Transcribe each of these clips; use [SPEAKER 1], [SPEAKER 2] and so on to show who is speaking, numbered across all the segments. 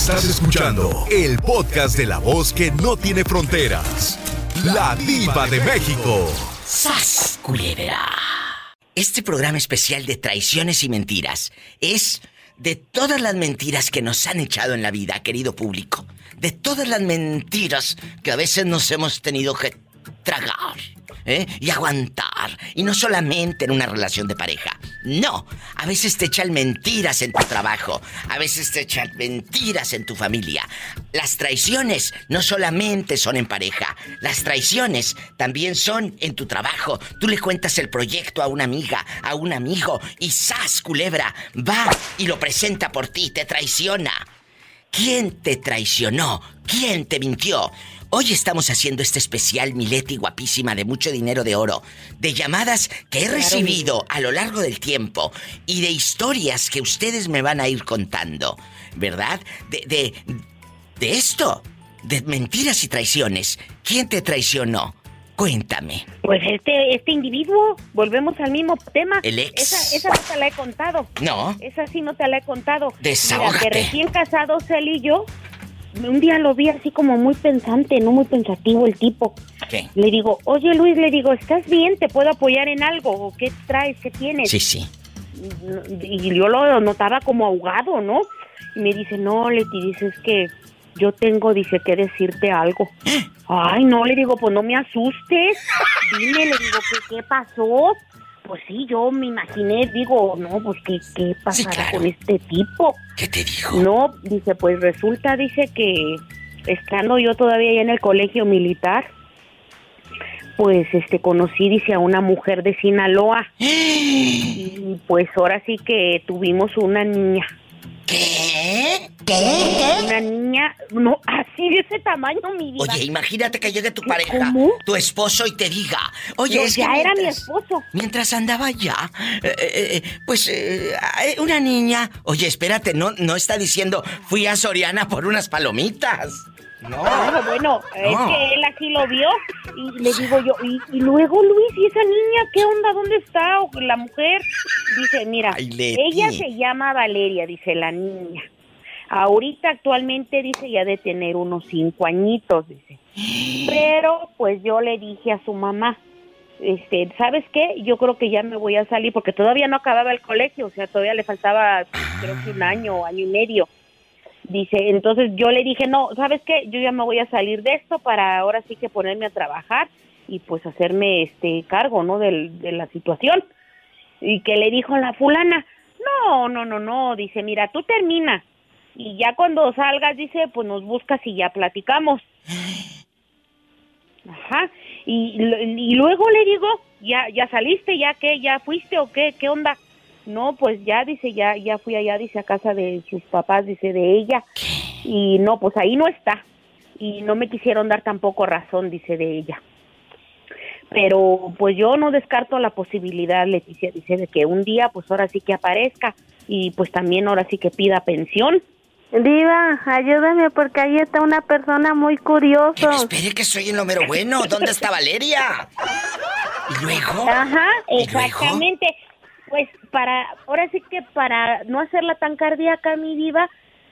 [SPEAKER 1] Estás escuchando el podcast de la voz que no tiene fronteras. La diva de México.
[SPEAKER 2] ¡Sas, culebra! Este programa especial de traiciones y mentiras es de todas las mentiras que nos han echado en la vida, querido público. De todas las mentiras que a veces nos hemos tenido que tragar ¿eh? y aguantar. Y no solamente en una relación de pareja. No, a veces te echan mentiras en tu trabajo, a veces te echan mentiras en tu familia. Las traiciones no solamente son en pareja, las traiciones también son en tu trabajo. Tú le cuentas el proyecto a una amiga, a un amigo, y ¡zas, culebra! Va y lo presenta por ti, te traiciona. ¿Quién te traicionó? ¿Quién te mintió? Hoy estamos haciendo este especial Mileti guapísima de mucho dinero de oro, de llamadas que he recibido a lo largo del tiempo y de historias que ustedes me van a ir contando, ¿verdad? De, de, de esto, de mentiras y traiciones. ¿Quién te traicionó? Cuéntame.
[SPEAKER 3] Pues este, este individuo, volvemos al mismo tema.
[SPEAKER 2] El ex.
[SPEAKER 3] Esa, esa no te la he contado.
[SPEAKER 2] No.
[SPEAKER 3] Esa sí no te la he contado.
[SPEAKER 2] Desahógate.
[SPEAKER 3] Mira, que recién casados él y yo, un día lo vi así como muy pensante, no muy pensativo el tipo.
[SPEAKER 2] ¿Qué?
[SPEAKER 3] Le digo, oye Luis, le digo, ¿estás bien? ¿Te puedo apoyar en algo? ¿O qué traes? ¿Qué tienes?
[SPEAKER 2] Sí, sí.
[SPEAKER 3] Y yo lo notaba como ahogado, ¿no? Y me dice, no, Leti, dice, es que yo tengo, dice, que decirte algo. Ay, no, le digo, pues no me asustes. Dime, le digo, ¿qué, qué pasó? Pues sí, yo me imaginé, digo, no, pues qué, qué pasará
[SPEAKER 2] claro.
[SPEAKER 3] con este tipo.
[SPEAKER 2] ¿Qué te dijo?
[SPEAKER 3] No, dice, pues resulta, dice que estando yo todavía allá en el colegio militar, pues este conocí, dice, a una mujer de Sinaloa. Y pues ahora sí que tuvimos una niña.
[SPEAKER 2] ¿Qué?
[SPEAKER 3] Una niña, no, así de ese tamaño, mi vida.
[SPEAKER 2] Oye, imagínate que llegue tu pareja,
[SPEAKER 3] ¿Cómo?
[SPEAKER 2] tu esposo y te diga, oye,
[SPEAKER 3] Yo
[SPEAKER 2] es que
[SPEAKER 3] ya era mi
[SPEAKER 2] mientras-
[SPEAKER 3] esposo.
[SPEAKER 2] Mientras andaba allá, eh, eh, eh, pues eh, una niña, oye, espérate, no, no está diciendo, fui a Soriana por unas palomitas. No.
[SPEAKER 3] Ah, bueno, es
[SPEAKER 2] No.
[SPEAKER 3] que él así lo vio y le digo yo, y, y luego Luis, ¿y esa niña qué onda? ¿Dónde está? O la mujer dice, mira,
[SPEAKER 2] Ay,
[SPEAKER 3] ella se llama Valeria, dice la niña. Ahorita actualmente dice ya de tener unos cinco añitos, dice. Pero pues yo le dije a su mamá, este, ¿sabes qué? Yo creo que ya me voy a salir porque todavía no acababa el colegio, o sea, todavía le faltaba creo que un año, año y medio. Dice, entonces yo le dije, no, ¿sabes qué? Yo ya me voy a salir de esto para ahora sí que ponerme a trabajar y pues hacerme este cargo, ¿no? Del, de la situación. Y que le dijo la fulana, no, no, no, no, dice, mira, tú termina y ya cuando salgas, dice, pues nos buscas y ya platicamos. Ajá. Y, y luego le digo, ya, ya saliste, ya qué, ya fuiste o qué, qué onda. No, pues ya dice, ya, ya fui allá, dice a casa de sus papás, dice de ella. Y no, pues ahí no está. Y no me quisieron dar tampoco razón, dice de ella. Pero pues yo no descarto la posibilidad, Leticia, dice de que un día pues ahora sí que aparezca y pues también ahora sí que pida pensión.
[SPEAKER 4] Diva, ayúdame porque ahí está una persona muy curioso.
[SPEAKER 2] Pero espere que soy en lo mero bueno. ¿Dónde está Valeria? ¿Y luego?
[SPEAKER 3] Ajá,
[SPEAKER 2] ¿Y luego?
[SPEAKER 3] Pues para, ahora sí que para no hacerla tan cardíaca, mi diva,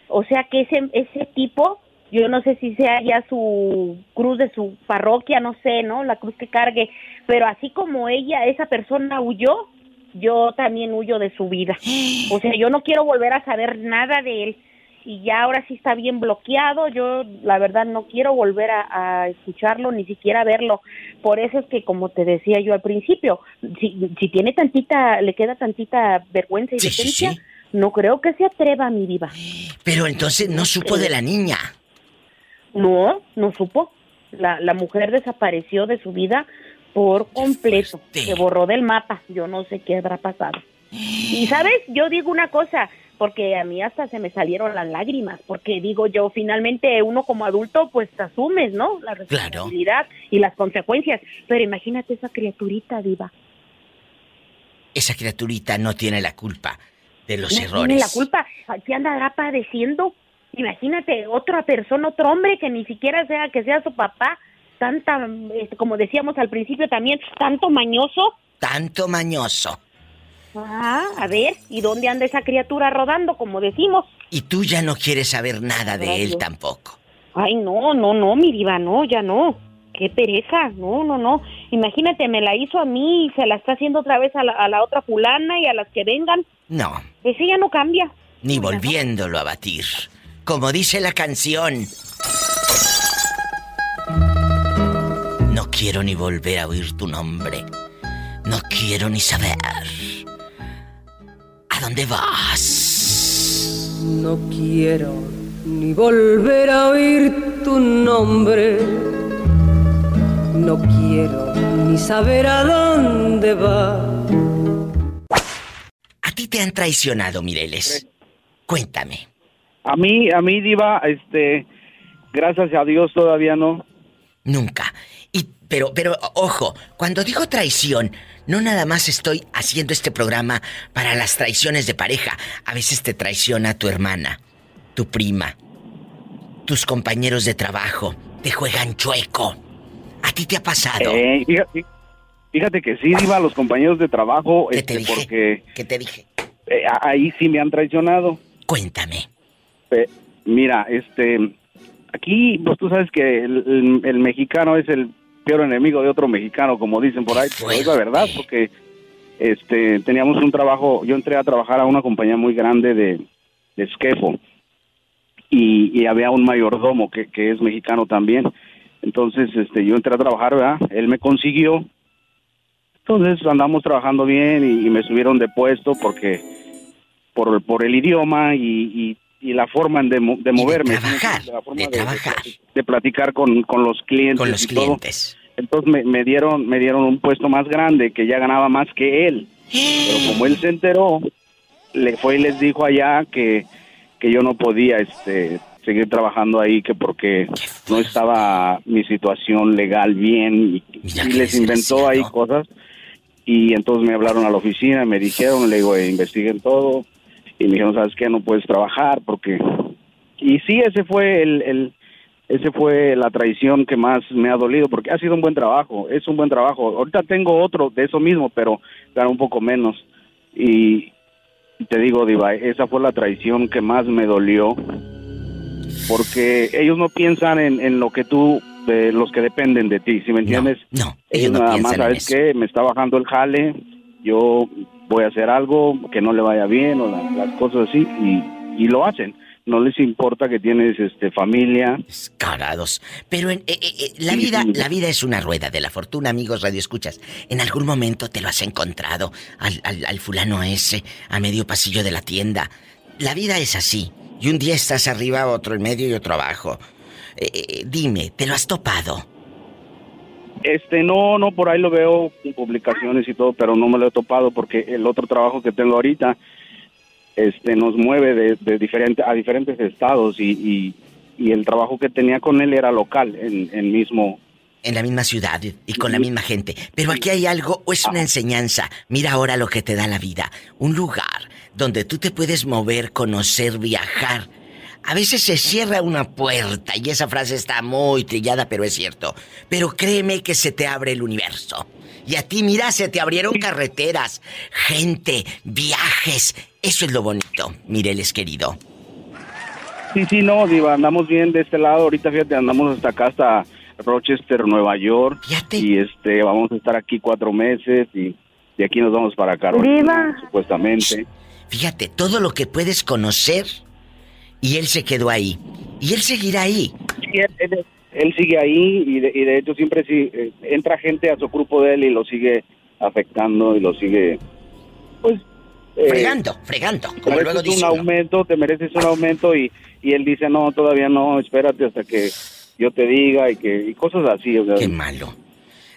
[SPEAKER 3] o sea que ese, ese tipo, yo no sé si sea ya su cruz de su parroquia, no sé, ¿no? La cruz que cargue, pero así como ella, esa persona huyó, yo también huyo de su vida. O sea, yo no quiero volver a saber nada de él. Y ya ahora sí está bien bloqueado. Yo, la verdad, no quiero volver a, a escucharlo, ni siquiera verlo. Por eso es que, como te decía yo al principio, si, si tiene tantita, le queda tantita vergüenza y
[SPEAKER 2] Sí,
[SPEAKER 3] decencia,
[SPEAKER 2] sí.
[SPEAKER 3] no creo que se atreva, mi diva.
[SPEAKER 2] Pero entonces no supo de la niña.
[SPEAKER 3] No, no supo. La, la mujer desapareció de su vida por completo. Se borró del mapa. Yo no sé qué habrá pasado. Y sabes, yo digo una cosa, porque a mí hasta se me salieron las lágrimas, porque digo yo, finalmente uno como adulto pues asumes, ¿no? La responsabilidad y las consecuencias. Pero imagínate esa criaturita diva.
[SPEAKER 2] Esa criaturita no tiene la culpa de los
[SPEAKER 3] No
[SPEAKER 2] errores.
[SPEAKER 3] tiene la culpa. ¿Qué andará padeciendo? Imagínate, otra persona, otro hombre que ni siquiera sea que sea su papá, tanta, este, como decíamos al principio también, tanto mañoso.
[SPEAKER 2] Tanto mañoso.
[SPEAKER 3] Ah, a ver, ¿y dónde anda esa criatura rodando, como decimos?
[SPEAKER 2] Y tú ya no quieres saber nada de él tampoco.
[SPEAKER 3] Ay, no, no, no, mi diva, no, ya no. Qué pereza, no, no, no. Imagínate, me la hizo a mí y se la está haciendo otra vez a la, a la otra fulana y a las que vengan.
[SPEAKER 2] No,
[SPEAKER 3] Ese ya no cambia.
[SPEAKER 2] ni volviéndolo a batir. Como dice la canción. No quiero ni volver a oír tu nombre. No quiero ni saber. ¿A dónde vas?
[SPEAKER 5] No quiero ni volver a oír tu nombre. No quiero ni saber a dónde va.
[SPEAKER 2] A ti te han traicionado, Mireles. Cuéntame.
[SPEAKER 6] A mí, a mí, Diva, este, gracias a Dios todavía no.
[SPEAKER 2] Nunca. Pero, pero, ojo, cuando digo traición, no nada más estoy haciendo este programa para las traiciones de pareja. A veces te traiciona tu hermana, tu prima, tus compañeros de trabajo, te juegan chueco. ¿A ti te ha pasado?
[SPEAKER 6] Eh, fíjate, fíjate que sí, Diva, los compañeros de trabajo,
[SPEAKER 2] ¿Qué te
[SPEAKER 6] este,
[SPEAKER 2] dije?
[SPEAKER 6] porque
[SPEAKER 2] ¿Qué te dije?
[SPEAKER 6] eh, a- ahí sí me han traicionado.
[SPEAKER 2] Cuéntame.
[SPEAKER 6] Eh, mira, este, aquí, pues tú sabes que el, el- el mexicano es el peor enemigo de otro mexicano, como dicen por ahí, pero es la verdad, porque este, teníamos un trabajo, yo entré a trabajar a una compañía muy grande de, de esquefo y, y había un mayordomo que, que es mexicano también. Entonces, este, yo entré a trabajar, ¿verdad? Él me consiguió. Entonces andamos trabajando bien y, y me subieron de puesto porque por, por el idioma y, y- y la forma de, mo- de moverme.
[SPEAKER 2] trabajar,
[SPEAKER 6] La forma
[SPEAKER 2] de trabajar.
[SPEAKER 6] de platicar con, con los clientes.
[SPEAKER 2] Con los
[SPEAKER 6] todo. Entonces me, me dieron me dieron un puesto más grande que ya ganaba más que él. Pero como él se enteró, le fue y les dijo allá que, que yo no podía este seguir trabajando ahí que porque no estaba mi situación legal bien. Y, les inventó ahí cosas. Y entonces me hablaron a la oficina me dijeron le digo "Eh, investiguen todo y me dijeron sabes qué no puedes trabajar porque y sí ese fue el, el ese fue la traición que más me ha dolido porque ha sido un buen trabajo, es un buen trabajo. Ahorita tengo otro de eso mismo, pero gano un poco menos. Y te digo, Diva, esa fue la traición que más me dolió porque ellos no piensan en, en lo que tú, de los que dependen de ti, ¿sí me entiendes?
[SPEAKER 2] No, no,
[SPEAKER 6] Ellos
[SPEAKER 2] no
[SPEAKER 6] nada más,
[SPEAKER 2] piensan en
[SPEAKER 6] ¿sabes
[SPEAKER 2] eso.
[SPEAKER 6] qué? Me está bajando el jale, yo voy a hacer algo que no le vaya bien o la- las cosas así y, y lo hacen. No les importa que tienes este familia,
[SPEAKER 2] Descarados. Pero en, eh, eh, eh, la vida, la vida es una rueda de la fortuna, amigos Radio Escuchas. En algún momento te lo has encontrado al, al- al fulano ese, a medio pasillo de la tienda. La vida es así. Y un día estás arriba, otro en medio y otro abajo. Eh, dime, ¿te lo has topado?
[SPEAKER 6] Este, no, no, por ahí lo veo en publicaciones y todo, pero no me lo he topado porque el otro trabajo que tengo ahorita, este, nos mueve de, de diferente, a diferentes estados y, y, y el trabajo que tenía con él era local, en el mismo.
[SPEAKER 2] En la misma ciudad y con la misma gente. Pero aquí hay algo, o es una enseñanza. Mira ahora lo que te da la vida. Un lugar donde tú te puedes mover, conocer, viajar. A veces se cierra una puerta y esa frase está muy trillada, pero es cierto. Pero créeme que se te abre el universo. Y a ti, mira, se te abrieron carreteras, gente, viajes. Eso es lo bonito, Mireles querido.
[SPEAKER 6] Sí, sí, no, Diva, andamos bien de este lado. Ahorita, fíjate, andamos hasta acá, hasta Rochester, Nueva York.
[SPEAKER 2] Fíjate.
[SPEAKER 6] Y este, vamos a estar aquí cuatro meses y de aquí nos vamos para Carolina,
[SPEAKER 4] Diva.
[SPEAKER 6] supuestamente.
[SPEAKER 2] Fíjate, todo lo que puedes conocer y él se quedó ahí. Y él seguirá ahí.
[SPEAKER 6] Sí, él, él- él sigue ahí y de, y de hecho siempre sí, eh, entra gente a su grupo de él y lo sigue afectando y lo sigue, pues... eh,
[SPEAKER 2] Fregando, fregando, como luego dice
[SPEAKER 6] un
[SPEAKER 2] uno.
[SPEAKER 6] aumento, te mereces un aumento y, y él dice, no, todavía no, espérate hasta que yo te diga y que y cosas así. O sea,
[SPEAKER 2] Qué malo.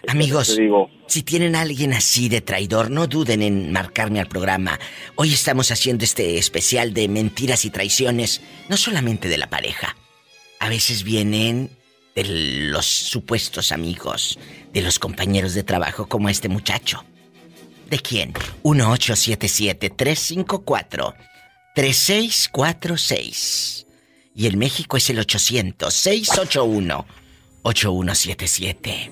[SPEAKER 2] Amigos,
[SPEAKER 6] digo,
[SPEAKER 2] si tienen a alguien así de traidor, no duden en marcarme al programa. Hoy estamos haciendo este especial de mentiras y traiciones, no solamente de la pareja. A veces vienen de los supuestos amigos, de los compañeros de trabajo como este muchacho. ¿De quién? 1877-354-3646. Y en México es el 800-681-8177.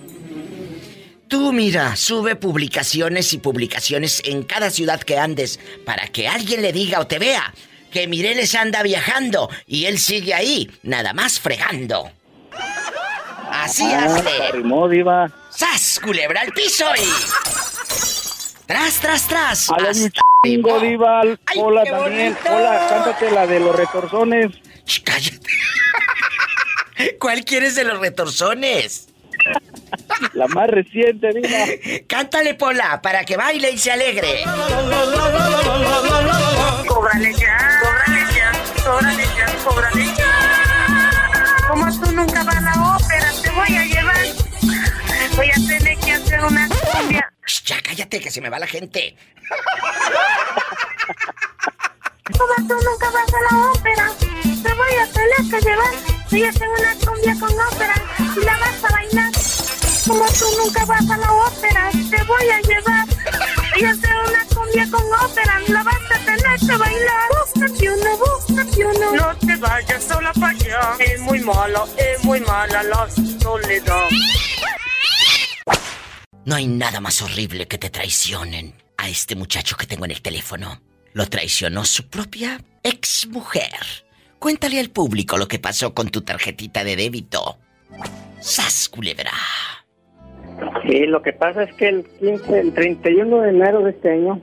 [SPEAKER 2] Tú mira, sube publicaciones y publicaciones en cada ciudad que andes para que alguien le diga o te vea. que Mireles anda viajando y él sigue ahí, nada más fregando. Así
[SPEAKER 6] Ah,
[SPEAKER 2] hace.
[SPEAKER 6] arrimó, diva.
[SPEAKER 2] ¡Sas! Culebra al piso y. ¡Tras, tras, tras!
[SPEAKER 6] Habla un chingo, diva.
[SPEAKER 2] ¡Ay,
[SPEAKER 6] Hola también.
[SPEAKER 2] bonito!
[SPEAKER 6] Hola, cántate la de los retorzones.
[SPEAKER 2] Ch, cállate. ¿Cuál quieres de los retorzones?
[SPEAKER 6] La más reciente, diva.
[SPEAKER 2] Cántale, Pola, para que baile y se alegre.
[SPEAKER 4] Cóbrale ya, cóbrale ya, cóbrale ya, cóbrale ya. Como tú nunca vas a la ópera, te a. Voy a una cumbia.
[SPEAKER 2] Ya cállate, que se me va la gente.
[SPEAKER 4] Como tú nunca vas a la ópera, te voy a tener que llevar. Voy a hacer una cumbia con ópera y la vas a bailar. Como tú nunca vas a la ópera, te voy a llevar. Voy a hacer una cumbia con ópera, la vas a tener que bailar. Búscate uno, búscate uno. No te vayas sola para allá. Es muy mala, es muy mala la soledad.
[SPEAKER 2] No hay nada más horrible que te traicionen. A este muchacho que tengo en el teléfono lo traicionó su propia ex mujer. Cuéntale al público lo que pasó con tu tarjetita de débito. ¡Sas, culebra!
[SPEAKER 7] Sí, lo que pasa es que el 15, el 31 de enero de este año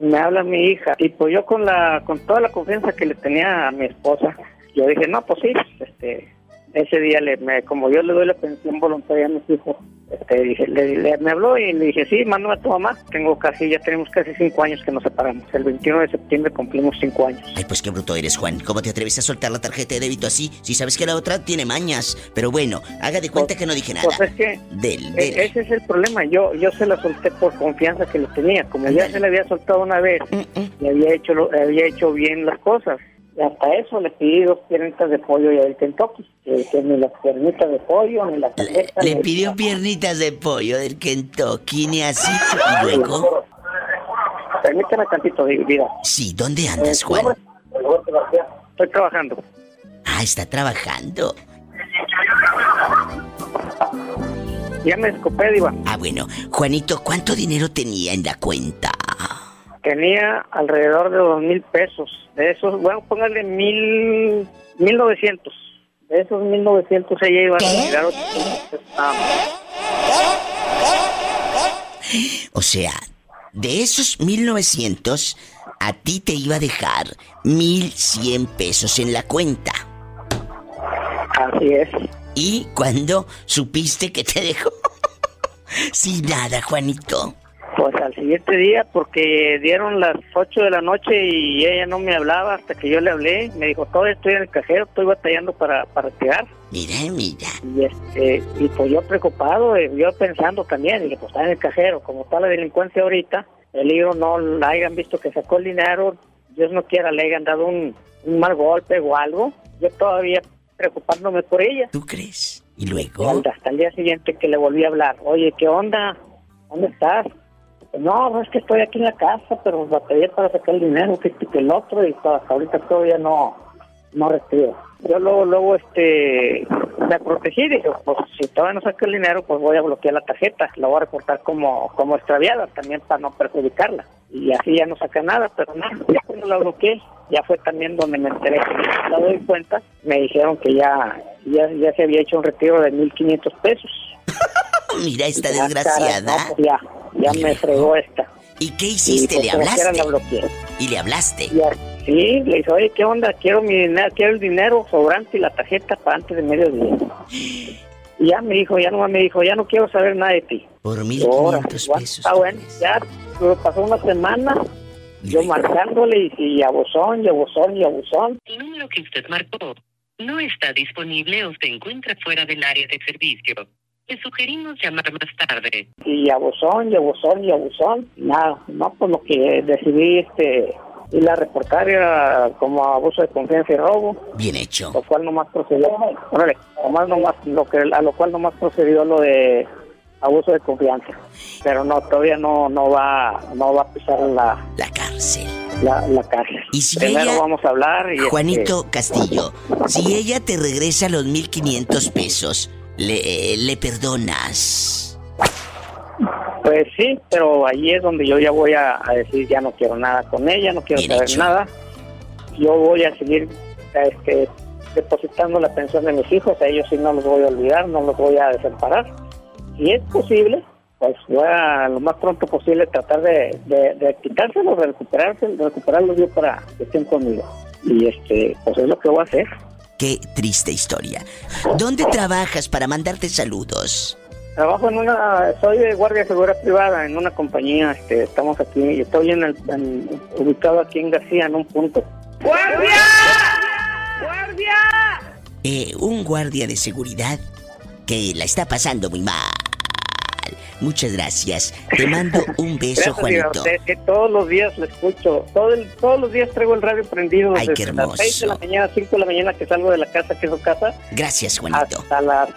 [SPEAKER 7] me habla mi hija y pues yo con la con toda la confianza que le tenía a mi esposa, yo dije, "No, pues sí, este ese día le me, como yo le doy la pensión voluntaria a mis hijos, este, dije, le, le- me habló y le dije, sí, mándame a tu mamá. Tengo casi, ya tenemos casi cinco años que nos separamos. El 21 de septiembre cumplimos cinco años.
[SPEAKER 2] Ay, pues qué bruto eres, Juan. ¿Cómo te atreves a soltar la tarjeta de débito así? Si sabes que la otra tiene mañas. Pero bueno, haga de cuenta que no dije nada.
[SPEAKER 7] Pues es que
[SPEAKER 2] Del,
[SPEAKER 7] E-
[SPEAKER 2] del.
[SPEAKER 7] Ese es el problema. Yo yo se la solté por confianza que le tenía. Como ya se le había soltado una vez, le había hecho lo- le había hecho bien las cosas. Hasta eso le pedí dos piernitas de pollo y el Kentucky. Que, que ni las piernitas de pollo, ni las
[SPEAKER 2] Le, pidió piernitas de pollo del Kentucky, ni así. Y luego.
[SPEAKER 7] Permítame tantito, vida.
[SPEAKER 2] Sí, ¿dónde
[SPEAKER 7] Eh,
[SPEAKER 2] andas,
[SPEAKER 7] ¿tu
[SPEAKER 2] Juan?
[SPEAKER 7] Estoy trabajando.
[SPEAKER 2] Ah, está trabajando.
[SPEAKER 7] Ya me escopé, Diva.
[SPEAKER 2] Ah, bueno. Juanito, ¿cuánto dinero tenía en la cuenta?
[SPEAKER 7] Tenía alrededor de dos mil pesos. De esos, bueno, póngale mil, mil novecientos. De esos mil novecientos ella iba a retirar.
[SPEAKER 2] O sea, de esos 1900, a ti te iba a dejar 1100 pesos en la cuenta.
[SPEAKER 7] Así es.
[SPEAKER 2] ¿Y cuando supiste que te dejó? Sin nada, Juanito.
[SPEAKER 7] Pues al siguiente día, porque dieron las 8 de la noche y ella no me hablaba hasta que yo le hablé. Me dijo, todavía estoy en el cajero, estoy batallando para, para retirar.
[SPEAKER 2] Mira, mira.
[SPEAKER 7] Y, este, y pues yo preocupado, eh, yo pensando también, y pues está en el cajero, como está la delincuencia ahorita, el libro no la hayan visto que sacó el dinero, Dios no quiera le hayan dado un, un mal golpe o algo. Yo todavía preocupándome por ella.
[SPEAKER 2] ¿Tú crees? ¿Y luego?
[SPEAKER 7] hasta el día siguiente que le volví a hablar, oye, ¿qué onda? ¿Dónde estás? No, es que estoy aquí en la casa, pero batallé para sacar el dinero, que el otro, y hasta ahorita todavía no, no retiro. Yo luego, luego, este, me protegí, dije, pues si todavía no saco el dinero, pues voy a bloquear la tarjeta, la voy a reportar como, como extraviada, también para no perjudicarla. Y así ya no saca nada, pero nada, ya cuando la bloqueé, ya fue también donde me enteré que no doy cuenta, me dijeron que ya, ya, ya se había hecho un retiro de 1.500 pesos.
[SPEAKER 2] Mira esta
[SPEAKER 7] Ya,
[SPEAKER 2] desgraciada.
[SPEAKER 7] no, pues ya, ya me fregó esta.
[SPEAKER 2] ¿Y qué
[SPEAKER 7] Y
[SPEAKER 2] hiciste?
[SPEAKER 7] pues
[SPEAKER 2] ¿Le
[SPEAKER 7] como quiera
[SPEAKER 2] hablaste?
[SPEAKER 7] la.
[SPEAKER 2] ¿Y le hablaste?
[SPEAKER 7] Ya, sí, le dije, oye, ¿qué onda? Quiero mi dinero, quiero el dinero sobrante y la tarjeta para antes de mediodía. Y ya me dijo, ya no me dijo, ya no quiero saber nada de ti.
[SPEAKER 2] Por
[SPEAKER 7] Ahora,
[SPEAKER 2] 1500
[SPEAKER 7] bueno,
[SPEAKER 2] pesos.
[SPEAKER 7] Está
[SPEAKER 2] ¿tú
[SPEAKER 7] bueno, ya pero pasó una semana,
[SPEAKER 2] Y
[SPEAKER 7] yo marcándole y, y abusón, y abusón, y abusón.
[SPEAKER 8] El número que usted marcó no está disponible o se encuentra fuera del área de servicio. Le sugerimos llamar más tarde.
[SPEAKER 7] y abusón y abusón y abusón. Nada, no, pues lo que decidí este ir a reportar era como abuso de confianza y robo,
[SPEAKER 2] Bien hecho.
[SPEAKER 7] lo cual nomás procedió, órale, nomás, nomás, lo que, a lo cual nomás procedió lo de abuso de confianza. Pero no, todavía no, no va, no va a pisar la,
[SPEAKER 2] La cárcel.
[SPEAKER 7] la, la cárcel.
[SPEAKER 2] Y si
[SPEAKER 7] Primero
[SPEAKER 2] ella-
[SPEAKER 7] vamos a hablar y este,
[SPEAKER 2] Juanito Castillo, si ella te regresa los 1500 pesos, ¿le, le perdonas?
[SPEAKER 7] Pues sí, pero ahí es donde yo ya voy a, a decir ya no quiero nada con ella, no quiero
[SPEAKER 2] Bien
[SPEAKER 7] saber
[SPEAKER 2] hecho.
[SPEAKER 7] nada. yo voy a seguir este, depositando la pensión de mis hijos, a ellos sí no los voy a olvidar, no los voy a desamparar. Si es posible, pues voy a lo más pronto posible tratar de, de, de quitárselos, de recuperarse, de recuperarlos yo para que estén conmigo. Y este, pues es lo que voy a hacer.
[SPEAKER 2] Qué triste historia. ¿Dónde trabajas para mandarte saludos?
[SPEAKER 7] Trabajo en una, soy de guardia de seguridad privada en una compañía, este, estamos aquí, estoy en el, en- ubicado aquí en García, en un punto.
[SPEAKER 4] ¡Guardia! ¡Guardia!
[SPEAKER 2] Eh, un guardia de seguridad que la está pasando muy mal. Muchas gracias. Te mando un beso,
[SPEAKER 7] Gracias,
[SPEAKER 2] Juanito.
[SPEAKER 7] usted, que todos los días lo escucho, todo el- todos los días traigo el radio prendido
[SPEAKER 2] Ay, qué
[SPEAKER 7] desde las 6 de la
[SPEAKER 2] hermoso.
[SPEAKER 7] mañana, 5 de la mañana que salgo de la casa, que es su casa,
[SPEAKER 2] Gracias, Juanito.
[SPEAKER 7] hasta las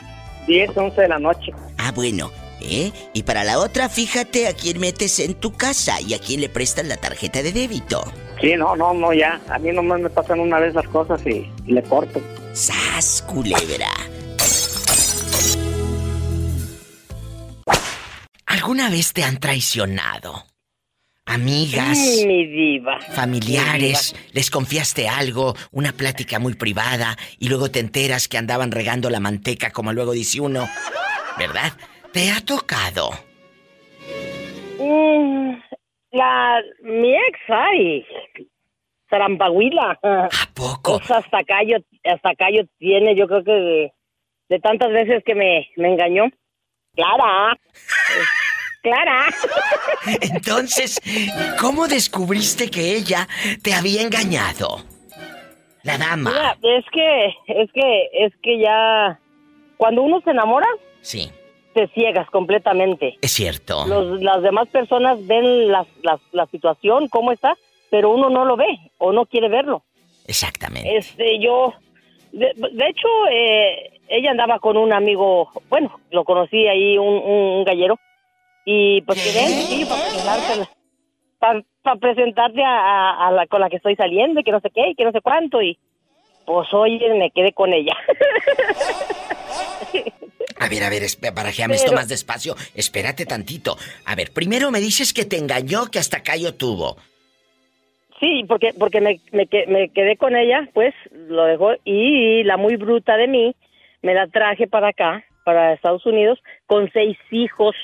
[SPEAKER 7] 10, 11 de la noche.
[SPEAKER 2] Ah, bueno. ¿Eh? Y para la otra, fíjate a quién metes en tu casa y a quién le prestas la tarjeta de débito.
[SPEAKER 7] Sí, no, no, no, ya. A mí nomás me pasan una vez las cosas y, y le corto.
[SPEAKER 2] ¡Sas, culebra! ¿Alguna vez te han traicionado? Amigas,
[SPEAKER 9] Mi diva.
[SPEAKER 2] familiares, les confiaste algo, una plática muy privada y luego te enteras que andaban regando la manteca como luego dice uno, ¿verdad? ¿Te ha tocado?
[SPEAKER 9] Mm, la, mi ex, ay, Zarampahuila.
[SPEAKER 2] ¿A poco?
[SPEAKER 9] Pues hasta callo, hasta callo tiene, yo creo que de, de tantas veces que me, me engañó. Clara. Clara.
[SPEAKER 2] Entonces, ¿cómo descubriste que ella te había engañado? La dama.
[SPEAKER 9] Mira, es que, es que, es que ya, cuando uno se enamora,
[SPEAKER 2] Sí,
[SPEAKER 9] te ciegas completamente.
[SPEAKER 2] es cierto.
[SPEAKER 9] Los, las demás personas ven las- las- la situación, cómo está, pero uno no lo ve o no quiere verlo.
[SPEAKER 2] Exactamente.
[SPEAKER 9] Este, yo, de, de hecho, eh, ella andaba con un amigo, bueno, lo conocí ahí, un, un- un gallero, y pues que ven, sí, para presentarte, para, presentarte a, la con la que estoy saliendo, y que no sé qué, y que no sé cuánto, y pues oye, me quedé con ella.
[SPEAKER 2] A ver, a ver, esp- barajeame esto más despacio. Espérate tantito. A ver, primero me dices que te engañó, que hasta callo tuvo.
[SPEAKER 9] Sí, porque porque me, me, me quedé con ella, pues lo dejó y la muy bruta de mí me la traje para acá, para Estados Unidos, con seis hijos.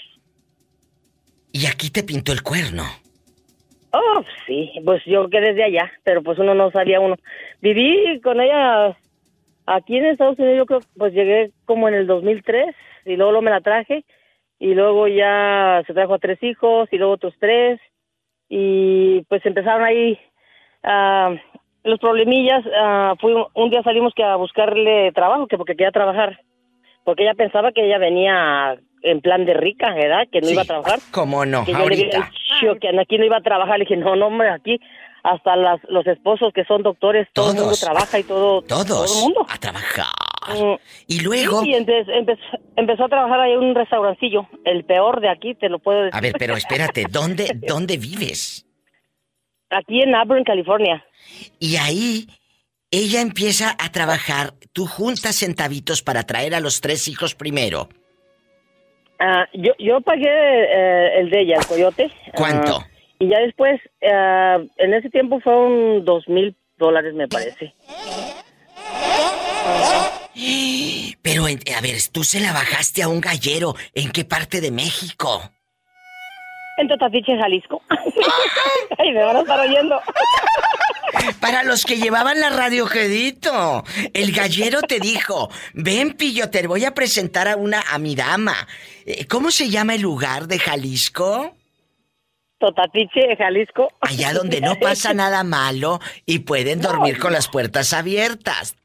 [SPEAKER 2] Y aquí te pintó el cuerno.
[SPEAKER 9] Oh, sí, pues yo quedé desde allá, pero pues uno no sabía uno. Viví con ella aquí en Estados Unidos, yo creo, pues llegué como en el 2003 y luego, luego me la traje y luego ya se trajo a tres hijos y luego otros tres y pues empezaron ahí ah, los problemillas. ah, fui, un día salimos que a buscarle trabajo, que porque quería trabajar, porque ella pensaba que ella venía en plan de rica, ¿verdad? Que no
[SPEAKER 2] Sí.
[SPEAKER 9] iba a trabajar
[SPEAKER 2] ¿Cómo no?
[SPEAKER 9] que yo le dije,
[SPEAKER 2] Ahorita.
[SPEAKER 9] "Chico, que aquí no iba a trabajar. Le dije, no, no, hombre, aquí hasta las, los esposos que son doctores, todo el mundo
[SPEAKER 2] Todos.
[SPEAKER 9] trabaja y todo, todo
[SPEAKER 2] Todos
[SPEAKER 9] el mundo.
[SPEAKER 2] a trabajar.
[SPEAKER 9] Mm,
[SPEAKER 2] Y luego...
[SPEAKER 9] Y entonces empezó, empezó a trabajar ahí en un restaurancillo, el peor de aquí, te lo puedo decir.
[SPEAKER 2] A ver, pero espérate, ¿dónde, ¿dónde vives?
[SPEAKER 9] Aquí en Auburn, California.
[SPEAKER 2] Y ahí ella empieza a trabajar, tú juntas centavitos para traer a los tres hijos primero.
[SPEAKER 9] Ah, yo, yo pagué eh, el de ella, el coyote.
[SPEAKER 2] ¿Cuánto?
[SPEAKER 9] Ah, y ya después, ah, en ese tiempo fueron dos mil dólares, me parece.
[SPEAKER 2] Pero, en- a ver, tú se la bajaste a un gallero. ¿En qué parte de México?
[SPEAKER 9] En Totatiche, Jalisco. Ay, me van a estar oyendo.
[SPEAKER 2] Para los que llevaban la radio Gedito, el gallero te dijo, ven pillo, te voy a presentar a una, a mi dama. Eh, ¿Cómo se llama el lugar de Jalisco?
[SPEAKER 9] Totatiche, Jalisco.
[SPEAKER 2] Allá donde no pasa nada malo y pueden dormir con las puertas abiertas.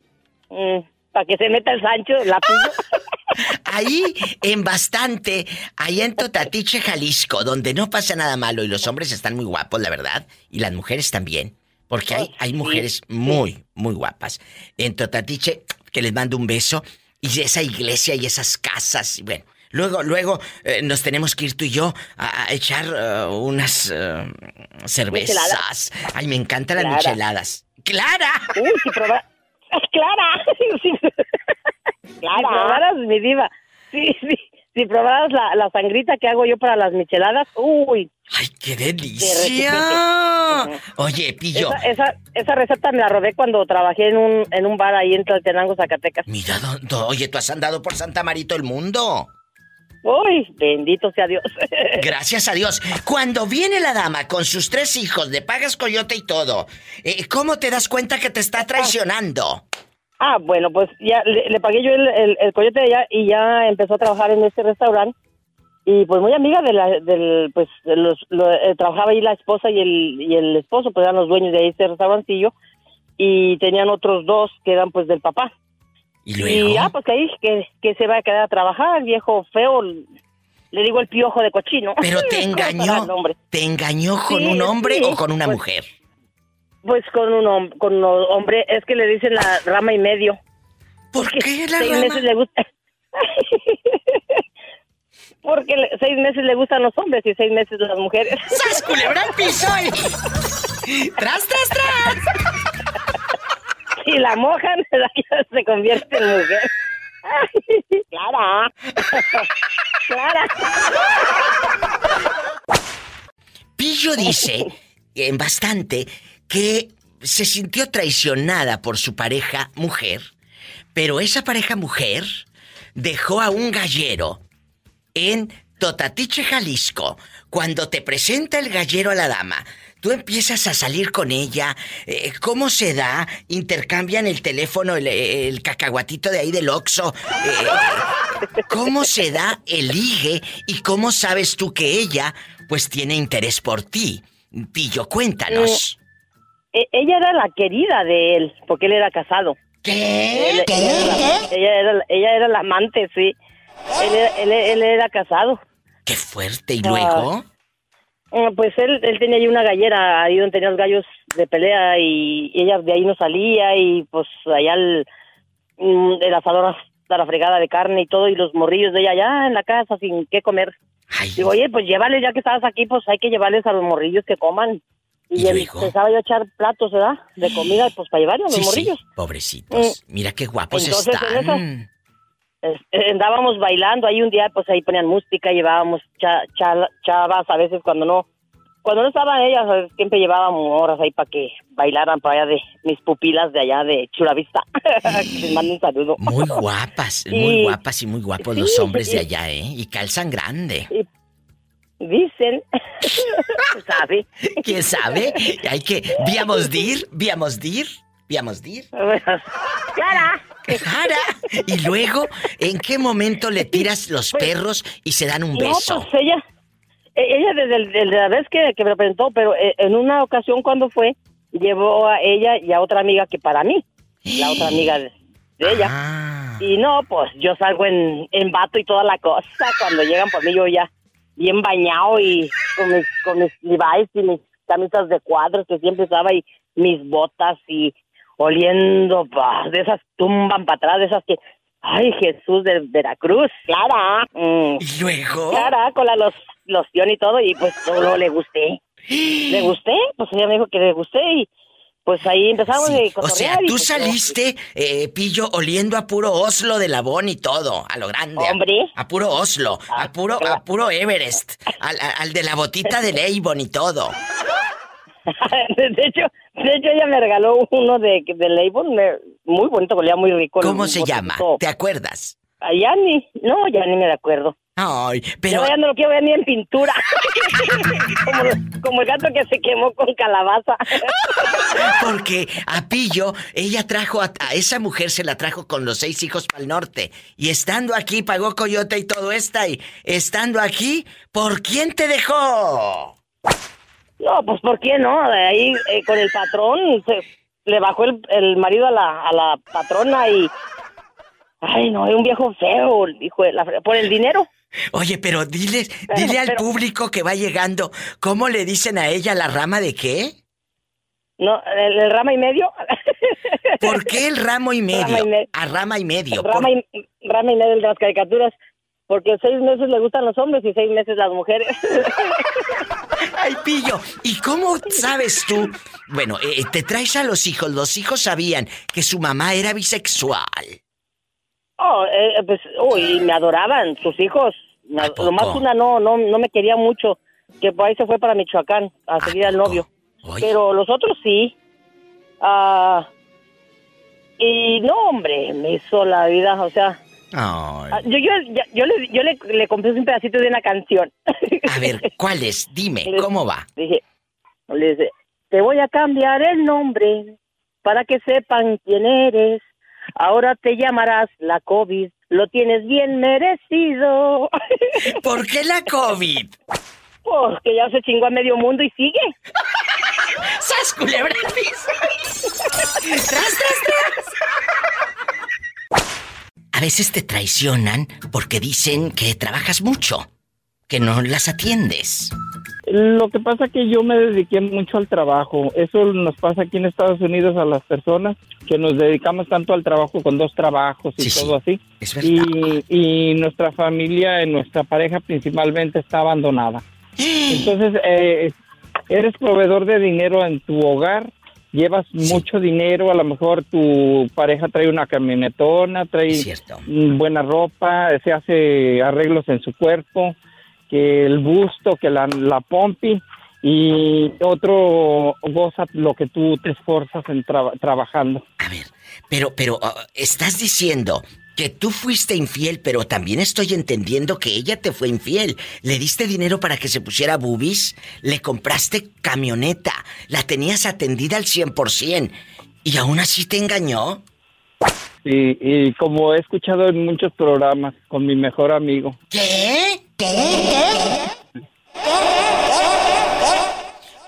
[SPEAKER 9] para que se meta el Sancho, la pillo.
[SPEAKER 2] Ahí, en bastante, allá en Totatiche, Jalisco, donde no pasa nada malo y los hombres están muy guapos, la verdad, y las mujeres también, porque hay, hay mujeres muy, muy guapas. En Totatiche, que les mando un beso, y esa iglesia y esas casas, y bueno. Luego, luego eh, nos tenemos que ir tú y yo a, a echar eh, unas eh, cervezas.
[SPEAKER 9] Micheladas.
[SPEAKER 2] Ay, me encantan las micheladas. ¡Clara!
[SPEAKER 9] Uy, si probar... Clara. Clara. Si probaras, mi diva. Sí, sí. Si probaras la, la sangrita que hago yo para las micheladas, uy.
[SPEAKER 2] ¡Ay, qué delicia! Oye, Pillo.
[SPEAKER 9] Esa, esa, esa, receta me la robé cuando trabajé en un, en un bar ahí en Tlaltenango, Zacatecas.
[SPEAKER 2] Mira, oye, tú has andado por Santa Marito el mundo.
[SPEAKER 9] Uy, bendito sea Dios.
[SPEAKER 2] Gracias a Dios. Cuando viene la dama con sus tres hijos, le pagas coyote y todo, eh, ¿cómo te das cuenta que te está traicionando?
[SPEAKER 9] Ah, bueno, pues ya le, pagué yo el, el, coyote de ella y ya empezó a trabajar en este restaurante. Y pues muy amiga de la, del, pues, los, eh, trabajaba ahí la esposa y el, y el esposo, pues eran los dueños de este restaurantillo. Y tenían otros dos que eran pues del papá.
[SPEAKER 2] Y luego.
[SPEAKER 9] Y ah, pues que ahí que, que se va a quedar a trabajar, viejo feo. Le digo el piojo de cochino.
[SPEAKER 2] Pero te engañó. ¿Te engañó con un hombre o con una
[SPEAKER 9] pues,
[SPEAKER 2] mujer?
[SPEAKER 9] Pues con un, con un hombre, es que le dicen la rama y medio.
[SPEAKER 2] ¿Por qué la
[SPEAKER 9] seis
[SPEAKER 2] rama?
[SPEAKER 9] meses le gusta. Porque seis meses le gustan los hombres y seis meses las mujeres.
[SPEAKER 2] ¡Sas culebra al piso! ¡Tras, tras, tras!
[SPEAKER 9] Si la mojan, se convierte en mujer. Clara. Clara.
[SPEAKER 2] Pillo dice, en bastante, que se sintió traicionada por su pareja mujer, pero esa pareja mujer dejó a un gallero en Totatiche, Jalisco. Cuando te presenta el gallero a la dama, tú empiezas a salir con ella. Eh, ¿Cómo se da? Intercambian el teléfono, el, cacahuatito de ahí del Oxxo. Eh, ¿Cómo se da el ligue y cómo sabes tú que ella, pues, tiene interés por ti? Pillo, cuéntanos.
[SPEAKER 9] Eh, ella era la querida de él, porque él era casado.
[SPEAKER 2] ¿Qué?
[SPEAKER 9] Él, ella, era, ella era la amante, sí. Él, él, era casado.
[SPEAKER 2] ¡Qué fuerte! ¿Y luego?
[SPEAKER 9] Ah, pues él, él tenía ahí una gallera, ahí donde tenía los gallos de pelea y, ella de ahí no salía y pues allá el, mm, el asador hasta la fregada de carne y todo y los morrillos de ella allá en la casa sin qué comer. Digo, oye, pues llévales, ya que estabas aquí, pues hay que llevarles a los morrillos que coman. Y, empezaba yo a echar platos, ¿verdad? De comida, pues para llevarlos a los morrillos.
[SPEAKER 2] pobrecitos. Mm. Mira qué guapos están.
[SPEAKER 9] Eh, andábamos bailando ahí un día, pues ahí ponían música, llevábamos chavas a veces cuando no, cuando no estaban ellas, siempre llevábamos horas ahí para que bailaran para allá de mis pupilas de allá de Chulavista. Les mando un saludo.
[SPEAKER 2] Muy guapas, muy guapas y muy guapos los hombres de allá, ¿eh? Y calzan grande.
[SPEAKER 9] Dicen, ¿sabe?
[SPEAKER 2] ¿Quién sabe? Hay que, viamos dir, viamos dir, viamos dir.
[SPEAKER 9] Clara.
[SPEAKER 2] Clara. Y luego, ¿en qué momento le tiras los
[SPEAKER 9] Pues,
[SPEAKER 2] perros y se dan un beso?
[SPEAKER 9] No, pues ella, e- ella desde, la vez que, que me presentó, pero eh, en una ocasión cuando fue, llevó a ella y a otra amiga que para mí, la otra amiga de, de ella.
[SPEAKER 2] Ah.
[SPEAKER 9] Y no, pues yo salgo en, en vato y toda la cosa. Cuando llegan por mí yo ya bien bañado y con mis, con mis Levi's y mis camisas de cuadros que siempre usaba y mis botas y oliendo bah, de esas tumban para atrás, de esas que Ay, Jesús de Veracruz, Clara. Mm.
[SPEAKER 2] ¿Y luego?
[SPEAKER 9] Clara, con la los, loción y todo, y pues solo le gusté. ¿Le gusté? Pues ella me dijo que le gusté y pues ahí empezamos
[SPEAKER 2] Sí,
[SPEAKER 9] a
[SPEAKER 2] O sea, tú
[SPEAKER 9] pues,
[SPEAKER 2] saliste, eh, Pillo, oliendo a puro Oslo de Labón y todo, a lo grande. a-
[SPEAKER 9] Hombre.
[SPEAKER 2] A, puro Oslo, a puro, a puro Everest, al, a- al de la botita de Leibon y todo.
[SPEAKER 9] de hecho, de hecho ella me regaló uno de, de Leibon, muy bonito, olía muy rico.
[SPEAKER 2] ¿Cómo se llama? ¿Te acuerdas?
[SPEAKER 9] Ah, ya ni, no, ya ni me acuerdo.
[SPEAKER 2] Ay, pero...
[SPEAKER 9] Yo ya no lo quiero ver ni en pintura. como, como el gato que se quemó con calabaza.
[SPEAKER 2] Porque a Pillo, ella trajo a, a esa mujer, se la trajo con los seis hijos para el norte. Y estando aquí, pagó coyote y todo esta. Y estando aquí, ¿por quién te dejó?
[SPEAKER 9] No, pues ¿por qué no? De ahí eh, con el patrón se, le bajó el, el marido a la, a la patrona y... Ay, no, es un viejo feo, hijo de la Por el dinero.
[SPEAKER 2] Oye, pero dile, dile al
[SPEAKER 9] pero-
[SPEAKER 2] público que va llegando, ¿cómo le dicen a ella la rama de qué?
[SPEAKER 9] No, el, el rama y medio.
[SPEAKER 2] ¿Por qué el ramo y medio?
[SPEAKER 9] Rama y me-
[SPEAKER 2] A rama y medio.
[SPEAKER 9] rama,
[SPEAKER 2] ¿Por-
[SPEAKER 9] y, rama y medio de las caricaturas. Porque seis meses le gustan los hombres y seis meses las mujeres.
[SPEAKER 2] Ay, Pillo, ¿y cómo sabes tú? Bueno, eh, te traes a los hijos, los hijos sabían que su mamá era bisexual.
[SPEAKER 9] oh, eh, pues, uy, me adoraban sus hijos. Na- Nomás una no, no, no me quería mucho, que por ahí se fue para Michoacán a seguir al novio. Pero los otros sí. Ah, y no, hombre, me hizo la vida, o sea...
[SPEAKER 2] Ay.
[SPEAKER 9] ah, Yo, yo, yo, le, yo le, le compré un pedacito de una canción.
[SPEAKER 2] A ver, ¿cuál es? Dime, ¿cómo va?
[SPEAKER 9] Dije, le dije, te voy a cambiar el nombre para que sepan quién eres. Ahora te llamarás la COVID. Lo tienes bien merecido.
[SPEAKER 2] ¿Por qué la COVID?
[SPEAKER 9] Porque ya se chingó a medio mundo y sigue.
[SPEAKER 2] ¡Sas, culebra! ¡Tras, tras, tras! A veces te traicionan porque dicen que trabajas mucho, que no las atiendes.
[SPEAKER 10] Lo que pasa que yo me dediqué mucho al trabajo. Eso nos pasa aquí en Estados Unidos a las personas que nos dedicamos tanto al trabajo con dos trabajos y todo así. Y, y nuestra familia, eh, nuestra pareja principalmente está abandonada. Entonces, eh, eres proveedor de dinero en tu hogar, llevas mucho dinero, a lo mejor tu pareja trae una camionetona, trae buena ropa, se hace arreglos en su cuerpo, que el busto, que la, la pompi, y otro goza lo que tú te esforzas en traba- trabajando.
[SPEAKER 2] Pero, pero, ah, estás diciendo que tú fuiste infiel, pero también estoy entendiendo que ella te fue infiel. Le diste dinero para que se pusiera boobies, le compraste camioneta, la tenías atendida al 100% y aún así te engañó.
[SPEAKER 10] Y, y como he escuchado en muchos programas con mi mejor amigo,
[SPEAKER 2] ¿Qué?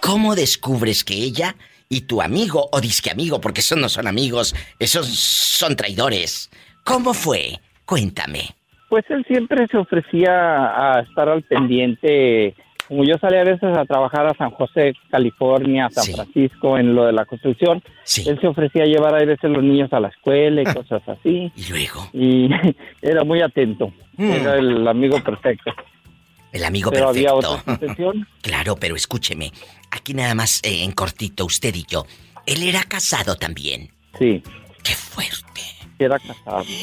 [SPEAKER 2] ¿Cómo descubres que ella y tu amigo, o disque amigo, porque esos no son amigos, esos son traidores? ¿Cómo fue? Cuéntame.
[SPEAKER 10] Pues él siempre se ofrecía a estar al pendiente. Como yo salía a veces a trabajar a San José, California, a San Francisco, en lo de la construcción, él se ofrecía a llevar a veces los niños a la escuela y cosas así.
[SPEAKER 2] ¿Y luego?
[SPEAKER 10] Y era muy atento.
[SPEAKER 2] Mm.
[SPEAKER 10] Era el amigo perfecto.
[SPEAKER 2] El amigo
[SPEAKER 10] Pero había
[SPEAKER 2] perfecto.
[SPEAKER 10] otras intenciones.
[SPEAKER 2] Claro, pero escúcheme. Aquí nada más eh, en cortito, usted y yo. Él era casado también.
[SPEAKER 10] Sí.
[SPEAKER 2] Qué fuerte.
[SPEAKER 10] Era casado.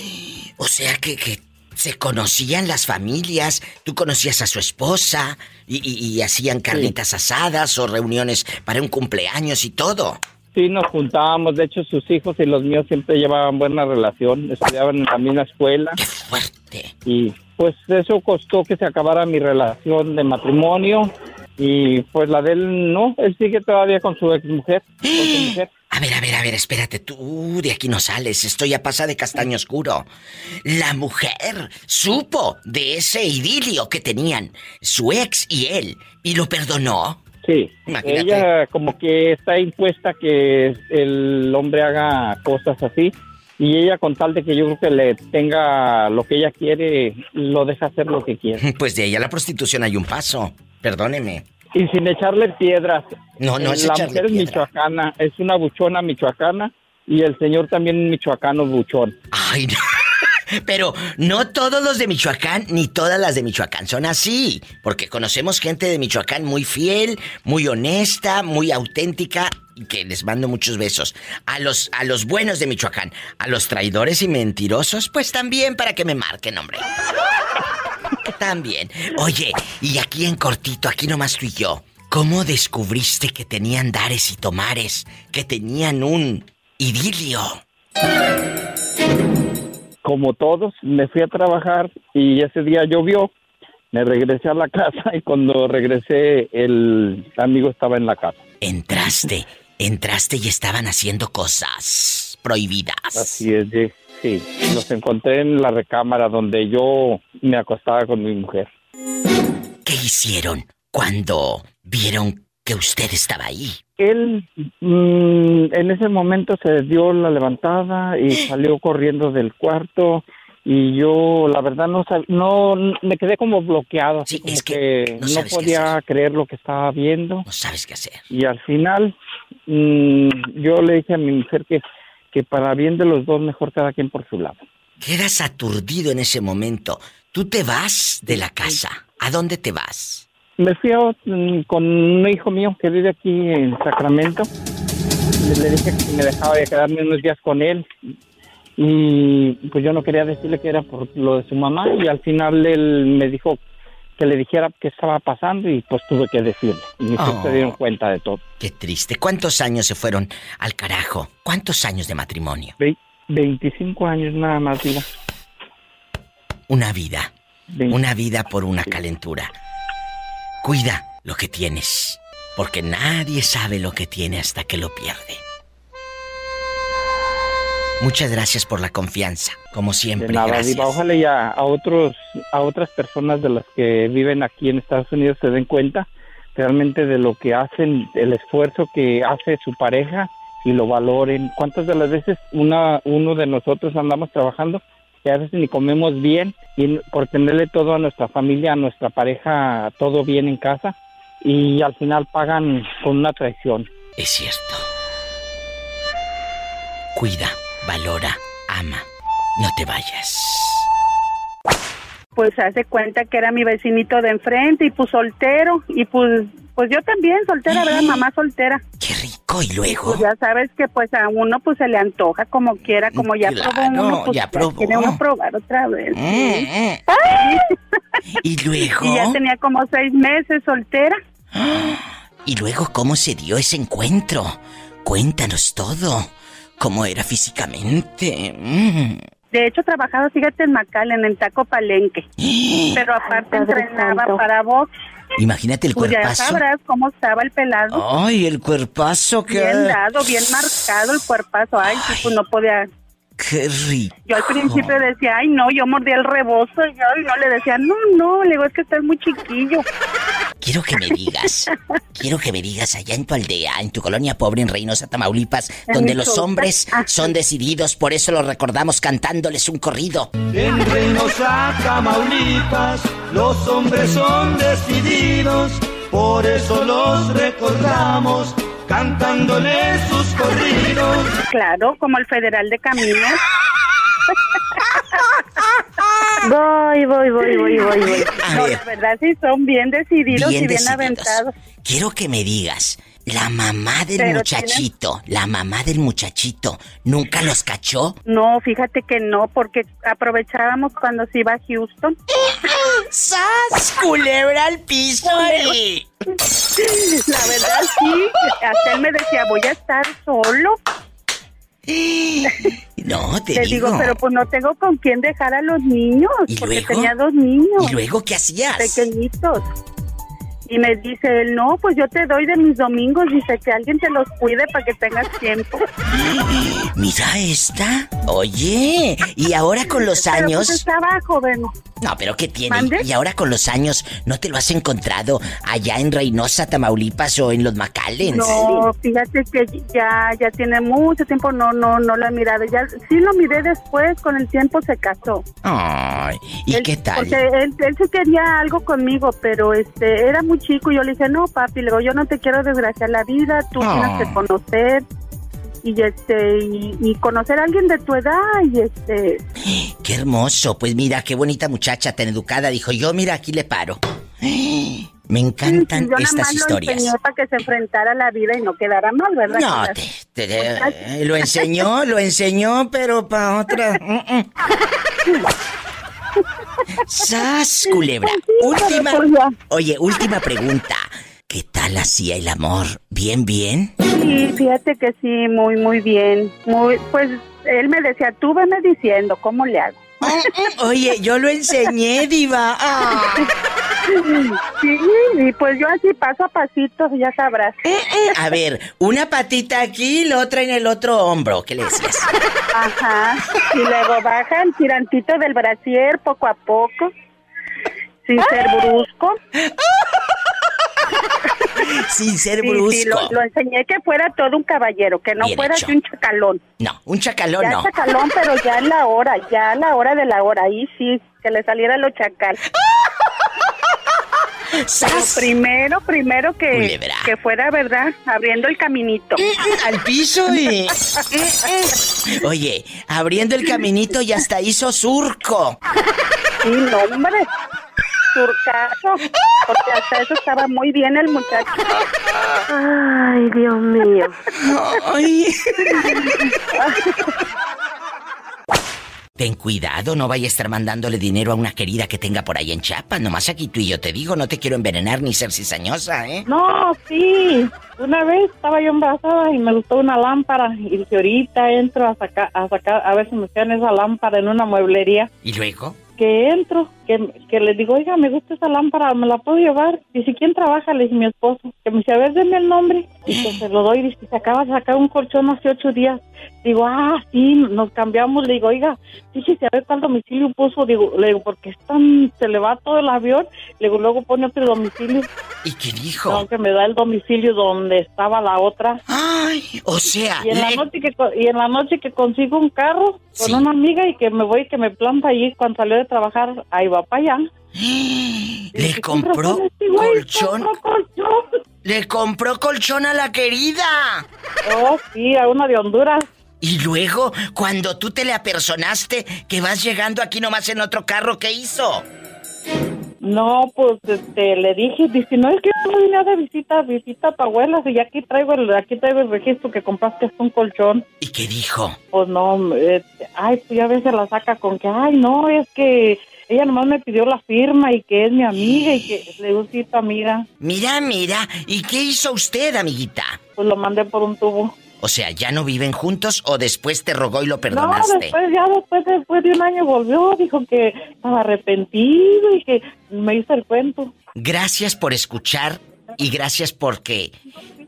[SPEAKER 2] O sea que, que se conocían las familias, tú conocías a su esposa y, y- y hacían carnitas asadas o reuniones para un cumpleaños y todo.
[SPEAKER 10] Sí, nos juntábamos. De hecho, sus hijos y los míos siempre llevaban buena relación. Estudiaban en la misma escuela.
[SPEAKER 2] ¡Qué fuerte!
[SPEAKER 10] Y pues eso costó que se acabara mi relación de matrimonio. Y pues la de él no. Él sigue todavía con su exmujer. Con su mujer.
[SPEAKER 2] A ver, a ver, a ver, espérate, tú de aquí no sales, estoy a pasar de castaño oscuro. La mujer supo de ese idilio que tenían su ex y él y lo perdonó.
[SPEAKER 10] Sí.
[SPEAKER 2] Imagínate.
[SPEAKER 10] Ella como que está impuesta que el hombre haga cosas así. Y ella con tal de que yo creo que le tenga lo que ella quiere, lo deja hacer lo que quiere.
[SPEAKER 2] Pues de ahí a la prostitución hay un paso. Perdóneme.
[SPEAKER 10] Y sin echarle piedras.
[SPEAKER 2] No, no es
[SPEAKER 10] La mujer es
[SPEAKER 2] piedra.
[SPEAKER 10] michoacana, es una buchona michoacana y el señor también michoacano buchón.
[SPEAKER 2] Ay, no. Pero no todos los de Michoacán ni todas las de Michoacán son así. Porque conocemos gente de Michoacán muy fiel, muy honesta, muy auténtica y que les mando muchos besos. A los, a los buenos de Michoacán, a los traidores y mentirosos, pues también para que me marquen, hombre. También. Oye, y aquí en cortito, aquí nomás tú y yo. ¿Cómo descubriste que tenían dares y tomares? Que tenían un idilio.
[SPEAKER 10] Como todos, me fui a trabajar y ese día llovió. Me regresé a la casa y cuando regresé el amigo estaba en la casa.
[SPEAKER 2] Entraste, entraste y estaban haciendo cosas prohibidas.
[SPEAKER 10] Así es, sí. sí. Los encontré en la recámara donde yo me acostaba con mi mujer.
[SPEAKER 2] ¿Qué hicieron cuando vieron que usted estaba ahí?
[SPEAKER 10] Él mm, en ese momento se dio la levantada y salió corriendo del cuarto y yo la verdad no sab- no me quedé como bloqueado, así como que,
[SPEAKER 2] no
[SPEAKER 10] no,
[SPEAKER 2] qué
[SPEAKER 10] podía creer lo que estaba viendo.
[SPEAKER 2] No sabes qué hacer.
[SPEAKER 10] Y al final mm, yo le dije a mi mujer que que para bien de los dos mejor cada quien por su lado.
[SPEAKER 2] Quedas aturdido en ese momento. Tú te vas de la casa. ¿A dónde te vas?
[SPEAKER 10] Me fui a- mm, con un hijo mío que vive aquí en Sacramento. Le, dije que me dejaba de quedarme unos días con él. y pues yo no quería decirle que era por lo de su mamá y al final él me dijo que le dijera qué estaba pasando y pues tuve que decirle. Y mis hijos se dieron
[SPEAKER 2] Oh.
[SPEAKER 10] cuenta de todo.
[SPEAKER 2] Qué triste. ¿Cuántos años se fueron al carajo? ¿Cuántos años de matrimonio?
[SPEAKER 10] Ve- 25 años nada más, digo.
[SPEAKER 2] Una vida. Una vida por una calentura. Cuida lo que tienes, porque nadie sabe lo que tiene hasta que lo pierde. Muchas gracias por la confianza, como siempre.
[SPEAKER 10] De nada,
[SPEAKER 2] gracias.
[SPEAKER 10] Diva. Ojalá ya a otros, a otras personas de las que viven aquí en Estados Unidos se den cuenta realmente de lo que hacen, el esfuerzo que hace su pareja y lo valoren. ¿Cuántas de las veces una, uno de nosotros andamos trabajando que a veces ni comemos bien y por tenerle todo a nuestra familia, a nuestra pareja, todo bien en casa y al final pagan con una traición?
[SPEAKER 2] Es cierto. Cuida, valora, ama. No te vayas.
[SPEAKER 11] Pues hace cuenta que era mi vecinito de enfrente y pues soltero y pues pues yo también soltera, ¿verdad? Mamá soltera.
[SPEAKER 2] Qué rico y luego.
[SPEAKER 11] Pues ya sabes que pues a uno pues se le antoja como quiera, como ya
[SPEAKER 2] Claro,
[SPEAKER 11] probó uno, pues
[SPEAKER 2] ya probó.
[SPEAKER 11] quiere uno probar otra vez.
[SPEAKER 2] Mm,
[SPEAKER 11] sí.
[SPEAKER 2] mm. Y luego.
[SPEAKER 11] Y ya tenía como seis meses soltera.
[SPEAKER 2] ¿Y luego cómo se dio ese encuentro? Cuéntanos todo. ¿Cómo era físicamente? Mm.
[SPEAKER 11] De hecho, trabajaba, fíjate, en McAllen, en Taco Palenque. Pero aparte entrenaba
[SPEAKER 12] Santo.
[SPEAKER 11] para box.
[SPEAKER 2] Imagínate el
[SPEAKER 11] Pues ya
[SPEAKER 2] cuerpazo.
[SPEAKER 11] sabrás cómo estaba el pelado.
[SPEAKER 2] Ay, el cuerpazo que.
[SPEAKER 11] Bien dado, bien marcado el cuerpazo. Ay, sí, pues no podía.
[SPEAKER 2] Qué rico.
[SPEAKER 11] Yo al principio decía, ay, no, yo mordía el rebozo y yo y no le decía, no, no, le digo, es que estás muy chiquillo.
[SPEAKER 2] Quiero que me digas, quiero que me digas allá en tu aldea, en tu colonia pobre en Reynosa, Tamaulipas, donde los hombres son decididos, por eso los recordamos cantándoles un corrido.
[SPEAKER 13] En Reynosa, Tamaulipas, los hombres son decididos, por eso los recordamos cantándoles sus corridos.
[SPEAKER 11] Claro, como el Federal de Caminos.
[SPEAKER 12] Voy, voy, voy, voy, voy, voy.
[SPEAKER 2] A
[SPEAKER 11] No,
[SPEAKER 2] ver,
[SPEAKER 11] la verdad sí son bien decididos
[SPEAKER 2] Bien
[SPEAKER 11] y bien
[SPEAKER 2] decididos.
[SPEAKER 11] aventados.
[SPEAKER 2] quiero que me digas, la mamá del
[SPEAKER 11] Pero
[SPEAKER 2] muchachito, la mamá del muchachito, ¿nunca los cachó?
[SPEAKER 11] No, fíjate que no, porque aprovechábamos cuando se iba a Houston.
[SPEAKER 2] ¡Sas! Culebra al piso y...
[SPEAKER 11] La verdad sí, hasta él me decía, voy a estar solo.
[SPEAKER 2] No, te
[SPEAKER 11] Le digo, pero pues no tengo con quién dejar a los niños,
[SPEAKER 2] ¿Y
[SPEAKER 11] porque
[SPEAKER 2] luego?
[SPEAKER 11] tenía dos niños
[SPEAKER 2] ¿Y luego qué hacías?
[SPEAKER 11] pequeñitos. Y me dice él, no, pues yo te doy de mis domingos, dice que alguien te los cuide para que tengas tiempo.
[SPEAKER 2] Mira esta. Oye, y ahora con los
[SPEAKER 11] Pero, pues,
[SPEAKER 2] años...
[SPEAKER 11] estaba joven.
[SPEAKER 2] No, pero ¿qué tiene?
[SPEAKER 11] ¿Mande?
[SPEAKER 2] Y ahora con los años, ¿no te lo has encontrado allá en Reynosa, Tamaulipas o en los Macalens?
[SPEAKER 11] No, fíjate que ya ya tiene mucho tiempo no no no lo he mirado. Ya sí lo miré después, con el tiempo se casó.
[SPEAKER 2] Ay, ¿y
[SPEAKER 11] Él-
[SPEAKER 2] qué tal?
[SPEAKER 11] Porque él, él sí quería algo conmigo, pero este era muy chico y yo le dije, "No, papi, le digo, yo no te quiero desgraciar la vida, tú
[SPEAKER 2] Ah.
[SPEAKER 11] tienes que conocer y este y, y conocer a alguien de tu edad y este
[SPEAKER 2] Qué hermoso. Pues mira, qué bonita muchacha, tan educada. Dijo, yo mira, aquí le paro. Me encantan
[SPEAKER 11] yo
[SPEAKER 2] estas
[SPEAKER 11] más
[SPEAKER 2] historias.
[SPEAKER 11] para que se enfrentara a la vida y no quedara mal, ¿verdad?
[SPEAKER 2] No,
[SPEAKER 11] Que
[SPEAKER 2] te, te- eh, lo enseñó, lo enseñó, pero para otra. ¡Sas, culebra! Última. Oye, última pregunta. ¿Qué tal hacía el amor? ¿Bien, bien?
[SPEAKER 11] Sí, fíjate que sí, muy, muy bien. Muy, pues él me decía, tú veme diciendo, ¿cómo le hago?
[SPEAKER 2] Oye, yo lo enseñé, diva. Ah.
[SPEAKER 11] Sí, y pues yo así paso a pasito, ya sabrás.
[SPEAKER 2] A ver, una patita aquí y la otra en el otro hombro. ¿Qué le decías?
[SPEAKER 11] Ajá. Y luego baja el tirantito del brasier poco a poco, sin ser brusco.
[SPEAKER 2] Sin ser
[SPEAKER 11] Sí,
[SPEAKER 2] brusco.
[SPEAKER 11] sí, lo, lo enseñé que fuera todo un caballero, que no
[SPEAKER 2] Bien
[SPEAKER 11] fuera
[SPEAKER 2] hecho.
[SPEAKER 11] así un chacalón.
[SPEAKER 2] No, un chacalón
[SPEAKER 11] ya
[SPEAKER 2] no.
[SPEAKER 11] chacalón, pero ya en la hora, ya a la hora de la hora, ahí sí, que le saliera lo chacal. Pero
[SPEAKER 2] ¡Sas!
[SPEAKER 11] primero, primero que,
[SPEAKER 2] Culebra.
[SPEAKER 11] que fuera, ¿verdad? Abriendo el caminito.
[SPEAKER 2] Al piso y. Oye, abriendo el caminito y hasta hizo surco.
[SPEAKER 11] Sí, no, hombre. Surcazo. Porque hasta eso estaba muy bien el muchacho.
[SPEAKER 12] Ay, Dios mío.
[SPEAKER 2] Ay. Ten cuidado, no vaya a estar mandándole dinero a una querida que tenga por ahí en Chiapas. Nomás aquí tú y yo te digo, no te quiero envenenar ni ser cizañosa, ¿eh?
[SPEAKER 14] No, sí. Una vez estaba yo embarazada y me gustó una lámpara y dije, ahorita entro a sacar, a sacar, a ver si me quedan esa lámpara en una mueblería.
[SPEAKER 2] ¿Y luego?
[SPEAKER 14] Que entro, que, que le digo, oiga, me gusta esa lámpara, ¿me la puedo llevar? Dice, ¿quién trabaja? Le dije, mi esposo. Que me dice, a ver, denme el nombre. Y pues se lo doy. Dice, se acaba de sacar un colchón hace ocho días. Digo, ah, sí, nos cambiamos. Le digo, oiga, fíjese a ver cuál domicilio puso. Digo, le digo, porque es tan, se le va todo el avión. Le digo, luego pone otro domicilio.
[SPEAKER 2] ¿Y qué dijo?
[SPEAKER 14] No, que me da el domicilio donde estaba la otra.
[SPEAKER 2] Ay, o sea.
[SPEAKER 14] Y en, la, noche que, y en la noche que consigo un carro con una amiga y que me voy, que me planta allí cuando salió de trabajar, ahí va para allá.
[SPEAKER 2] Le compró colchón. Le compró colchón a la querida.
[SPEAKER 14] Oh, sí, a una de Honduras.
[SPEAKER 2] Y luego, cuando tú te le apersonaste, que vas llegando aquí nomás en otro carro, ¿qué hizo?
[SPEAKER 14] No, pues este, le dije, dice, no es que no vine de visita, visita a tu abuela, y aquí traigo el, aquí traigo el registro que compraste un colchón.
[SPEAKER 2] ¿Y qué dijo?
[SPEAKER 14] Pues no, este, ay, pues ya a veces la saca con que, ay, no, es que ella nomás me pidió la firma y que es mi amiga y que le gusta amiga.
[SPEAKER 2] Mira, mira, ¿y qué hizo usted, amiguita?
[SPEAKER 14] Pues lo mandé por un tubo.
[SPEAKER 2] O sea, ¿ya no viven juntos o después te rogó y lo perdonaste?
[SPEAKER 14] No, después, ya después, después de un año volvió, dijo que estaba arrepentido y que me hizo el cuento.
[SPEAKER 2] Gracias por escuchar y gracias porque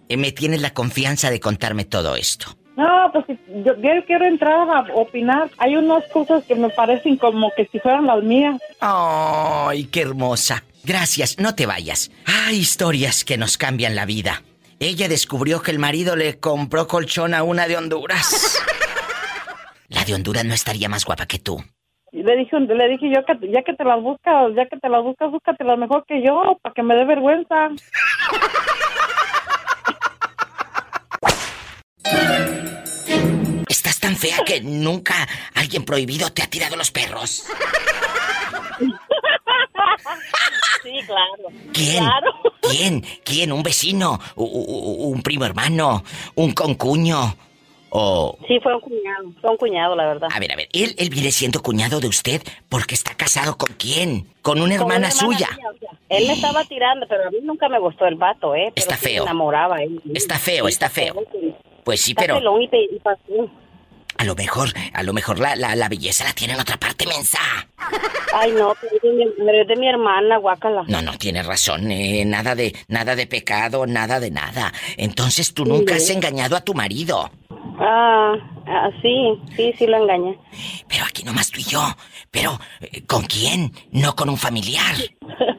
[SPEAKER 2] me tienes la confianza de contarme todo esto.
[SPEAKER 14] No, pues yo, quiero entrar a opinar. Hay unas cosas que me parecen como que si fueran las mías.
[SPEAKER 2] ¡Ay, qué hermosa! Gracias, no te vayas. Hay historias que nos cambian la vida. Ella descubrió que el marido le compró colchón a una de Honduras. La de Honduras no estaría más guapa que tú.
[SPEAKER 14] Y le dije, le dije yo que ya que te las buscas, ya que te las buscas, las mejor que yo, para que me dé vergüenza.
[SPEAKER 2] Estás tan fea que nunca alguien prohibido te ha tirado los perros.
[SPEAKER 15] Sí, claro.
[SPEAKER 2] ¿Quién? ¿Quién? ¿Quién? ¿Un vecino? ¿Un primo hermano? ¿Un concuño? ¿O...?
[SPEAKER 15] Sí, fue un cuñado. Fue un cuñado, la verdad.
[SPEAKER 2] A ver, a ver. Él, él viene siendo cuñado de usted porque está casado con quién? Con una hermana, suya.
[SPEAKER 15] él me estaba tirando, pero a mí nunca me gustó el vato, ¿eh?
[SPEAKER 2] está feo.
[SPEAKER 15] Me enamoraba.
[SPEAKER 2] Está feo, está feo. Pues sí, pero... A lo mejor, a lo mejor la, la, la belleza la tiene en otra parte, mensa.
[SPEAKER 15] Ay, no, pero es de mi, hermana, guácala.
[SPEAKER 2] No, no, tienes razón, eh, nada de, nada de pecado, nada de nada. Entonces tú nunca has engañado a tu marido.
[SPEAKER 15] Ah, ah, sí, sí, sí lo engañé.
[SPEAKER 2] Pero aquí nomás tú y yo. Pero, eh, ¿con quién? No con un familiar.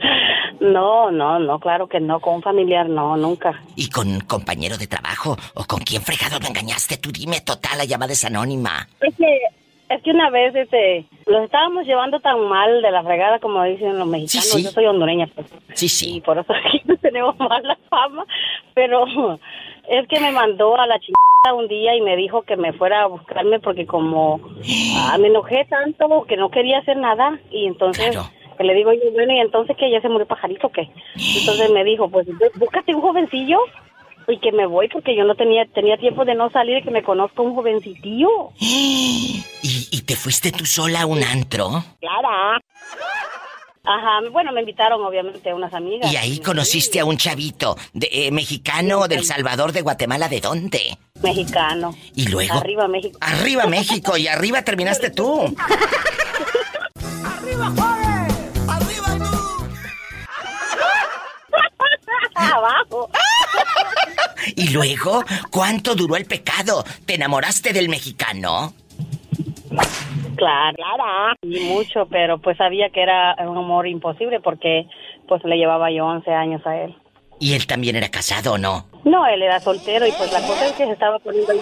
[SPEAKER 15] No, no, no, claro que no, con un familiar no, nunca.
[SPEAKER 2] ¿Y con un compañero de trabajo? ¿O con quién fregado lo engañaste? Tú dime, total, la llamada es anónima.
[SPEAKER 15] Es que, es que una vez, este, los estábamos llevando tan mal de la fregada como dicen los mexicanos. Yo soy hondureña, pues.
[SPEAKER 2] Sí, sí.
[SPEAKER 15] Y por eso aquí tenemos mala fama, pero es que me mandó a la chingada un día y me dijo que me fuera a buscarme porque como ah, me enojé tanto que no quería hacer nada y entonces que le digo yo, bueno, y entonces que ya se murió pajarito, ¿o ¿qué? Entonces me dijo, pues búscate un jovencillo y que me voy porque yo no tenía tenía tiempo de no salir y que me conozca un jovencitillo.
[SPEAKER 2] ¿Y, ¿Y te fuiste tú sola a un antro?
[SPEAKER 15] Claro. Ajá, bueno, me invitaron obviamente unas amigas.
[SPEAKER 2] ¿Y ahí conociste a un chavito de, eh, mexicano del Salvador, de Guatemala? ¿De dónde?
[SPEAKER 15] Mexicano.
[SPEAKER 2] ¿Y luego?
[SPEAKER 15] Arriba México.
[SPEAKER 2] Arriba México y arriba terminaste tú.
[SPEAKER 16] ¡Arriba, joven!
[SPEAKER 15] Abajo.
[SPEAKER 2] ¿Y luego? ¿Cuánto duró el pecado? ¿Te enamoraste del mexicano?
[SPEAKER 15] Claro, claro. Y mucho, pero pues sabía que era un amor imposible porque pues le llevaba yo 11 años a él.
[SPEAKER 2] ¿Y él también era casado o no?
[SPEAKER 15] No, él era soltero y pues la cosa es que se estaba poniendo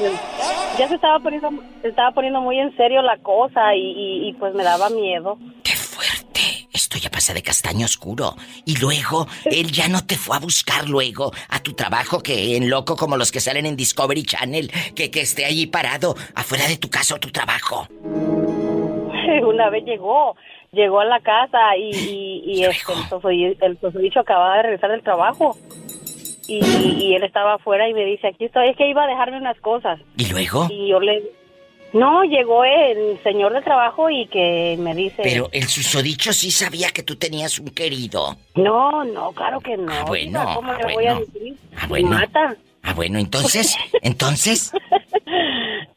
[SPEAKER 15] ya se estaba poniendo se estaba poniendo muy en serio la cosa y, y pues me daba miedo.
[SPEAKER 2] ¡Qué fuerte! Esto ya pasa de castaño oscuro. Y luego, él ya no te fue a buscar luego a tu trabajo, que en loco como los que salen en Discovery Channel, que, que esté allí parado afuera de tu casa o tu trabajo.
[SPEAKER 15] Una vez llegó, llegó a la casa y, y, y este, el susodicho acababa de regresar del trabajo. Y, y, él estaba afuera y me dice, aquí estoy, es que iba a dejarme unas cosas.
[SPEAKER 2] ¿Y luego?
[SPEAKER 15] Y yo le,
[SPEAKER 17] No, llegó el señor de trabajo y que me dice...
[SPEAKER 2] Pero el susodicho sí sabía que tú tenías un querido.
[SPEAKER 17] No, no, claro que no.
[SPEAKER 2] Ah, bueno,
[SPEAKER 17] ¿Cómo
[SPEAKER 2] ah,
[SPEAKER 17] le voy a
[SPEAKER 2] bueno.
[SPEAKER 17] decir?
[SPEAKER 2] Ah, bueno.
[SPEAKER 17] Mata.
[SPEAKER 2] Ah, bueno, entonces, entonces,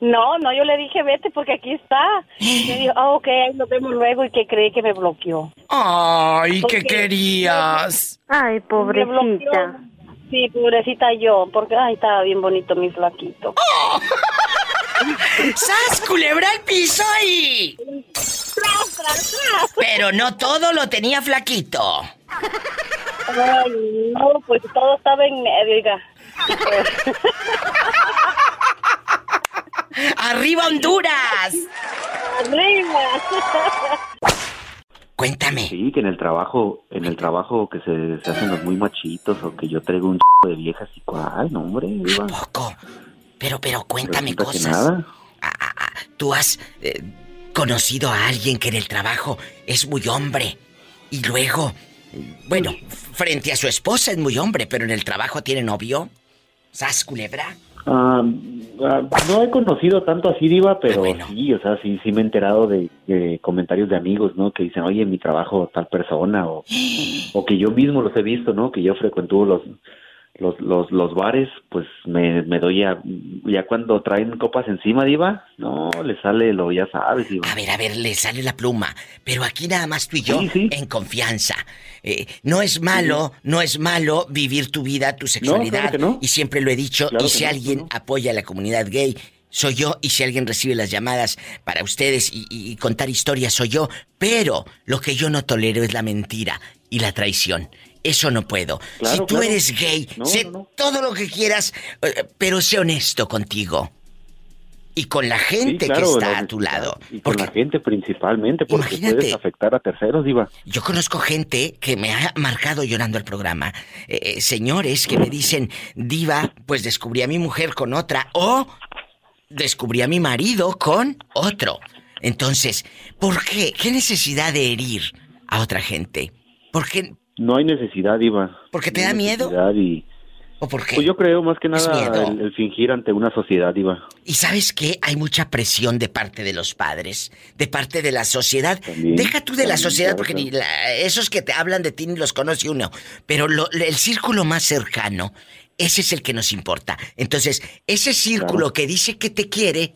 [SPEAKER 17] No, no, yo le dije, vete porque aquí está. Y me dijo, ah, ok, ahí nos vemos luego y que cree que me bloqueó.
[SPEAKER 2] Ay, ¿qué
[SPEAKER 17] Ok.
[SPEAKER 2] querías?
[SPEAKER 4] Ay, pobrecita.
[SPEAKER 17] Sí, pobrecita yo, porque, ay, estaba bien bonito mi flaquito.
[SPEAKER 2] ¡Sas, culebra al piso y... Pero no todo lo tenía flaquito.
[SPEAKER 17] Ay, no, pues todo estaba en medio, oiga.
[SPEAKER 2] ¡Arriba Honduras!
[SPEAKER 17] ¡Arriba!
[SPEAKER 2] Cuéntame.
[SPEAKER 18] Sí, que en el trabajo, en el trabajo que se, se hacen los muy machitos o que yo traigo un ch de viejas y cuál, no, hombre, iba.
[SPEAKER 2] poco? Pero, pero cuéntame
[SPEAKER 18] Resulta que
[SPEAKER 2] cosas.
[SPEAKER 18] nada.
[SPEAKER 2] ¿Tú has eh, conocido a alguien que en el trabajo es muy hombre y luego, bueno, frente a su esposa es muy hombre, pero en el trabajo tiene novio? ¿Sas, culebra?
[SPEAKER 18] Ah, ah, no he conocido tanto así, Diva, pero sí, o sea, sí, sí me he enterado de, de comentarios de amigos, ¿no? Que dicen, oye, en mi trabajo tal persona, o, o que yo mismo los he visto, ¿no? Que yo frecuento los, los, los, los bares, pues me, me doy a, ya cuando traen copas encima, Diva, no, le sale lo, ya sabes, Diva.
[SPEAKER 2] A ver, a ver, le sale la pluma. Pero aquí nada más tú y yo, en confianza. Eh, no es malo, no es malo vivir tu vida, tu sexualidad.
[SPEAKER 18] claro que no.
[SPEAKER 2] Y siempre lo he dicho.
[SPEAKER 18] Claro
[SPEAKER 2] y si
[SPEAKER 18] no,
[SPEAKER 2] alguien apoya a la comunidad gay, soy yo. Y si alguien recibe las llamadas para ustedes y, y- y contar historias, soy yo. Pero lo que yo no tolero es la mentira y la traición. Eso no puedo.
[SPEAKER 18] Claro,
[SPEAKER 2] si tú
[SPEAKER 18] claro.
[SPEAKER 2] eres gay,
[SPEAKER 18] No,
[SPEAKER 2] sé
[SPEAKER 18] no, no.
[SPEAKER 2] todo lo que quieras, eh, pero sé honesto contigo. Y con la gente
[SPEAKER 18] Sí, claro,
[SPEAKER 2] que está a tu lado.
[SPEAKER 18] Y con la gente principalmente, porque puedes afectar a terceros, Diva.
[SPEAKER 2] Yo conozco gente que me ha marcado llorando el programa. Eh, eh, señores que me dicen, Diva, pues descubrí a mi mujer con otra. O descubrí a mi marido con otro. Entonces, ¿por qué? ¿Qué necesidad de herir a otra gente? ¿Por qué?
[SPEAKER 18] No hay necesidad, Diva.
[SPEAKER 2] ¿Porque te
[SPEAKER 18] No
[SPEAKER 2] da miedo?
[SPEAKER 18] Y...
[SPEAKER 2] ¿O por qué?
[SPEAKER 18] Pues yo creo más que nada el, el fingir ante una sociedad, Diva.
[SPEAKER 2] Y sabes qué? Hay mucha presión de parte de los padres, de parte de la sociedad. Deja tú de la sociedad
[SPEAKER 18] claro,
[SPEAKER 2] porque
[SPEAKER 18] claro.
[SPEAKER 2] ni la- esos que te hablan de ti ni los conoce uno. Pero lo- el círculo más cercano, ese es el que nos importa. Entonces, ese círculo que dice que te quiere,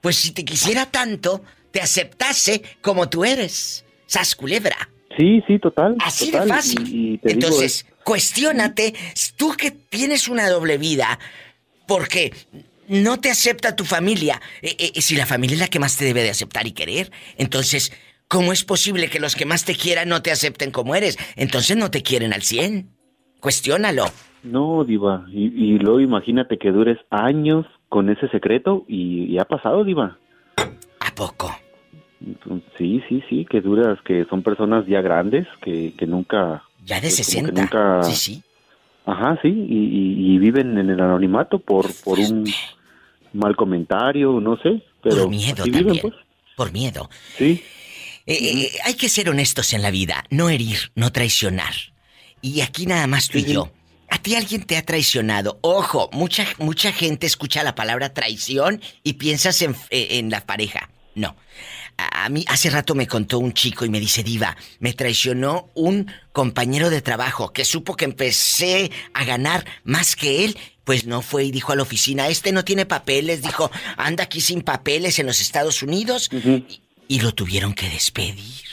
[SPEAKER 2] pues si te quisiera tanto, te aceptase como tú eres. Sas culebra.
[SPEAKER 18] Sí, sí, total.
[SPEAKER 2] Así
[SPEAKER 18] total.
[SPEAKER 2] de fácil.
[SPEAKER 18] Y, y te digo,
[SPEAKER 2] Entonces, cuestiónate, tú que tienes una doble vida, porque no te acepta tu familia, eh, eh, si la familia es la que más te debe de aceptar y querer, entonces, ¿cómo es posible que los que más te quieran no te acepten como eres? Entonces no te quieren al 100. Cuestiónalo.
[SPEAKER 18] No, Diva. Y, y luego imagínate que dures años con ese secreto y, y ha pasado, Diva.
[SPEAKER 2] ¿A poco?
[SPEAKER 18] Sí, sí, sí, que duras, que son personas ya grandes, que, que nunca...
[SPEAKER 2] Ya de
[SPEAKER 18] pues, como que
[SPEAKER 2] 60.
[SPEAKER 18] nunca-
[SPEAKER 2] Sí, sí.
[SPEAKER 18] Ajá, sí, y, y- y viven en el anonimato por, por un mal comentario, no sé, pero
[SPEAKER 2] Por miedo
[SPEAKER 18] así viven,
[SPEAKER 2] también.
[SPEAKER 18] pues.
[SPEAKER 2] Por miedo.
[SPEAKER 18] Sí.
[SPEAKER 2] Eh, eh, hay que ser honestos en la vida, no herir, no traicionar. Y aquí nada más tú y yo. ¿A ti alguien te ha traicionado? Ojo, mucha, mucha gente escucha la palabra traición y piensas en, eh, en la pareja. No. A, mí hace rato me contó un chico y me dice, Diva, me traicionó un compañero de trabajo que supo que empecé a ganar más que él. Pues no fue y dijo a la oficina, este no tiene papeles, dijo, anda aquí sin papeles en los Estados Unidos. y, y lo tuvieron que despedir.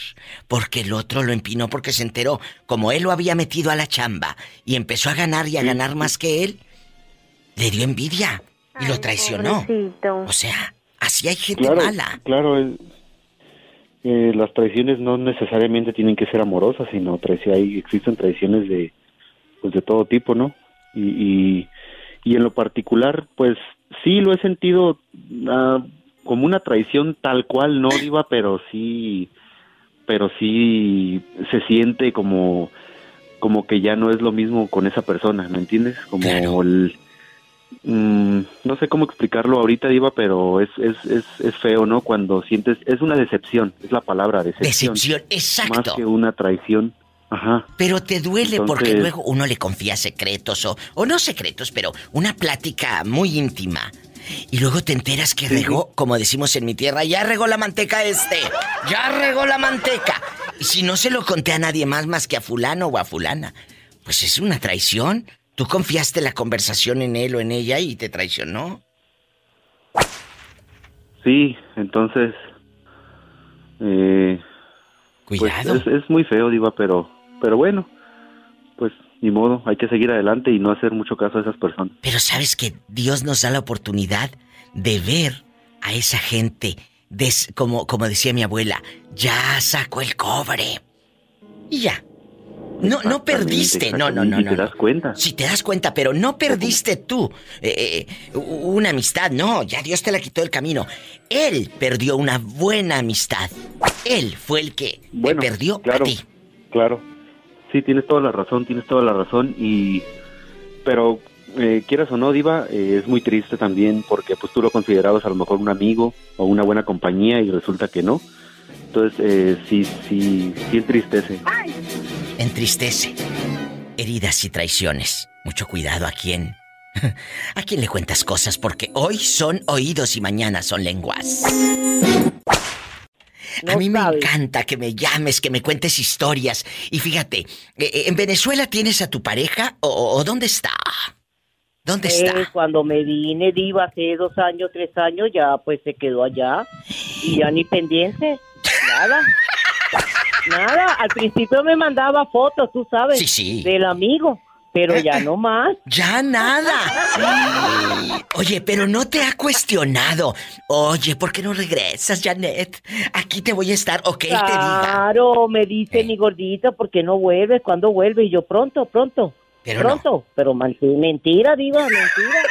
[SPEAKER 2] Porque el otro lo empinó porque se enteró. Como él lo había metido a la chamba y empezó a ganar y a ganar más que él, le dio envidia y lo traicionó. O sea, así hay gente
[SPEAKER 18] Claro,
[SPEAKER 2] mala.
[SPEAKER 18] claro, el- eh, las traiciones no necesariamente tienen que ser amorosas, sino traici- hay, existen traiciones de, pues de todo tipo, ¿no? Y, y, y en lo particular, pues sí lo he sentido ah, como una traición tal cual, no diva, pero sí, pero sí se siente como, como que ya no es lo mismo con esa persona, ¿me entiendes? Como el Mm, no sé cómo explicarlo ahorita, Diva, pero es, es, es, es feo, ¿no? Cuando sientes, es una decepción, es la palabra, decepción.
[SPEAKER 2] Decepción, exacto.
[SPEAKER 18] Más que una traición. Ajá.
[SPEAKER 2] Pero te duele porque luego uno le confía secretos o, o no secretos, pero una plática muy íntima. y luego te enteras que regó, como decimos en mi tierra, ya regó la manteca este, ya regó la manteca. Y si no se lo conté a nadie más más que a fulano o a fulana, pues es una traición. Tú confiaste la conversación en él o en ella y te traicionó.
[SPEAKER 18] Sí, entonces... Eh, pues,
[SPEAKER 2] Cuidado.
[SPEAKER 18] es, muy feo, Diva, pero, pero bueno, pues ni modo, hay que seguir adelante y no hacer mucho caso a esas personas.
[SPEAKER 2] Pero sabes que Dios nos da la oportunidad de ver a esa gente, des- como, como decía mi abuela, ya sacó el cobre. Y ya. No, no perdiste, no, no, no, no.
[SPEAKER 18] te das cuenta.
[SPEAKER 2] Si te das cuenta, pero no perdiste tú eh, eh, una amistad, no, ya Dios te la quitó del camino. Él perdió una buena amistad. Él fue el que te perdió
[SPEAKER 18] claro,
[SPEAKER 2] a ti.
[SPEAKER 18] Claro. Sí, tienes toda la razón, tienes toda la razón y... Pero eh, quieras o no, Diva, eh, es muy triste también porque pues tú lo considerabas a lo mejor un amigo o una buena compañía y resulta que no. Entonces, eh, sí, sí, sí entristece.
[SPEAKER 2] Entristece. Heridas y traiciones. Mucho cuidado a quién. A quién le cuentas cosas porque hoy son oídos y mañana son lenguas. a mí me encanta que me llames, que me cuentes historias. Y fíjate, eh, eh, ¿en Venezuela tienes a tu pareja o, o dónde está? ¿Dónde
[SPEAKER 19] Eh,
[SPEAKER 2] está?
[SPEAKER 19] cuando me vine, Diva, hace dos años, tres años, ya pues se quedó allá. Y ya ni pendiente. Nada. Nada. Al principio me mandaba fotos, tú sabes.
[SPEAKER 2] Sí, sí.
[SPEAKER 19] Del amigo. Pero ya no más.
[SPEAKER 2] Ya nada. Oye, pero no te ha cuestionado. Oye, ¿por qué no regresas, Janet? Aquí te voy a estar, o que él te diga.
[SPEAKER 19] Claro, me dice mi gordita, ¿por qué no vuelves? ¿Cuándo vuelves? Y yo, pronto, pronto.
[SPEAKER 2] Pero
[SPEAKER 19] pronto. Pero mentira, Diva, mentira.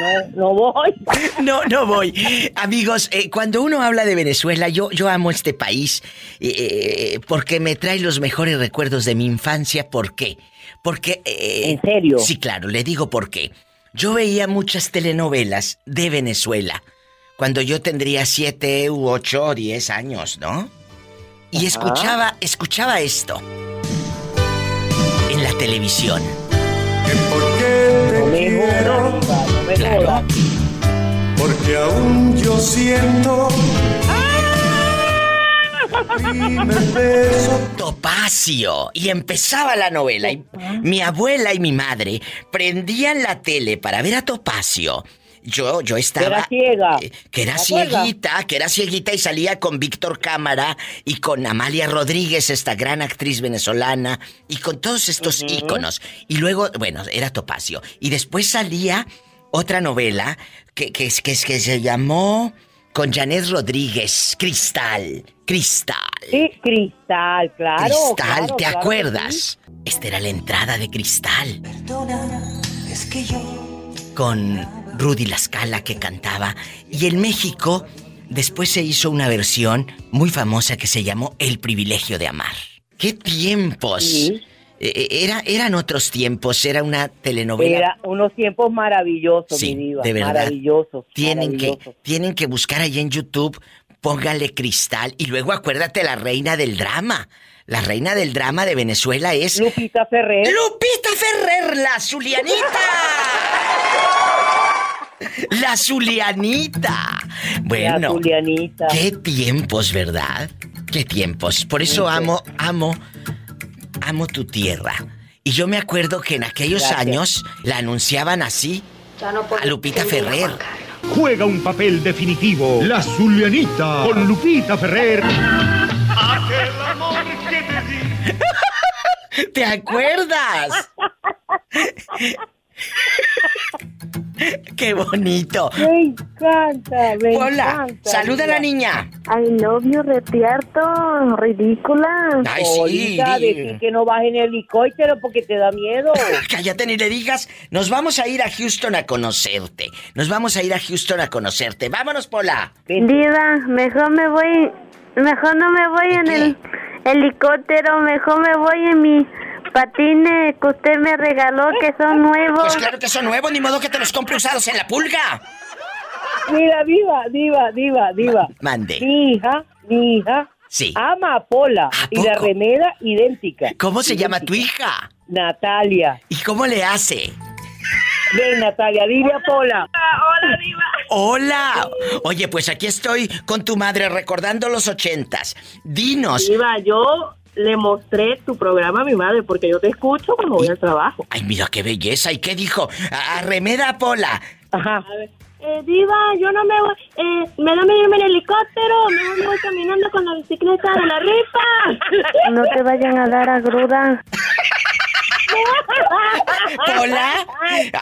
[SPEAKER 19] No, no voy.
[SPEAKER 2] No, no voy. Amigos, eh, cuando uno habla de Venezuela, yo, yo amo este país eh, eh, porque me trae los mejores recuerdos de mi infancia. ¿Por qué? Porque... ¿En
[SPEAKER 19] serio?
[SPEAKER 2] Sí, claro, le digo por qué. Yo veía muchas telenovelas de Venezuela cuando yo tendría siete u ocho o diez años, ¿no? Y
[SPEAKER 20] Ajá.
[SPEAKER 2] escuchaba, escuchaba esto en la televisión.
[SPEAKER 21] te quiero,
[SPEAKER 2] Claro.
[SPEAKER 21] porque aún yo siento.
[SPEAKER 2] Topacio. Y empezaba la novela. Y mi abuela y mi madre prendían la tele para ver a Topacio. Yo, yo estaba.
[SPEAKER 19] Era ciega.
[SPEAKER 2] eh, que era cieguita, que era cieguita y salía con Víctor Cámara y con Amalia Rodríguez, esta gran actriz venezolana, y con todos estos íconos. Y luego, bueno, era Topacio. Y después salía otra novela que, que, es- que, es- que se llamó con Janet Rodríguez, Cristal. Cristal.
[SPEAKER 19] Sí, Cristal, claro.
[SPEAKER 2] Cristal,
[SPEAKER 19] claro,
[SPEAKER 2] ¿te
[SPEAKER 19] claro
[SPEAKER 2] acuerdas? Esta era la entrada de Cristal.
[SPEAKER 21] Es que yo
[SPEAKER 2] Con Rudy Lascala que cantaba. Y en México, después se hizo una versión muy famosa que se llamó El privilegio de amar. ¡Qué tiempos! Eh, Era, eran otros tiempos, era una telenovela.
[SPEAKER 19] Era unos tiempos maravillosos,
[SPEAKER 2] Sí,
[SPEAKER 19] mi diva.
[SPEAKER 2] de verdad.
[SPEAKER 19] Maravillosos.
[SPEAKER 2] Tienen que, tienen que buscar ahí en YouTube, póngale cristal y luego acuérdate la reina del drama. La reina del drama de Venezuela es
[SPEAKER 19] Lupita Ferrer.
[SPEAKER 2] Lupita Ferrer, la Zulianita. La Zulianita. Bueno.
[SPEAKER 19] La Zulianita.
[SPEAKER 2] Qué tiempos, ¿verdad? Qué tiempos. Por eso amo, amo, amo tu tierra. Y yo me acuerdo que en aquellos
[SPEAKER 22] Gracias.
[SPEAKER 2] años la anunciaban así a Lupita Ferrer.
[SPEAKER 22] Juega un papel definitivo. La Zulianita. Con Lupita Ferrer. Aquel amor que te di.
[SPEAKER 2] ¿Te acuerdas? ¡Qué bonito!
[SPEAKER 19] Me encanta, me
[SPEAKER 2] Hola,
[SPEAKER 19] encanta.
[SPEAKER 2] saluda a la niña.
[SPEAKER 12] I love you, retierto, ridícula.
[SPEAKER 2] Ay, sí,
[SPEAKER 19] decir que no vas en el helicóptero porque te da miedo.
[SPEAKER 2] Cállate ni le digas. Nos vamos a ir a Houston a conocerte. Nos vamos a ir a Houston a conocerte. Vámonos, Pola.
[SPEAKER 12] Diva, mejor me voy, mejor no me voy en el helicóptero, mejor me voy en mi patines que usted me regaló que son nuevos.
[SPEAKER 2] Pues claro que son nuevos, ni modo que te los compre usados en la pulga.
[SPEAKER 19] Mira, diva, diva, diva, diva.
[SPEAKER 2] Mande.
[SPEAKER 19] Mi hija, mi hija.
[SPEAKER 2] Sí.
[SPEAKER 19] Ama a Pola. y la remera idéntica.
[SPEAKER 2] ¿Cómo se llama tu hija?
[SPEAKER 19] Natalia.
[SPEAKER 2] ¿Y cómo le hace?
[SPEAKER 23] Ven, Natalia, dile a Pola.
[SPEAKER 4] Hola, Diva.
[SPEAKER 2] Hola. Oye, pues aquí estoy con tu madre recordando los ochentas. Dinos.
[SPEAKER 23] Diva, yo le mostré tu programa a mi madre porque yo te escucho cuando voy al trabajo.
[SPEAKER 2] Ay, mira qué belleza. ¿Y qué dijo? A- Arremeda Pola.
[SPEAKER 23] Ajá.
[SPEAKER 4] Eh, diva, yo no me voy, eh, me da miedo irme en helicóptero, me voy caminando con la bicicleta de la rifa.
[SPEAKER 24] No te vayan a dar a gruda.
[SPEAKER 2] Pola.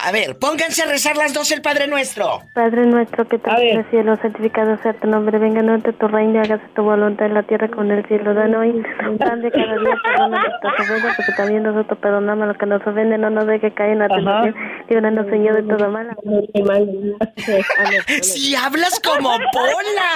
[SPEAKER 2] A ver, pónganse a rezar las dos el Padre Nuestro.
[SPEAKER 24] Padre nuestro que estás en el cielo, santificado sea tu nombre, venga a tu reino, hágase tu voluntad en la tierra como en el cielo. Danos hoy pan de cada día, perdona nuestras ofensas, porque también nosotros perdonamos a los que nos ofenden, no nos deje caer en la tentación, líbranos Señor de todo mal.
[SPEAKER 2] Si hablas como Pola.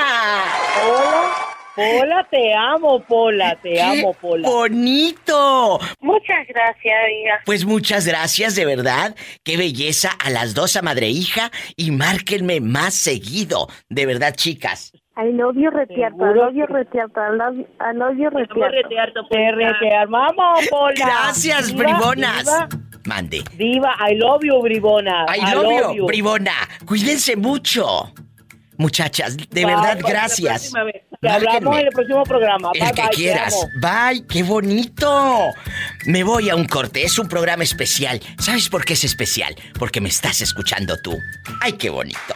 [SPEAKER 23] Pola, Pola, te amo, Pola, te amo, Pola.
[SPEAKER 2] ¡Bonito!
[SPEAKER 4] Muchas gracias, Diva.
[SPEAKER 2] Pues muchas gracias, de verdad. Qué belleza a las dos a madre e hija. Y márquenme más seguido. De verdad, chicas.
[SPEAKER 24] I love I love retiarto, I love you, I love you, retiarto.
[SPEAKER 23] Te retear, vamos, Pola.
[SPEAKER 2] Gracias, bribonas. Mande.
[SPEAKER 23] Diva, I love you, bribona.
[SPEAKER 2] I love you, bribona. Cuídense mucho. Muchachas, de
[SPEAKER 23] Bye,
[SPEAKER 2] verdad,
[SPEAKER 23] la
[SPEAKER 2] gracias.
[SPEAKER 23] vez. Te hablamos en el próximo programa.
[SPEAKER 2] El que
[SPEAKER 23] bye,
[SPEAKER 2] quieras. Bye, qué bonito. Me voy a un corte, es un programa especial. ¿Sabes por qué es especial? Porque me estás escuchando tú. Ay, qué bonito.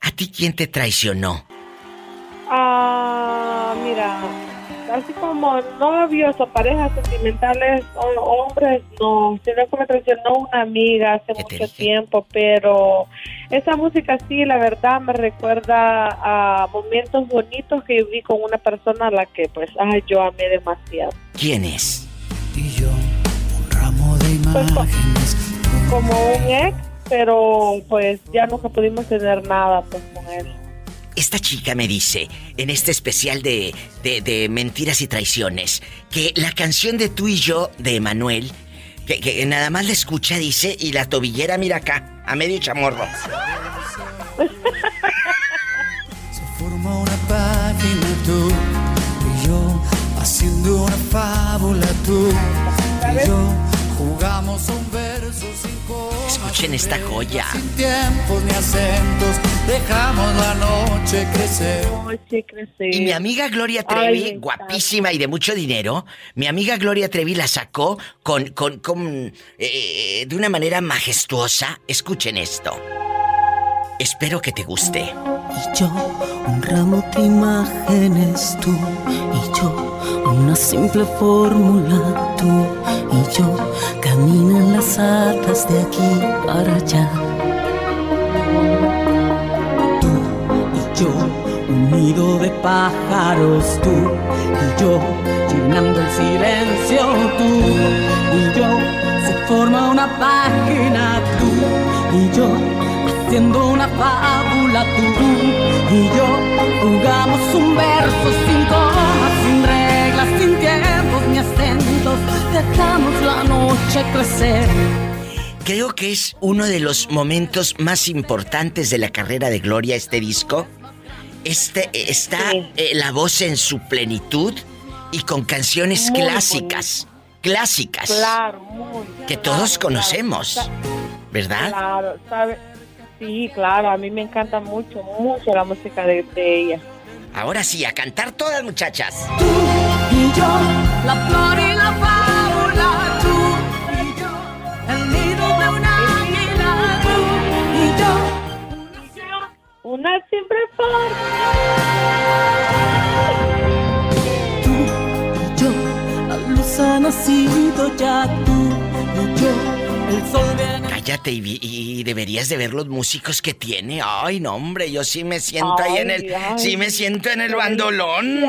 [SPEAKER 2] ¿A ti quién te traicionó?
[SPEAKER 24] Ah, mira, así como novios o parejas sentimentales o hombres, no. Sino que me traicionó una amiga hace mucho tiempo, pero esa música sí, la verdad, me recuerda a momentos bonitos que viví con una persona a la que, pues, ay, yo amé demasiado.
[SPEAKER 2] ¿Quién es?
[SPEAKER 24] Pues, co- como un ex, pero pues ya nunca pudimos tener nada pues con él.
[SPEAKER 2] Esta chica me dice, en este especial de, de, mentiras y traiciones, que la canción de tú y yo, de Emanuel, que, nada más la escucha, dice, y la tobillera mira acá, a medio chamorro.
[SPEAKER 25] Forma una página tú y yo haciendo una fábula tú y yo jugamos a un
[SPEAKER 2] Escuchen esta joya.
[SPEAKER 25] sin tiempos ni acentos dejamos la noche crecer
[SPEAKER 2] Y mi amiga Gloria Trevi, guapísima y de mucho dinero, mi amiga Gloria Trevi la sacó con, con, con eh, de una manera majestuosa. Escuchen esto. Espero que te guste.
[SPEAKER 25] y yo un ramo de imágenes tú y yo una simple fórmula tú y yo caminan las hadas de aquí para allá. Tú y yo un nido de pájaros tú y yo llenando el silencio tú y yo se forma una página tú y yo haciendo una fábula tú y yo jugamos un verso sin dejamos la noche crecer.
[SPEAKER 2] Creo que es uno de los momentos más importantes de la carrera de Gloria este disco. Este está eh, la voz en su plenitud y con canciones
[SPEAKER 24] Muy
[SPEAKER 2] clásicas, clásicas
[SPEAKER 24] Claro, muy.
[SPEAKER 2] que
[SPEAKER 24] claro,
[SPEAKER 2] todos
[SPEAKER 24] claro.
[SPEAKER 2] conocemos, ¿verdad?
[SPEAKER 24] Claro, sabe. Sí, claro, a mí me encanta mucho, mucho la música de, de ella.
[SPEAKER 2] Ahora sí, a cantar todas muchachas.
[SPEAKER 25] Y yo, la flor y la fábula, tú y yo, el nido de una águila, tú y yo.
[SPEAKER 24] Una siempre
[SPEAKER 25] Tú y yo, la luz ha nacido ya, tú y yo, el sol viene.
[SPEAKER 2] Cállate y, y deberías de ver los músicos que tiene. Ay, no, hombre, yo sí me siento ahí en el,
[SPEAKER 24] Ay,
[SPEAKER 2] sí me siento en el bandolón.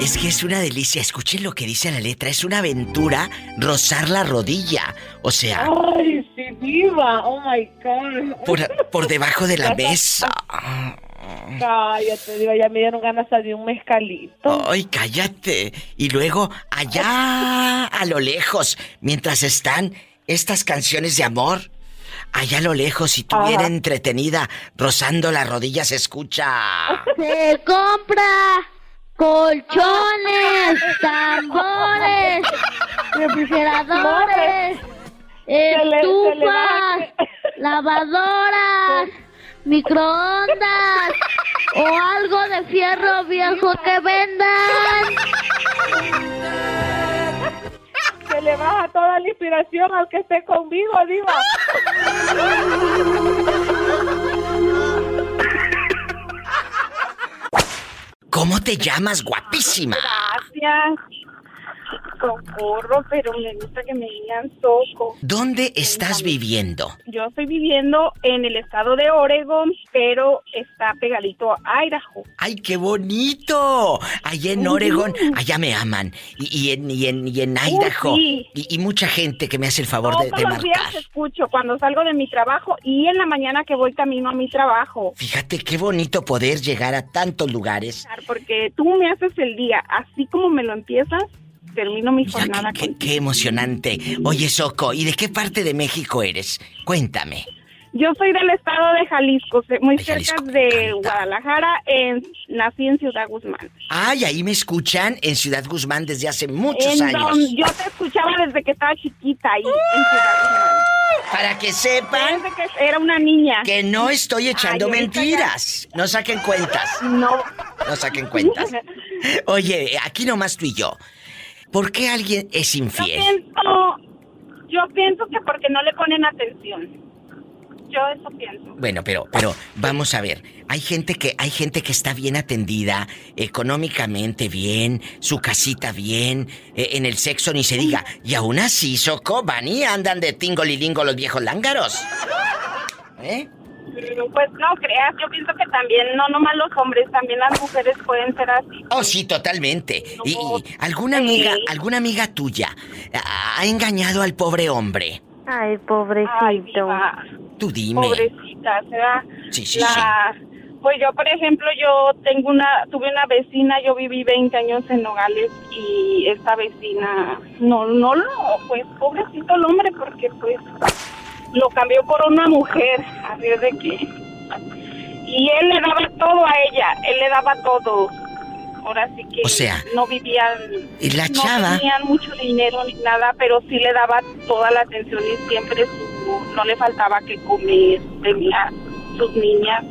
[SPEAKER 25] Es
[SPEAKER 2] que es una delicia. Escuchen lo que dice la letra. Es una aventura rozar la rodilla. O sea,
[SPEAKER 24] Ay, sí, viva. Oh my God.
[SPEAKER 2] por, por debajo de la mesa.
[SPEAKER 24] Cállate, diva, ya me dieron ganas de un mezcalito.
[SPEAKER 2] Ay, cállate. Y luego, allá a lo lejos, mientras están estas canciones de amor, allá a lo lejos, si tuviera entretenida, rozando la rodilla, se escucha.
[SPEAKER 26] Se compra colchones, tambores, refrigeradores, estufas, lavadoras, microondas o algo de fierro viejo que vendan.
[SPEAKER 17] Se le baja toda la inspiración al que esté conmigo, Diva.
[SPEAKER 2] ¿Cómo te llamas, guapísima?
[SPEAKER 17] Gracias. Socorro, pero me gusta que me digan Soco.
[SPEAKER 2] ¿Dónde estás viviendo?
[SPEAKER 17] Yo estoy viviendo en el estado de Oregon, pero está pegadito a Idaho.
[SPEAKER 2] ¡Ay, qué bonito! Allá en Oregon, allá me aman. Y, y en, y, en, y en Idaho.
[SPEAKER 17] sí.
[SPEAKER 2] y, y mucha gente que me hace el favor de,
[SPEAKER 17] Todos
[SPEAKER 2] de
[SPEAKER 17] los días
[SPEAKER 2] marcar.
[SPEAKER 17] escucho cuando salgo de mi trabajo y en la mañana que voy camino a mi trabajo.
[SPEAKER 2] Fíjate qué bonito poder llegar a tantos lugares.
[SPEAKER 17] Porque tú me haces el día, así como me lo empiezas, termino mi jornada
[SPEAKER 2] Qué, qué emocionante. Oye, Soco, ¿y de qué parte de México eres? Cuéntame.
[SPEAKER 17] Yo soy del estado de Jalisco, muy cerca de Guadalajara, en, nací en Ciudad Guzmán.
[SPEAKER 2] Ay, ahí me escuchan en Ciudad Guzmán desde hace muchos
[SPEAKER 17] en
[SPEAKER 2] años.
[SPEAKER 17] donde yo te escuchaba desde que estaba chiquita ahí en Ciudad Guzmán.
[SPEAKER 2] Para que sepan
[SPEAKER 17] Desde que era una niña.
[SPEAKER 2] que no estoy echando
[SPEAKER 17] Ay,
[SPEAKER 2] mentiras. No saquen cuentas.
[SPEAKER 17] No.
[SPEAKER 2] No saquen cuentas. Oye, aquí nomás tú y yo. ¿Por qué alguien es
[SPEAKER 17] Yo
[SPEAKER 2] infiel?
[SPEAKER 17] pienso, yo pienso que porque no le ponen atención. Yo eso pienso.
[SPEAKER 2] Bueno, pero, pero, vamos a ver. Hay gente que, hay gente que está bien atendida, económicamente bien, su casita bien, eh, en el sexo ni se diga. Y aún así, Soco, van y andan de tingolilingo los viejos lángaros. ¿Eh?
[SPEAKER 17] Pues no creas, yo pienso que también, no nomás los hombres, también las mujeres pueden ser así.
[SPEAKER 2] Oh, sí, totalmente. Y, y alguna amiga, alguna amiga tuya ha engañado al pobre hombre.
[SPEAKER 17] Ay, pobrecito.
[SPEAKER 2] Tú dime.
[SPEAKER 17] Pobrecita, ¿será?
[SPEAKER 2] Sí, sí,
[SPEAKER 17] La- Pues yo, por ejemplo, yo tengo una, tuve una vecina, yo viví 20 años en Nogales y esta vecina, no, no lo, pues pobrecito el hombre porque pues lo cambió por una mujer, así es de que, y él le daba todo a ella, él le daba todo. Ahora sí que
[SPEAKER 2] O sea,
[SPEAKER 17] no vivían,
[SPEAKER 2] y la
[SPEAKER 17] no
[SPEAKER 2] chava-
[SPEAKER 17] tenían mucho dinero ni nada, pero sí le daba toda la atención y siempre su, no le faltaba que comer, tenía sus niñas.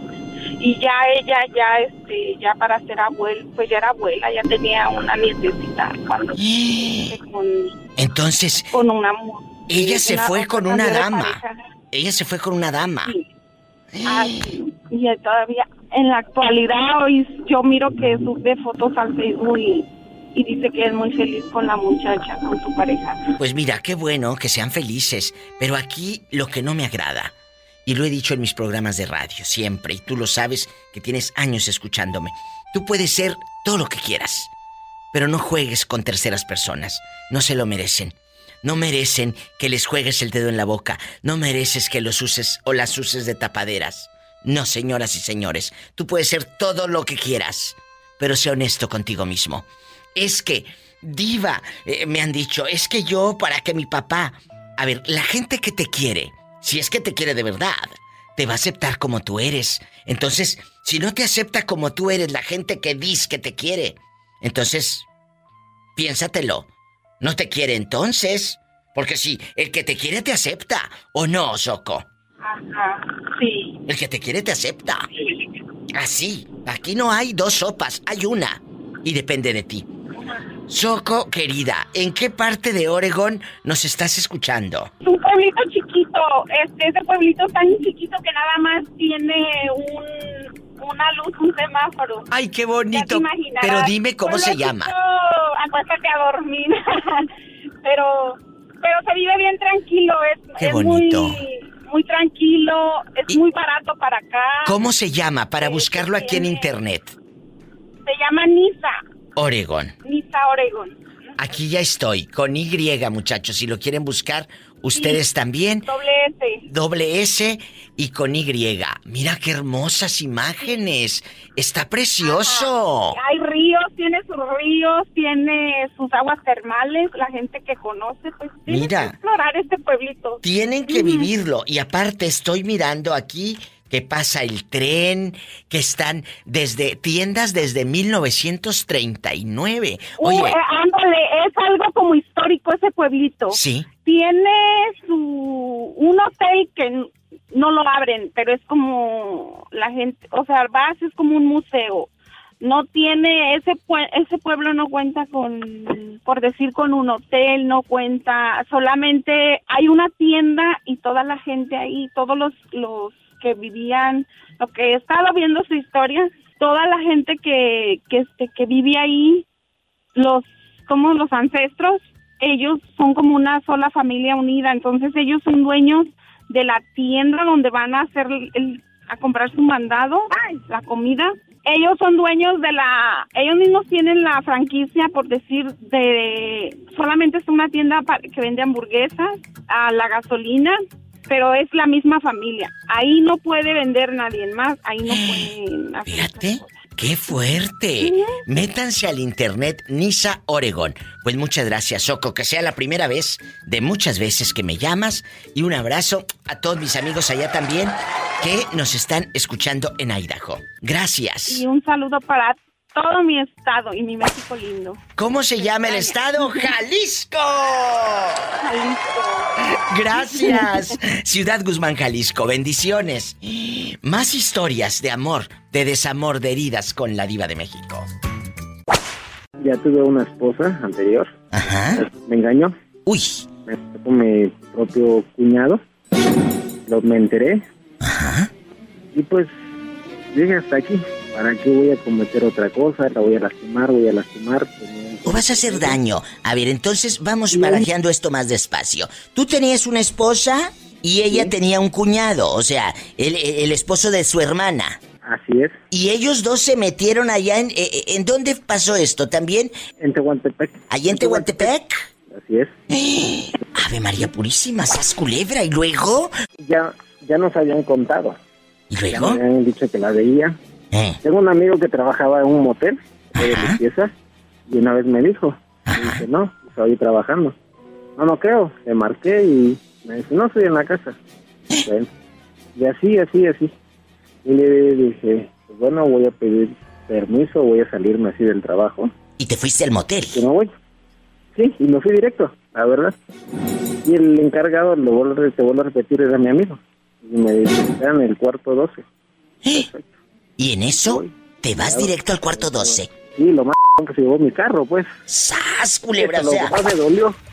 [SPEAKER 17] Y ya ella ya este ya para ser abuela pues ya era abuela ya tenía una nietecita cuando con,
[SPEAKER 2] Entonces,
[SPEAKER 17] con una mu-
[SPEAKER 2] ella se fue con una dama. Ella se fue con una dama.
[SPEAKER 17] Ay, y todavía en la actualidad hoy yo miro que sube fotos al Facebook y, y dice que es muy feliz con la muchacha con su pareja
[SPEAKER 2] Pues mira, qué bueno que sean felices, pero aquí lo que no me agrada, y lo he dicho en mis programas de radio siempre, y tú lo sabes que tienes años escuchándome, tú puedes ser todo lo que quieras, pero no juegues con terceras personas, no se lo merecen. No merecen que les juegues el dedo en la boca, no mereces que los uses o las uses de tapaderas. No, señoras y señores, tú puedes ser todo lo que quieras, pero sé honesto contigo mismo. Es que, diva, eh, me han dicho, es que yo para que mi papá... A ver, la gente que te quiere, si es que te quiere de verdad, te va a aceptar como tú eres. Entonces, si no te acepta como tú eres la gente que dice que te quiere, entonces, piénsatelo. No te quiere entonces. Porque si el que te quiere te acepta, ¿o no, Soco?
[SPEAKER 17] ajá sí
[SPEAKER 2] El que te quiere te acepta. Así. Aquí no hay dos sopas, hay una. Y depende de ti. Soco, querida, ¿en qué parte de Oregón nos estás escuchando?
[SPEAKER 17] un pueblito chiquito este ese pueblito tan chiquito que nada más tiene un una luz un semáforo
[SPEAKER 2] Ay, qué bonito. Pero dime cómo
[SPEAKER 17] Pueblo
[SPEAKER 2] se llama.
[SPEAKER 17] chico, Acuéstate a dormir. pero pero se vive bien tranquilo, es,
[SPEAKER 2] Qué
[SPEAKER 17] es
[SPEAKER 2] bonito.
[SPEAKER 17] muy muy tranquilo, es muy barato para acá.
[SPEAKER 2] ¿Cómo se llama para buscarlo aquí en internet?
[SPEAKER 17] Se llama Nisa,
[SPEAKER 2] Oregón.
[SPEAKER 17] Nisa Oregon.
[SPEAKER 2] Aquí ya estoy, con Y, muchachos. Si lo quieren buscar, ustedes también.
[SPEAKER 17] Doble S.
[SPEAKER 2] Doble S y con Y. Mira qué hermosas imágenes. Está precioso.
[SPEAKER 17] Hay ríos, tiene sus ríos, tiene sus aguas termales. La gente que conoce, pues tiene
[SPEAKER 2] Mira.
[SPEAKER 17] que explorar este pueblito.
[SPEAKER 2] Tienen que vivirlo. Y aparte estoy mirando aquí que pasa el tren, que están desde tiendas desde 1939.
[SPEAKER 17] Uh,
[SPEAKER 2] Oye,
[SPEAKER 17] eh, ándale, es algo como histórico ese pueblito.
[SPEAKER 2] sí.
[SPEAKER 17] Tiene su un hotel que no lo abren, pero es como la gente, o sea, vas es como un museo. No tiene ese pue- ese pueblo no cuenta con por decir con un hotel, no cuenta, solamente hay una tienda y toda la gente ahí, todos los los que vivían, lo que he estado viendo su historia, toda la gente que que este que vive ahí los como los ancestros ellos son como una sola familia unida. Entonces ellos son dueños de la tienda donde van a hacer el- comprar su mandado la comida. Ellos son dueños de la ellos mismos tienen la franquicia por decir de solamente es una tienda que vende hamburguesas a la gasolina pero es la misma familia ahí no puede vender nadie más ahí no pueden hacer
[SPEAKER 2] Fíjate, qué fuerte. Métanse al internet Nisa Oregon. Pues muchas gracias, Soco, que sea la primera vez de muchas veces que me llamas y un abrazo a todos mis amigos allá también que nos están escuchando en Idaho. Gracias.
[SPEAKER 17] Y un saludo para todo mi estado y mi México lindo.
[SPEAKER 2] ¿Cómo se llama el estado? Jalisco.
[SPEAKER 17] Jalisco.
[SPEAKER 2] Gracias. Ciudad Guzmán, Jalisco. Bendiciones. Más historias de amor, de desamor, de heridas con la diva de México.
[SPEAKER 27] Ya tuve una esposa anterior.
[SPEAKER 2] Ajá.
[SPEAKER 27] Me engañó.
[SPEAKER 2] Uy.
[SPEAKER 27] Me sacó mi propio cuñado. Lo me enteré.
[SPEAKER 2] Ajá.
[SPEAKER 27] Y pues llegué hasta aquí. ¿Para qué voy a cometer otra cosa? La voy a lastimar, voy a lastimar.
[SPEAKER 2] ¿O vas a hacer daño? A ver, entonces vamos barajeando esto más despacio. Tú tenías una esposa y ella tenía un cuñado, o sea, el, el esposo de su hermana.
[SPEAKER 27] Así es.
[SPEAKER 2] Y ellos dos se metieron allá en... eh, ¿En dónde pasó esto? ¿También?
[SPEAKER 27] En Tehuantepec.
[SPEAKER 2] ¿Allá en Tehuantepec?
[SPEAKER 27] Así es.
[SPEAKER 2] Ave María Purísima, sas culebra, ¿y luego?
[SPEAKER 27] Ya, ya nos habían contado.
[SPEAKER 2] ¿Y
[SPEAKER 27] Ya
[SPEAKER 2] luego?
[SPEAKER 27] me habían dicho que la veía.
[SPEAKER 2] Eh.
[SPEAKER 27] Tengo un amigo que trabajaba en un motel de limpieza y una vez me dijo, y dije, no, estoy trabajando. No, no creo. Le marqué y me dice, no, estoy en la casa. Bueno, y así, así, así. Y le dije, pues bueno, voy a pedir permiso, voy a salirme así del trabajo.
[SPEAKER 2] ¿Y te fuiste al motel?
[SPEAKER 27] Que no voy. Sí, y me fui directo, la verdad. Y el encargado, lo vuelvo, a- te vuelvo a repetir, era mi amigo. Y me dice, está en el cuarto 12.
[SPEAKER 2] ¿Y en eso? ¿Te vas directo al cuarto 12?
[SPEAKER 27] Sí, lo más que se llevó mi carro, pues.
[SPEAKER 2] ¡Sas, culebra! O
[SPEAKER 27] lo
[SPEAKER 2] sea,
[SPEAKER 27] que más me dolió.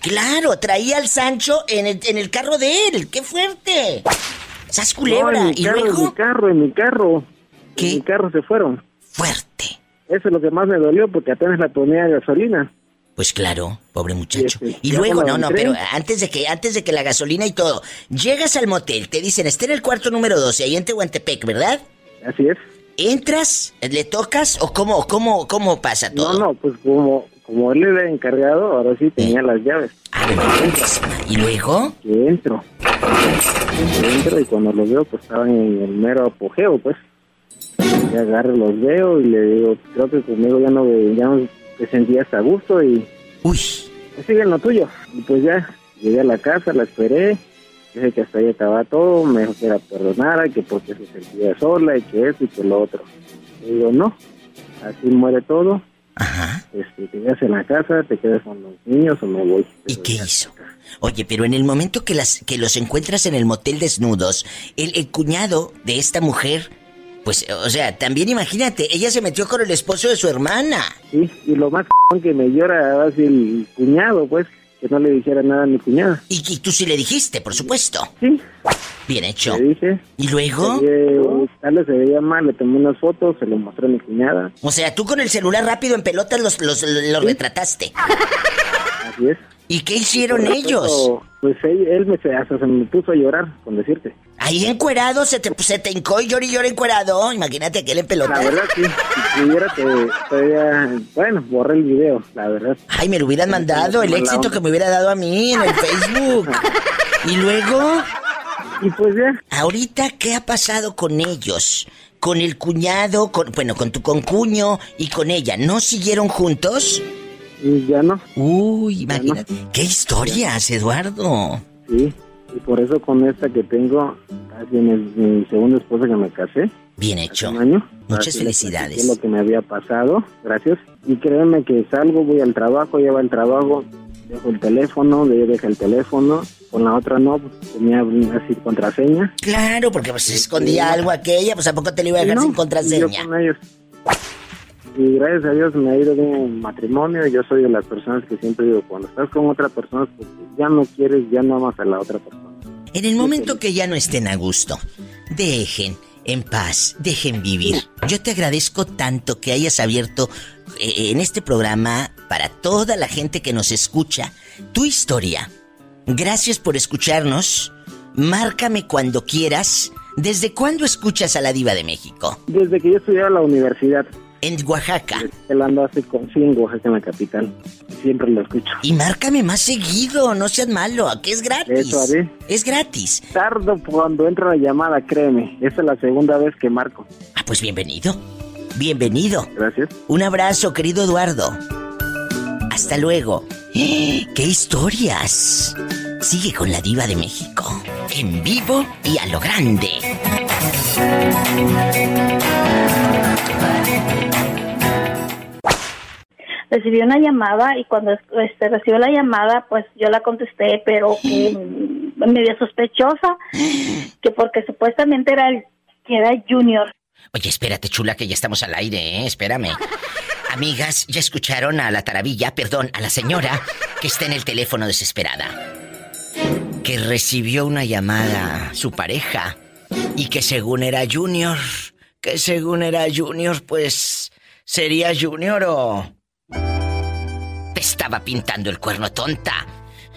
[SPEAKER 2] Claro, traía al Sancho en el, en el carro de él. ¡Qué fuerte! ¡Sas culebra!
[SPEAKER 27] No, en mi
[SPEAKER 2] ¿Y
[SPEAKER 27] carro, en
[SPEAKER 2] luego?
[SPEAKER 27] mi carro, en mi carro. ¿Qué? En mi carro se fueron.
[SPEAKER 2] Fuerte.
[SPEAKER 27] Eso es lo que más me dolió porque apenas la ponía de gasolina.
[SPEAKER 2] Pues claro, pobre muchacho.
[SPEAKER 27] este,
[SPEAKER 2] Y
[SPEAKER 27] ya
[SPEAKER 2] luego, no, no, pero antes de que, antes de que la gasolina y todo, llegas al motel, te dicen, está en el cuarto número 12, ahí en Tehuantepec, ¿verdad?
[SPEAKER 27] Así es.
[SPEAKER 2] ¿Entras? ¿Le tocas? ¿O cómo, cómo, cómo pasa todo?
[SPEAKER 27] No, no, pues como, como él era encargado, ahora sí tenía las llaves.
[SPEAKER 2] ¿Y luego?
[SPEAKER 27] Que entro. Que entro y cuando los veo, pues estaban en el mero apogeo, pues. Y agarro, los veo y le digo, creo que conmigo ya no, ya no te sentías a gusto y...
[SPEAKER 2] Uy.
[SPEAKER 27] Pues sigue en lo tuyo. Y pues ya, llegué a la casa, la esperé, dije que hasta ahí acababa todo, me dijo que la perdonara, que porque se sentía sola y que eso y que lo otro. Le digo, no, así muere todo. Este, te quedas en la casa, te quedas con los niños o me voy.
[SPEAKER 2] ¿Y qué hizo? Oye, pero en el momento que, las, que los encuentras en el motel desnudos, el, el cuñado de esta mujer, pues, o sea, también imagínate, ella se metió con el esposo de su hermana.
[SPEAKER 27] Sí, y lo más que me llora así el cuñado, pues, que no le dijera nada a mi cuñada.
[SPEAKER 2] Y, y tú sí le dijiste, por supuesto.
[SPEAKER 27] Sí.
[SPEAKER 2] Bien hecho.
[SPEAKER 27] Le dije.
[SPEAKER 2] ¿Y luego?
[SPEAKER 27] Vez se veía mal, le tomé unas fotos, se lo mostré a mi cuñada.
[SPEAKER 2] O sea, tú con el celular rápido en pelotas los, los, los retrataste.
[SPEAKER 27] Así es.
[SPEAKER 2] ¿Y qué hicieron
[SPEAKER 27] Por
[SPEAKER 2] ellos?
[SPEAKER 27] eso, Pues él, él me, hasta se me puso a llorar, con decirte.
[SPEAKER 2] ¿A Ahí encuerado, se te, se te hincó y llora y llora encuerado. Imagínate que él en pelota.
[SPEAKER 27] La verdad, sí. Si pudiera, te, todavía... Bueno, borré el video, la verdad.
[SPEAKER 2] Ay, me lo hubieran mandado, el éxito que me hubiera dado a mí en el Facebook. y luego...
[SPEAKER 27] Y pues ya.
[SPEAKER 2] Ahorita, ¿qué ha pasado con ellos? Con el cuñado, con, bueno, con tu concuño y con ella. ¿No siguieron juntos?
[SPEAKER 27] Y ya no.
[SPEAKER 2] Uy, imagínate. ¿Qué historias, Eduardo?
[SPEAKER 27] Sí, y por eso con esta que tengo, casi mi, mi segunda esposa que me casé.
[SPEAKER 2] Bien hecho.
[SPEAKER 27] Un año.
[SPEAKER 2] Muchas felicidades.
[SPEAKER 27] Es lo que me había pasado, gracias. Y créeme que salgo, voy al trabajo, llevo al trabajo, dejo el teléfono, de deja el teléfono, con la otra no, pues, tenía así contraseña.
[SPEAKER 2] Claro, porque pues escondía algo aquella, pues a poco te lo iba a dejar
[SPEAKER 27] No,
[SPEAKER 2] sin contraseña.
[SPEAKER 27] yo con ellos. Y gracias a Dios me ha ido bien en matrimonio. Yo soy de las personas que siempre digo, cuando estás con otra persona, pues ya no quieres, ya no amas a la otra persona.
[SPEAKER 2] En el momento que ya no estén a gusto, dejen en paz, dejen vivir. Yo te agradezco tanto que hayas abierto eh, en este programa para toda la gente que nos escucha tu historia. Gracias por escucharnos. Márcame cuando quieras. ¿Desde cuándo escuchas a la diva de México?
[SPEAKER 27] Desde que yo estudiaba en la universidad.
[SPEAKER 2] En Oaxaca.
[SPEAKER 27] Él anda hace con sí, en Oaxaca, en la capital. Siempre lo escucho.
[SPEAKER 2] Y márcame más seguido, no seas malo, aquí es gratis.
[SPEAKER 27] Eso haré.
[SPEAKER 2] Es gratis.
[SPEAKER 27] Tardo cuando entra la llamada, créeme. Esta es la segunda vez que marco.
[SPEAKER 2] Ah, pues bienvenido. Bienvenido.
[SPEAKER 27] Gracias.
[SPEAKER 2] Un abrazo, querido Eduardo. Hasta luego. ¡Qué historias! Sigue con la diva de México. En vivo y a lo grande.
[SPEAKER 28] Recibí una llamada y cuando este, recibió la llamada, pues yo la contesté, pero que medio sospechosa, que porque supuestamente era el, que era Junior.
[SPEAKER 2] Oye, espérate, chula, que ya estamos al aire, ¿eh? Espérame. Amigas, ya escucharon a la taravilla, perdón, a la señora que está en el teléfono desesperada. Que recibió una llamada su pareja y que según era Junior, que según era Junior, pues sería Junior o... Te estaba pintando el cuerno tonta.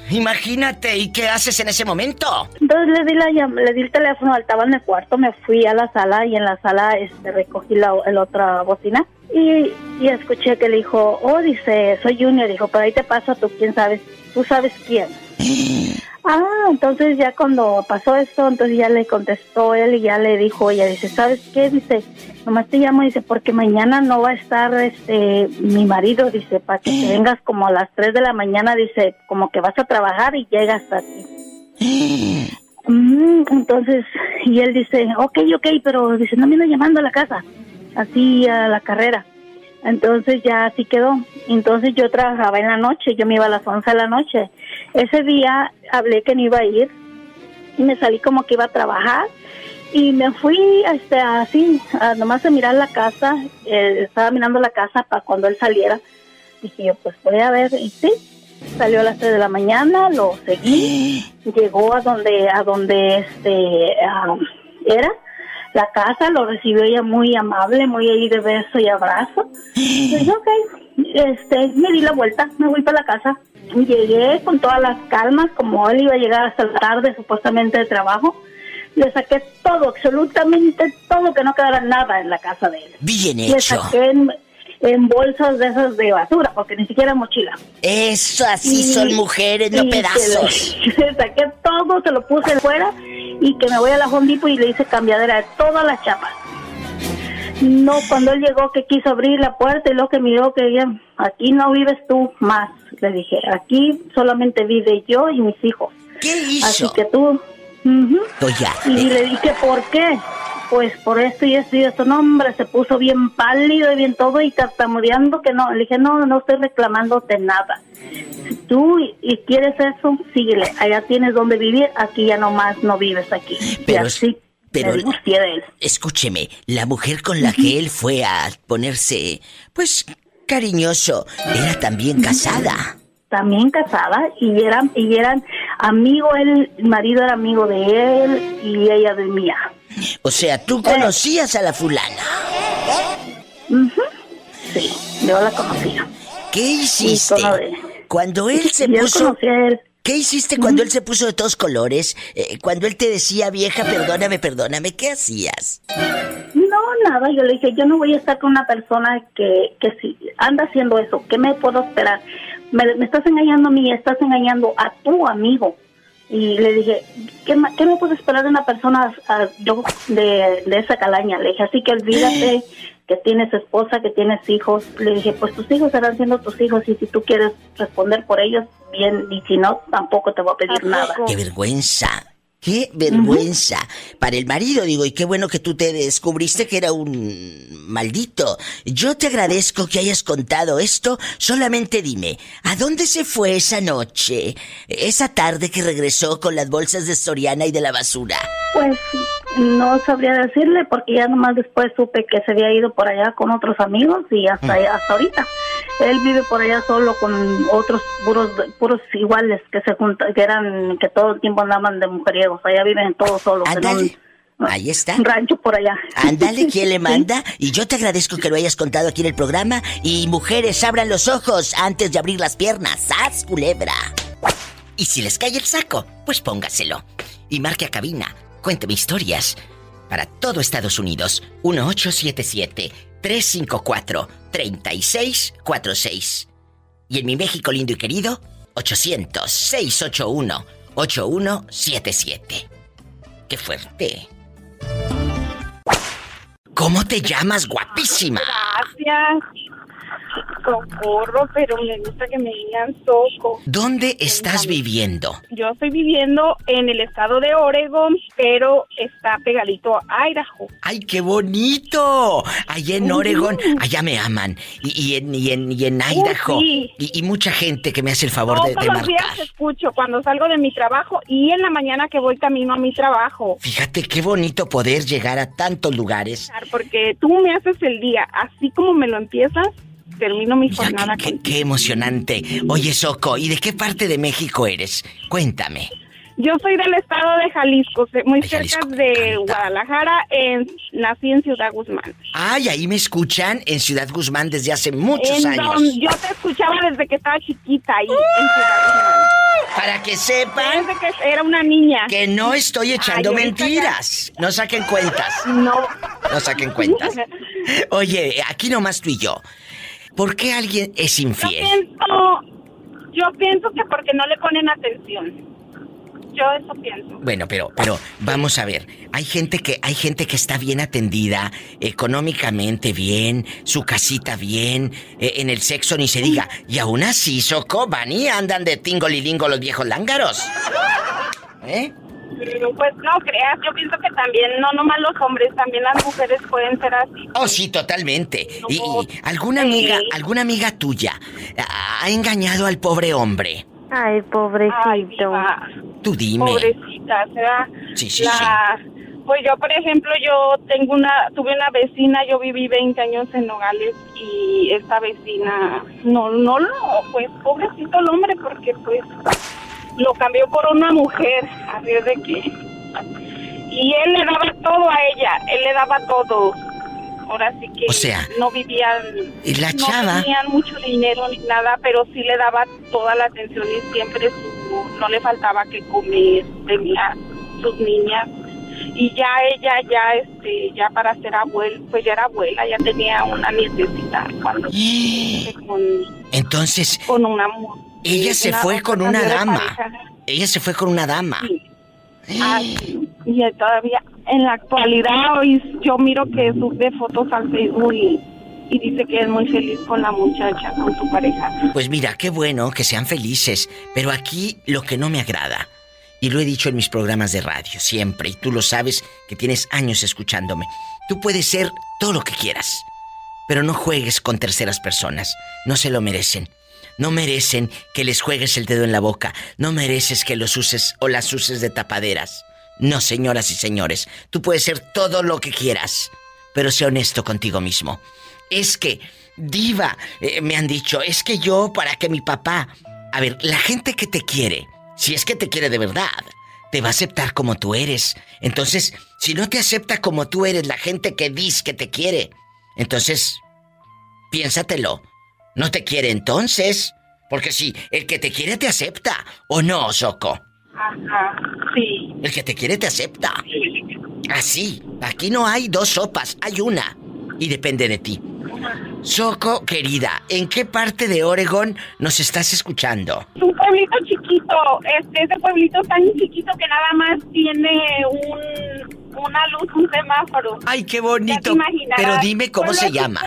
[SPEAKER 2] Imagínate, ¿y qué haces en ese momento?
[SPEAKER 28] Entonces le di, la, le di el teléfono, estaba en el cuarto, me fui a la sala y en la sala este, recogí la, la otra bocina y, y escuché que le dijo, oh, dice, soy Junior, dijo, pero ahí te paso tú, quién sabes, tú sabes quién. Ah, entonces ya cuando pasó esto, entonces ya le contestó él y ya le dijo, ella dice, ¿sabes qué? Dice, nomás te llamo, dice, porque mañana no va a estar este mi marido, dice, para que te vengas como a las 3 de la mañana, dice, como que vas a trabajar y llegas aquí. Mm, entonces, y él dice, ok, ok, pero dice, no me ando llamando a la casa, así a la carrera. Entonces ya así quedó. Entonces yo trabajaba en la noche, yo me iba a las 11 de la noche. Ese día hablé que no iba a ir y me salí como que iba a trabajar y me fui este, así, a nomás a mirar la casa. eh, estaba mirando la casa para cuando él saliera. Dije yo, pues voy a ver, y sí, salió a las 3 de la mañana, lo seguí, llegó a donde, a donde este, ah, era la casa, lo recibió ella muy amable, muy ahí de beso y abrazo. Y dije, ok, este, me di la vuelta, me voy para la casa. Llegué con todas las calmas, como él iba a llegar hasta la tarde supuestamente de trabajo. Le saqué todo, absolutamente todo, que no quedara nada en la casa de él.
[SPEAKER 2] Bien
[SPEAKER 28] Le
[SPEAKER 2] hecho.
[SPEAKER 28] saqué en, bolsas de esas de basura, porque ni siquiera mochila.
[SPEAKER 2] Eso, así
[SPEAKER 28] Y-
[SPEAKER 2] son mujeres, no pedazos.
[SPEAKER 28] Le, saqué todo, se lo puse fuera y que me voy a la Home Depot y le hice cambiadera de todas las chapas. No, cuando él llegó que quiso abrir la puerta y lo que miró que ella, aquí no vives tú más, le dije, aquí solamente vive yo y mis hijos.
[SPEAKER 2] ¿Qué hizo?
[SPEAKER 28] Así que tú... ujú.
[SPEAKER 2] Oiga,
[SPEAKER 28] Y le dije, ¿por qué? Pues por esto y esto y esto. No, hombre, se puso bien pálido y bien todo y tartamudeando que no. Le dije, no, no estoy reclamándote nada. Si tú y, quieres eso, síguele. Allá tienes donde vivir, aquí ya nomás no vives aquí.
[SPEAKER 2] Pero-
[SPEAKER 28] y así
[SPEAKER 2] pero-
[SPEAKER 28] él.
[SPEAKER 2] escúcheme, la mujer con la que él fue a ponerse, pues, cariñoso, era también casada.
[SPEAKER 28] También casada y eran, y eran amigo, él, el marido era amigo de él y ella de mía.
[SPEAKER 2] O sea, tú conocías a la fulana.
[SPEAKER 28] Sí, yo la conocía.
[SPEAKER 2] ¿Qué hiciste? Cuando él se puso...
[SPEAKER 28] él.
[SPEAKER 2] ¿Qué hiciste cuando él se puso de todos colores? Eh, cuando él te decía, vieja, perdóname, perdóname, ¿qué hacías?
[SPEAKER 28] No, nada, yo le dije, yo no voy a estar con una persona que, que si anda haciendo eso, ¿qué me puedo esperar? Me, me estás engañando a mí, estás engañando a tu amigo. Y le dije, ¿qué, ma- qué me puedo esperar de una persona ah, yo de, de esa calaña? Le dije, así que olvídate que tienes esposa, que tienes hijos. Le dije, pues tus hijos serán siendo tus hijos y si tú quieres responder por ellos, bien, y si no, tampoco te voy a pedir nada.
[SPEAKER 2] ¡Qué vergüenza! ¡Qué vergüenza! Para el marido, digo, y qué bueno que tú te descubriste que era un maldito. Yo te agradezco que hayas contado esto. Solamente dime, ¿a dónde se fue esa noche? Esa tarde que regresó con las bolsas de Soriana y de la basura.
[SPEAKER 28] Pues no sabría decirle porque ya nomás después supe que se había ido por allá con otros amigos y hasta, hasta ahorita. Él vive por allá solo con otros puros puros iguales que se juntan, que eran que todo el tiempo andaban de mujeriegos. Allá viven todos solos en un,
[SPEAKER 2] Ahí está.
[SPEAKER 28] un rancho por allá.
[SPEAKER 2] Ándale, ¿quién le manda? Y yo te agradezco que lo hayas contado aquí en el programa. Y mujeres, abran los ojos antes de abrir las piernas. ¡Sas, culebra! Y si les cae el saco, pues póngaselo. Y marque a cabina. Cuénteme historias. Para todo Estados Unidos, 1877-354-3646. Y en mi México lindo y querido, 800-681-8177. ¡Qué fuerte! ¿Cómo te llamas, guapísima?
[SPEAKER 17] Gracias. Socorro, pero me gusta que me digan Soco.
[SPEAKER 2] ¿Dónde estás viviendo?
[SPEAKER 17] Yo estoy viviendo en el estado de Oregon, pero está pegadito a Idaho.
[SPEAKER 2] ¡Ay, qué bonito! Allá en Oregon, allá me aman. Y, y en, y, en, y en Idaho.
[SPEAKER 17] sí.
[SPEAKER 2] y, y mucha gente que me hace el favor de,
[SPEAKER 17] Todos
[SPEAKER 2] de
[SPEAKER 17] los días
[SPEAKER 2] marcar.
[SPEAKER 17] escucho cuando salgo de mi trabajo y en la mañana que voy camino a mi trabajo.
[SPEAKER 2] Fíjate qué bonito poder llegar a tantos lugares.
[SPEAKER 17] Porque tú me haces el día, así como me lo empiezas, termino mi jornada
[SPEAKER 2] Qué, qué emocionante. Oye, Soco, ¿y de qué parte de México eres? Cuéntame.
[SPEAKER 17] Yo soy del estado de Jalisco, muy cerca de Guadalajara, en, nací en Ciudad Guzmán.
[SPEAKER 2] Ay, ahí me escuchan en Ciudad Guzmán desde hace muchos
[SPEAKER 17] En
[SPEAKER 2] años.
[SPEAKER 17] donde yo te escuchaba desde que estaba chiquita ahí en Ciudad Guzmán.
[SPEAKER 2] Para que sepan
[SPEAKER 17] Desde que era una niña.
[SPEAKER 2] que no estoy echando
[SPEAKER 17] Ay,
[SPEAKER 2] mentiras. No saquen cuentas.
[SPEAKER 17] No.
[SPEAKER 2] No saquen cuentas. Oye, aquí nomás tú y yo. ¿Por qué alguien es
[SPEAKER 17] Yo
[SPEAKER 2] infiel?
[SPEAKER 17] pienso, yo pienso que porque no le ponen atención. Yo eso pienso.
[SPEAKER 2] Bueno, pero, pero, vamos a ver. Hay gente que, hay gente que está bien atendida, económicamente bien, su casita bien, eh, en el sexo ni se diga. Y aún así, Soco, van y andan de tingolilingo los viejos lángaros. ¿Eh?
[SPEAKER 17] Pues no creas, yo pienso que también, no nomás los hombres, también las mujeres pueden ser así.
[SPEAKER 2] Oh, sí, totalmente. Y, y alguna amiga, alguna amiga tuya ha engañado al pobre hombre.
[SPEAKER 28] Ay, pobrecito.
[SPEAKER 2] Tú dime.
[SPEAKER 17] Pobrecita, será
[SPEAKER 2] Sí, sí,
[SPEAKER 17] la... Pues yo, por ejemplo, yo tengo una, tuve una vecina, yo viví 20 años en Nogales y esta vecina, no, no lo, pues pobrecito el hombre porque pues lo cambió por una mujer, así es de que... Y él le daba todo a ella, él le daba todo. Ahora sí que
[SPEAKER 2] O sea,
[SPEAKER 17] no vivían,
[SPEAKER 2] y la
[SPEAKER 17] no
[SPEAKER 2] chava-
[SPEAKER 17] tenían mucho dinero ni nada, pero sí le daba toda la atención y siempre su, no le faltaba que comer, tenía sus niñas y ya ella ya este ya para ser abuela pues ya era abuela ya tenía una nietecita cuando con,
[SPEAKER 2] Entonces,
[SPEAKER 17] con una
[SPEAKER 2] ella se
[SPEAKER 17] una-
[SPEAKER 2] fue con una dama.
[SPEAKER 17] pareja.
[SPEAKER 2] Ella se fue con una dama.
[SPEAKER 17] Ah, sí. y todavía en la actualidad hoy yo miro que sube fotos al Facebook y, y dice que es muy feliz con la muchacha con su pareja
[SPEAKER 2] Pues mira, qué bueno que sean felices, pero aquí lo que no me agrada, y lo he dicho en mis programas de radio siempre, y tú lo sabes que tienes años escuchándome, tú puedes ser todo lo que quieras, pero no juegues con terceras personas, no se lo merecen. No merecen que les juegues el dedo en la boca, no mereces que los uses o las uses de tapaderas. No, señoras y señores, tú puedes ser todo lo que quieras, pero sé honesto contigo mismo. Es que, diva, eh, me han dicho, es que yo para que mi papá... A ver, la gente que te quiere, si es que te quiere de verdad, te va a aceptar como tú eres. Entonces, si no te acepta como tú eres la gente que dice que te quiere, entonces, piénsatelo. No te quiere entonces. Porque sí, el que te quiere te acepta, ¿o no, Soco?
[SPEAKER 17] Ajá, sí.
[SPEAKER 2] El que te quiere te acepta. Así, aquí no hay dos sopas, hay una. Y depende de ti. Soco, querida, ¿en qué parte de Oregón nos estás escuchando?
[SPEAKER 17] Es un pueblito chiquito, este, ese pueblito tan chiquito que nada más tiene un, una luz, un semáforo.
[SPEAKER 2] Ay, qué bonito. Pero dime cómo se llama.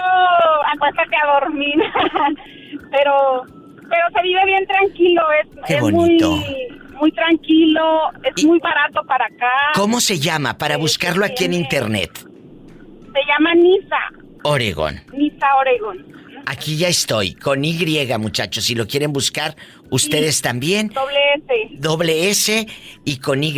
[SPEAKER 17] Acuéstate a dormir. pero, pero se vive bien tranquilo, es,
[SPEAKER 2] Qué
[SPEAKER 17] es
[SPEAKER 2] bonito.
[SPEAKER 17] muy, muy tranquilo, es muy barato para acá.
[SPEAKER 2] ¿Cómo se llama para buscarlo aquí en internet?
[SPEAKER 17] Se llama Nisa,
[SPEAKER 2] Oregón.
[SPEAKER 17] Nisa Oregon.
[SPEAKER 2] Aquí ya estoy, con Y, muchachos. Si lo quieren buscar, ustedes también.
[SPEAKER 17] Doble S.
[SPEAKER 2] Doble S y con Y.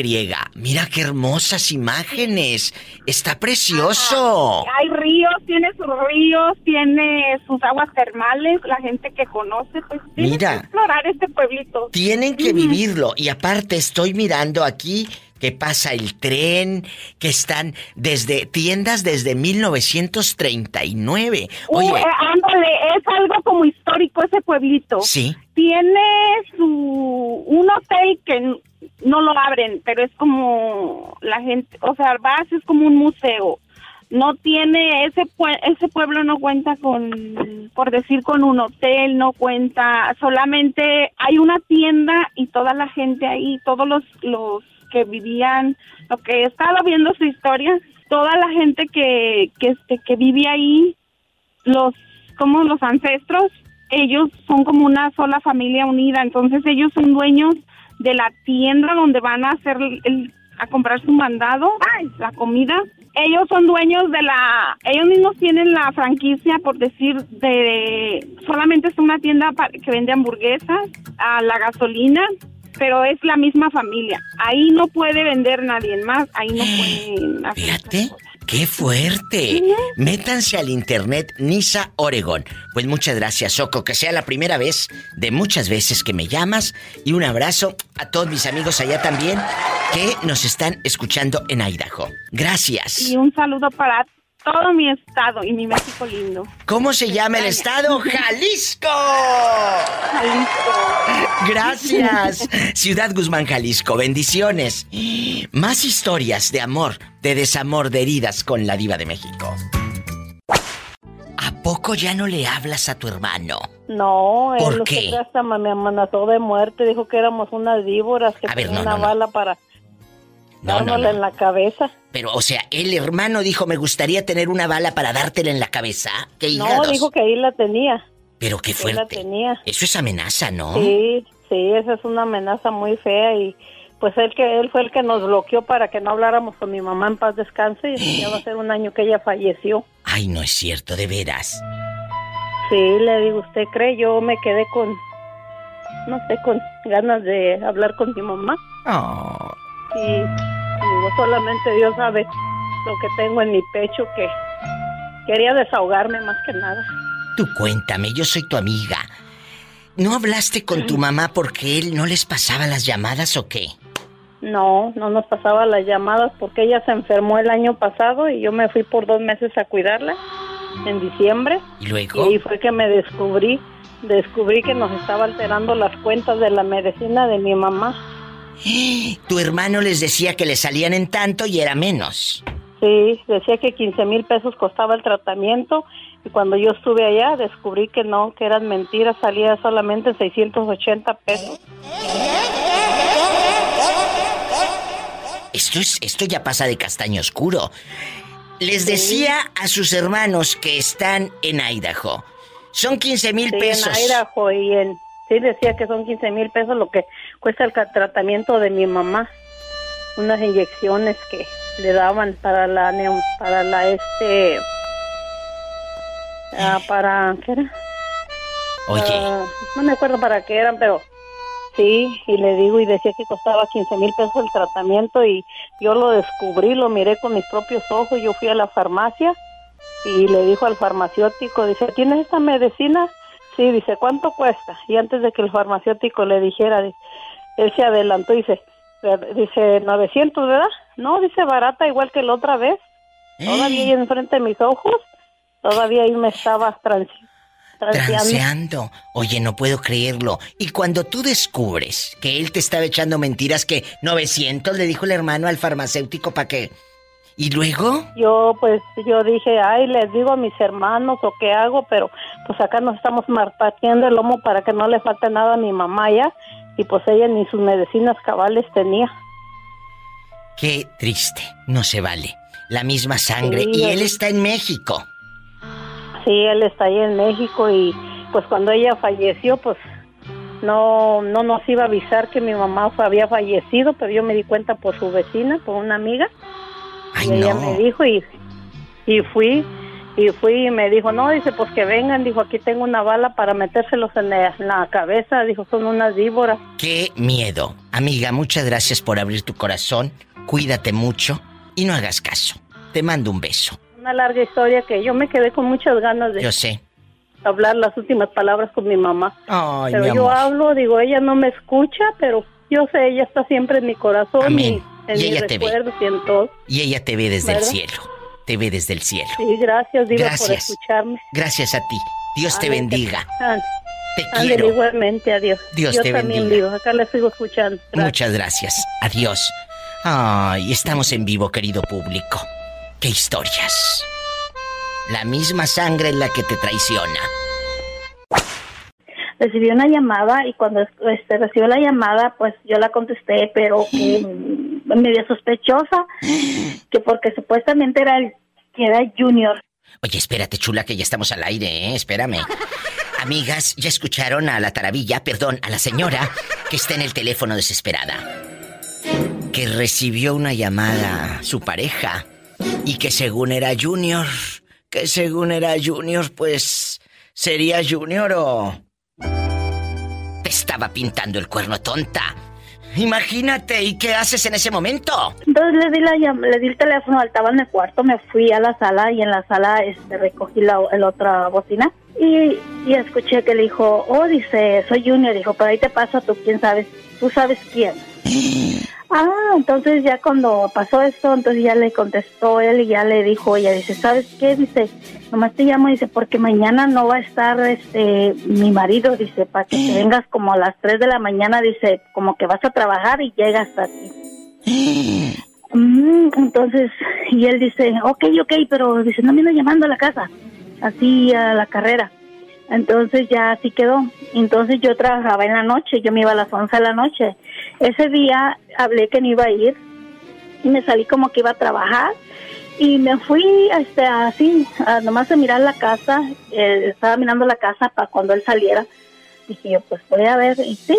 [SPEAKER 2] Mira qué hermosas imágenes. Está precioso.
[SPEAKER 17] Hay ríos, tiene sus ríos, tiene sus aguas termales, la gente que conoce, pues tiene
[SPEAKER 2] Mira.
[SPEAKER 17] que explorar este pueblito.
[SPEAKER 2] Tienen que vivirlo. Y aparte estoy mirando aquí que pasa el tren, que están desde tiendas desde 1939. Oye,
[SPEAKER 17] Uh, eh, ándale, es algo como histórico ese pueblito.
[SPEAKER 2] sí.
[SPEAKER 17] Tiene su un hotel que no lo abren, pero es como la gente, o sea, vas es como un museo. No tiene ese pue- ese pueblo no cuenta con por decir con un hotel, no cuenta, solamente hay una tienda y toda la gente ahí, todos los los que vivían, lo que he estado viendo su historia, toda la gente que que este que vive ahí los como los ancestros ellos son como una sola familia unida. Entonces ellos son dueños de la tienda donde van a hacer el, a comprar su mandado la comida. Ellos son dueños de la ellos mismos tienen la franquicia por decir de solamente es una tienda que vende hamburguesas a la gasolina pero es la misma familia. Ahí no puede vender nadie más ahí no pueden hacer
[SPEAKER 2] Fíjate, qué fuerte. Métanse al internet Nisa Oregon. Pues muchas gracias, Soco, que sea la primera vez de muchas veces que me llamas y un abrazo a todos mis amigos allá también que nos están escuchando en Idaho. Gracias.
[SPEAKER 17] Y un saludo para todo mi estado y mi México lindo.
[SPEAKER 2] ¿Cómo se llama el estado? Jalisco.
[SPEAKER 17] Jalisco.
[SPEAKER 2] Gracias. Ciudad Guzmán, Jalisco. Bendiciones. Más historias de amor, de desamor, de heridas con la diva de México. ¿A poco ya no le hablas a tu hermano?
[SPEAKER 29] No, él
[SPEAKER 2] ¿Por qué?
[SPEAKER 29] hasta me me amenazó de muerte, dijo que éramos unas víboras, que
[SPEAKER 2] A ver, no,
[SPEAKER 29] una
[SPEAKER 2] no, no.
[SPEAKER 29] bala para
[SPEAKER 2] No, no, no.
[SPEAKER 29] en la cabeza.
[SPEAKER 2] Pero, o sea, el hermano dijo, me gustaría tener una bala para dártela en la cabeza. ¡Qué
[SPEAKER 29] No, dijo que ahí la tenía.
[SPEAKER 2] Pero qué
[SPEAKER 29] que ahí la
[SPEAKER 2] fuerte.
[SPEAKER 29] tenía.
[SPEAKER 2] Eso es amenaza, ¿no?
[SPEAKER 29] Sí, sí, esa es una amenaza muy fea y pues él que él fue el que nos bloqueó para que no habláramos con mi mamá en paz descanse y ya va a ser un año que ella falleció.
[SPEAKER 2] Ay, no es cierto, de veras.
[SPEAKER 29] Sí, le digo, ¿usted cree? Yo me quedé con, no sé, con ganas de hablar con mi mamá.
[SPEAKER 2] Oh.
[SPEAKER 29] Y digo, solamente Dios sabe lo que tengo en mi pecho que quería desahogarme más que nada.
[SPEAKER 2] Tú cuéntame, yo soy tu amiga. ¿No hablaste con tu mamá porque él no les pasaba las llamadas o qué?
[SPEAKER 29] No, no nos pasaba las llamadas porque ella se enfermó el año pasado y yo me fui por dos meses a cuidarla en diciembre.
[SPEAKER 2] ¿Y
[SPEAKER 29] Y
[SPEAKER 2] luego?
[SPEAKER 29] ahí fue que me descubrí, descubrí que nos estaba alterando las cuentas de la medicina de mi mamá.
[SPEAKER 2] Tu hermano les decía que le salían en tanto y era menos.
[SPEAKER 29] Sí, decía que 15 mil pesos costaba el tratamiento y cuando yo estuve allá descubrí que no, que eran mentiras, salía solamente 680 pesos.
[SPEAKER 2] Esto es, esto ya pasa de castaño oscuro. Les decía a sus hermanos que están en Idaho. Son 15 mil
[SPEAKER 29] Sí,
[SPEAKER 2] pesos.
[SPEAKER 29] en Idaho y en... Sí, decía que son 15 mil pesos lo que cuesta el tratamiento de mi mamá. Unas inyecciones que le daban para la... neu- para la este... ah, para... ¿qué era?
[SPEAKER 2] Oye,
[SPEAKER 29] Ah, no me acuerdo para qué eran, pero sí, y le digo, y decía que costaba 15 mil pesos el tratamiento, y yo lo descubrí, lo miré con mis propios ojos, yo fui a la farmacia y le dijo al farmacéutico, dice, ¿tienes esta medicina? Sí, dice, ¿cuánto cuesta? Y antes de que el farmacéutico le dijera, di- él se adelantó y dice, "Eh, dice, 900, ¿verdad? No, dice, barata igual que la otra vez. Todavía ahí enfrente de mis ojos, todavía ahí me estaba transeando.
[SPEAKER 2] Transeando. Oye, no puedo creerlo. Y cuando tú descubres que él te estaba echando mentiras que 900 le dijo el hermano al farmacéutico para que... ¿Y luego?
[SPEAKER 29] Yo pues yo dije, ay, les digo a mis hermanos o qué hago, pero pues acá nos estamos partiendo el lomo para que no le falte nada a mi mamá ya y pues ella ni sus medicinas cabales tenía.
[SPEAKER 2] Qué triste, no se vale. La misma sangre.
[SPEAKER 29] Sí,
[SPEAKER 2] y él está en México.
[SPEAKER 29] Sí, él está ahí en México y pues cuando ella falleció, pues no no nos iba a avisar que mi mamá había fallecido, pero yo me di cuenta por su vecina, por una amiga. y ella
[SPEAKER 2] no.
[SPEAKER 29] me dijo y, y fui y fui y me dijo, no, dice, pues que vengan, dijo, aquí tengo una bala para metérselos en la, en la cabeza, dijo, son unas víboras.
[SPEAKER 2] Qué miedo. Amiga, muchas gracias por abrir tu corazón. Cuídate mucho y no hagas caso. Te mando un beso.
[SPEAKER 29] Una larga historia que yo me quedé con muchas ganas de
[SPEAKER 2] Yo sé.
[SPEAKER 29] hablar las últimas palabras con mi mamá.
[SPEAKER 2] Ay,
[SPEAKER 29] pero
[SPEAKER 2] mi
[SPEAKER 29] yo
[SPEAKER 2] amor.
[SPEAKER 29] hablo, digo, ella no me escucha, pero yo sé, ella está siempre en mi corazón
[SPEAKER 2] Amén.
[SPEAKER 29] y en
[SPEAKER 2] Y
[SPEAKER 29] mis
[SPEAKER 2] ella te ve.
[SPEAKER 29] y en todo.
[SPEAKER 2] Y ella te ve desde el
[SPEAKER 29] ¿Verdad?
[SPEAKER 2] cielo. Te ve desde el cielo.
[SPEAKER 29] Sí, gracias, Diva, por
[SPEAKER 2] Gracias.
[SPEAKER 29] escucharme.
[SPEAKER 2] Gracias a ti. Dios te bendiga. Te
[SPEAKER 29] Ándale,
[SPEAKER 2] quiero.
[SPEAKER 29] igualmente, adiós.
[SPEAKER 2] Dios
[SPEAKER 29] yo
[SPEAKER 2] te
[SPEAKER 29] también
[SPEAKER 2] bendiga.
[SPEAKER 29] vivo, acá la sigo escuchando. Gracias.
[SPEAKER 2] Muchas gracias. Adiós. Ay, estamos en vivo, querido público. Qué historias. La misma sangre en la que te traiciona.
[SPEAKER 28] Recibí una llamada y cuando este, recibió la llamada, pues yo la contesté, pero que mm, medio sospechosa, que porque supuestamente era el que era Junior.
[SPEAKER 2] Oye, espérate, chula, que ya estamos al aire, ¿eh? Espérame. Amigas, ya escucharon a la taravilla, perdón, a la señora que está en el teléfono desesperada. Que recibió una llamada su pareja y que según era Junior, que según era Junior, pues sería Junior o... Te estaba pintando el cuerno tonta. Imagínate, ¿y qué haces en ese momento?
[SPEAKER 28] Entonces le di, la, llam- le di el teléfono, estaba en el cuarto, me fui a la sala y en la sala este, recogí la, otra bocina y, y escuché que le dijo, oh, dice, soy Junior, dijo, pero ahí te pasa tú, quién sabes, tú sabes quién. Ah, entonces ya cuando pasó esto, entonces ya le contestó él y ya le dijo, ella dice, ¿sabes qué? Dice, nomás te llamo, dice, porque mañana no va a estar este mi marido, dice, para que te vengas como a las 3 de la mañana, dice, como que vas a trabajar y llegas aquí. Mm, entonces, y él dice, ok, ok, pero dice, no me ando llamando a la casa, así a la carrera. Entonces ya así quedó. Entonces yo trabajaba en la noche, yo me iba a las 11 de la noche. Ese día hablé que no iba a ir y me salí como que iba a trabajar y me fui este, así, a nomás a mirar la casa, eh, estaba mirando la casa para cuando él saliera. Dije yo, pues voy a ver, y sí,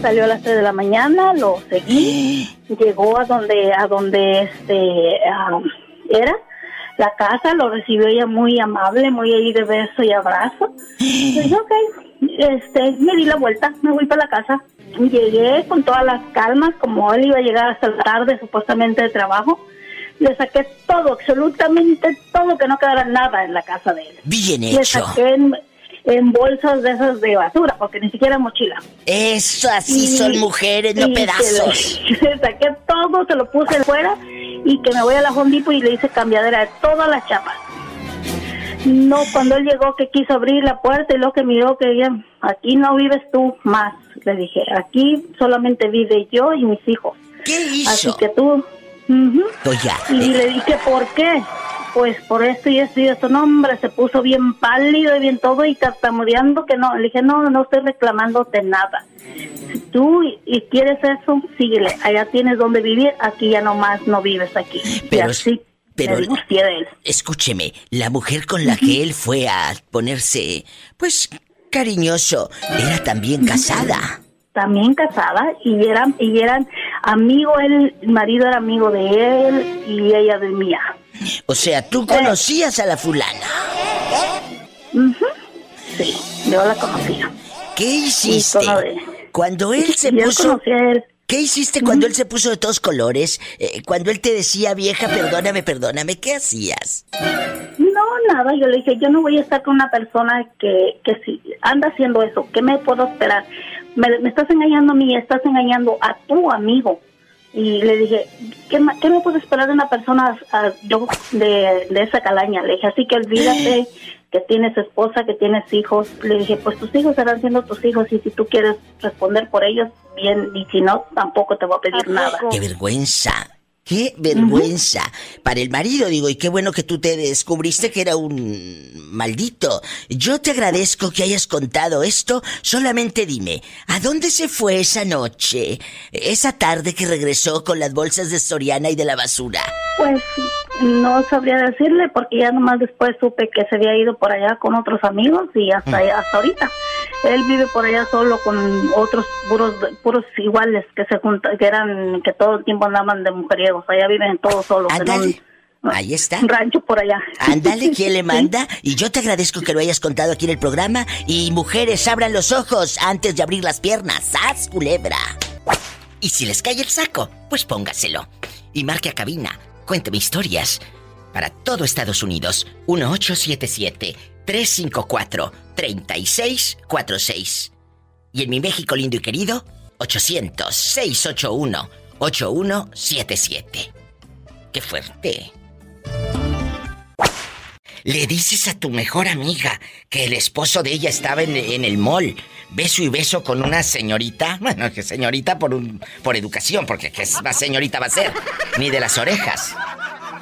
[SPEAKER 28] salió a las 3 de la mañana, lo seguí, llegó a donde, a donde este, ah, era la casa, lo recibió ella muy amable, muy ahí de beso y abrazo. Y dije, ok, este, me di la vuelta, me voy para la casa. Llegué con todas las calmas, como él iba a llegar hasta la tarde supuestamente de trabajo. Le saqué todo, absolutamente todo, que no quedara nada en la casa de él.
[SPEAKER 2] Bien
[SPEAKER 28] Le
[SPEAKER 2] hecho.
[SPEAKER 28] saqué en, bolsas de esas de basura, porque ni siquiera mochila.
[SPEAKER 2] Eso, así
[SPEAKER 28] Y-
[SPEAKER 2] son mujeres, no pedazos.
[SPEAKER 28] que Le, saqué todo, se lo puse fuera y que me voy a la Home Depot y le hice cambiadera de todas las chapas. No, cuando él llegó que quiso abrir la puerta y lo que miró que ella, aquí no vives tú más, le dije, aquí solamente vive yo y mis hijos.
[SPEAKER 2] ¿Qué hizo?
[SPEAKER 28] Así que tú... ujú.
[SPEAKER 2] Oiga,
[SPEAKER 28] Y le dije, ¿por qué? Pues por esto y esto y esto. No, hombre, se puso bien pálido y bien todo y tartamudeando que no. Le dije, no, no estoy reclamándote nada. Si tú y, quieres eso, síguele. Allá tienes donde vivir, aquí ya nomás no vives aquí.
[SPEAKER 2] Pero-
[SPEAKER 28] y así
[SPEAKER 2] pero-
[SPEAKER 28] de él.
[SPEAKER 2] escúcheme, la mujer con la que él fue a ponerse, pues, cariñoso, era también casada.
[SPEAKER 28] También casada y eran, y eran amigo, él, el marido era amigo de él y ella de mía.
[SPEAKER 2] O sea, tú conocías a la fulana.
[SPEAKER 28] Sí, yo la conocía.
[SPEAKER 2] ¿Qué hiciste? Cuando él se puso...
[SPEAKER 28] él.
[SPEAKER 2] ¿Qué hiciste cuando él se puso de todos colores? Eh, cuando él te decía, vieja, perdóname, perdóname, ¿qué hacías?
[SPEAKER 28] No, nada, yo le dije, yo no voy a estar con una persona que, que si anda haciendo eso, ¿qué me puedo esperar? Me, me estás engañando a mí, estás engañando a tu amigo. Y le dije, ¿qué, ma- qué me puedo esperar de una persona ah, yo de, de esa calaña? Le dije, así que olvídate que tienes esposa, que tienes hijos. Le dije, pues tus hijos serán siendo tus hijos y si tú quieres responder por ellos, bien, y si no, tampoco te voy a pedir nada.
[SPEAKER 2] ¡Qué vergüenza! ¡Qué vergüenza! Para el marido, digo, y qué bueno que tú te descubriste que era un maldito. Yo te agradezco que hayas contado esto. Solamente dime, ¿a dónde se fue esa noche? Esa tarde que regresó con las bolsas de Soriana y de la basura.
[SPEAKER 28] Pues no sabría decirle porque ya nomás después supe que se había ido por allá con otros amigos y hasta, hasta ahorita. Él vive por allá solo con otros puros puros iguales que se juntan, que eran que todo el tiempo andaban de Allá viven todos solos. un-
[SPEAKER 2] Ahí está.
[SPEAKER 28] Un rancho por allá.
[SPEAKER 2] Ándale, ¿quién le manda? Y yo te agradezco que lo hayas contado aquí en el programa. Y mujeres, abran los ojos antes de abrir las piernas. ¡Sas, culebra! Y si les cae el saco, pues póngaselo. Y marque a cabina. Cuénteme historias. Para todo Estados Unidos, 1877-354-3646. Y en mi México lindo y querido, 800-681-8177. ¡Qué fuerte! Le dices a tu mejor amiga que el esposo de ella estaba en, el mall, beso y beso con una señorita. Bueno, que señorita por un, por educación, porque qué más señorita va a ser. Ni de las orejas.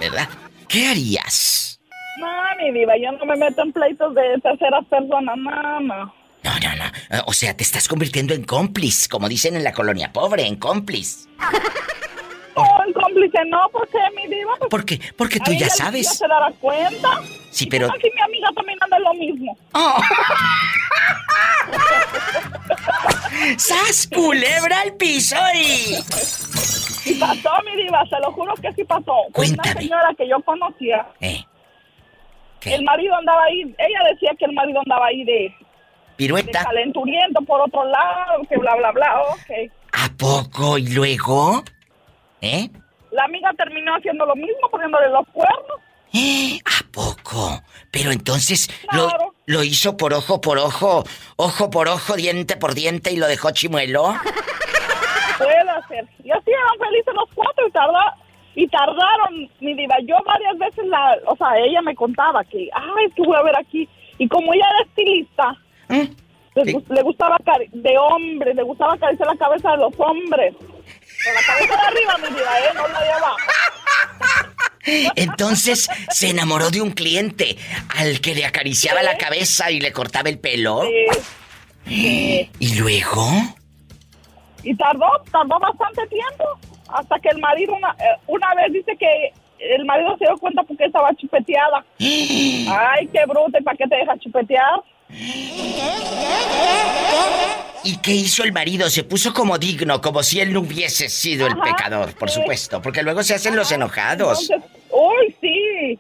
[SPEAKER 2] ¿Verdad? ¿Qué harías?
[SPEAKER 30] No, mi diva, yo no me meto en pleitos de terceras personas, no, no.
[SPEAKER 2] No, no. Eh, O sea, te estás convirtiendo en cómplice, como dicen en la colonia pobre, en cómplice.
[SPEAKER 30] No, en cómplice no, ¿por qué, mi diva? Pues,
[SPEAKER 2] ¿Por qué? Porque tú ya sabes.
[SPEAKER 30] se dará cuenta.
[SPEAKER 2] Sí, pero...
[SPEAKER 30] Aquí mi amiga también anda lo mismo.
[SPEAKER 2] ¡Sas, culebra al piso y...
[SPEAKER 30] Pasó, mi diva, se lo juro que sí pasó. Una señora que yo conocía.
[SPEAKER 2] Eh.
[SPEAKER 30] El marido andaba ahí, ella decía que el marido andaba ahí de
[SPEAKER 2] Pirueta.
[SPEAKER 30] calenturiento por otro lado, que bla, bla, bla, ok.
[SPEAKER 2] ¿A poco? ¿Y luego? ¿Eh?
[SPEAKER 30] La amiga terminó haciendo lo mismo, poniéndole los cuernos.
[SPEAKER 2] ¿A poco? Pero entonces lo, lo hizo por ojo por ojo, ojo por ojo, diente por diente y lo dejó chimuelo.
[SPEAKER 30] Puede hacer. Y así eran felices los cuatro y tarda, y tardaron, mi diva. Yo varias veces la, o sea, ella me contaba que, ay, es que voy a ver aquí. Y como ella era estilista, le, gus- le gustaba de hombres, le gustaba acariciar la cabeza de los hombres. Con la cabeza de arriba, mi diva, ¿eh? No la de abajo.
[SPEAKER 2] Entonces se enamoró de un cliente al que le acariciaba la cabeza y le cortaba el pelo. ¿Y luego?
[SPEAKER 30] Y tardó, tardó bastante tiempo. Hasta que el marido una, eh, una vez dice que el marido se dio cuenta porque estaba chupeteada. Ay, qué bruta, ¿y para qué te dejas chupetear?
[SPEAKER 2] ¿Y qué hizo el marido? Se puso como digno, como si él no hubiese sido el
[SPEAKER 30] Ajá,
[SPEAKER 2] pecador, por
[SPEAKER 30] sí.
[SPEAKER 2] supuesto, porque luego se hacen los enojados.
[SPEAKER 30] Entonces, uy, sí,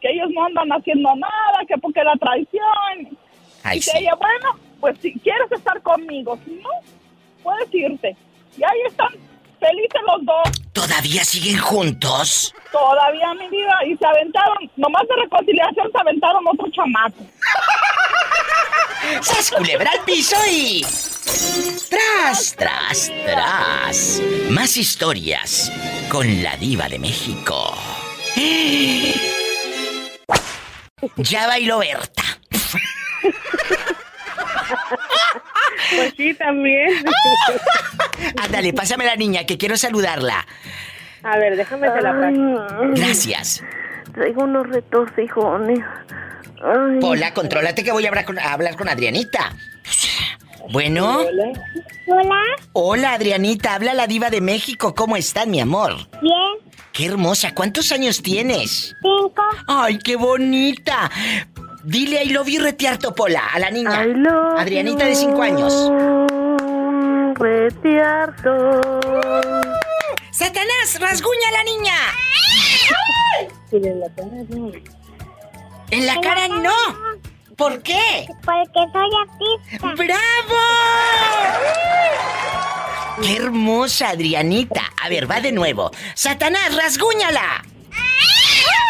[SPEAKER 30] que ellos no andan haciendo nada, que porque la traición.
[SPEAKER 2] Ay,
[SPEAKER 30] Dice
[SPEAKER 2] sí.
[SPEAKER 30] ella, bueno, pues si quieres estar conmigo, si no, puedes irte. Y ahí están felices los dos,
[SPEAKER 2] ¿Todavía siguen juntos?
[SPEAKER 30] todavía mi vida, y se aventaron, nomás de reconciliación se aventaron otro chamaco.
[SPEAKER 2] ¡Sas culebra al piso y... Tras, tras, tras. Más historias con la diva de México. Ya bailó Berta.
[SPEAKER 12] Pues sí, también.
[SPEAKER 2] Ándale, pásame la niña, que quiero saludarla.
[SPEAKER 12] A ver, déjame la paso.
[SPEAKER 2] Gracias.
[SPEAKER 12] Traigo unos retorcijones. Ay.
[SPEAKER 2] Pola, contrólate que voy a hablar con, a hablar con Adrianita. Bueno.
[SPEAKER 31] Hola.
[SPEAKER 2] Hola, Adrianita. Habla la diva de México. ¿Cómo estás, mi amor?
[SPEAKER 31] Bien.
[SPEAKER 2] Qué hermosa. ¿Cuántos años tienes?
[SPEAKER 31] Cinco.
[SPEAKER 2] Ay, qué bonita. Dile I love you retiarto, Pola, a la niña. Adrianita de cinco años.
[SPEAKER 12] Retiarto.
[SPEAKER 2] ¡Satanás, rasguña a la niña!
[SPEAKER 12] en la cara no.
[SPEAKER 2] En la cara no. ¿Por qué?
[SPEAKER 31] Porque soy artista.
[SPEAKER 2] ¡Bravo! ¡Qué hermosa, Adrianita! A ver, va de nuevo. ¡Satanás, rasguñala!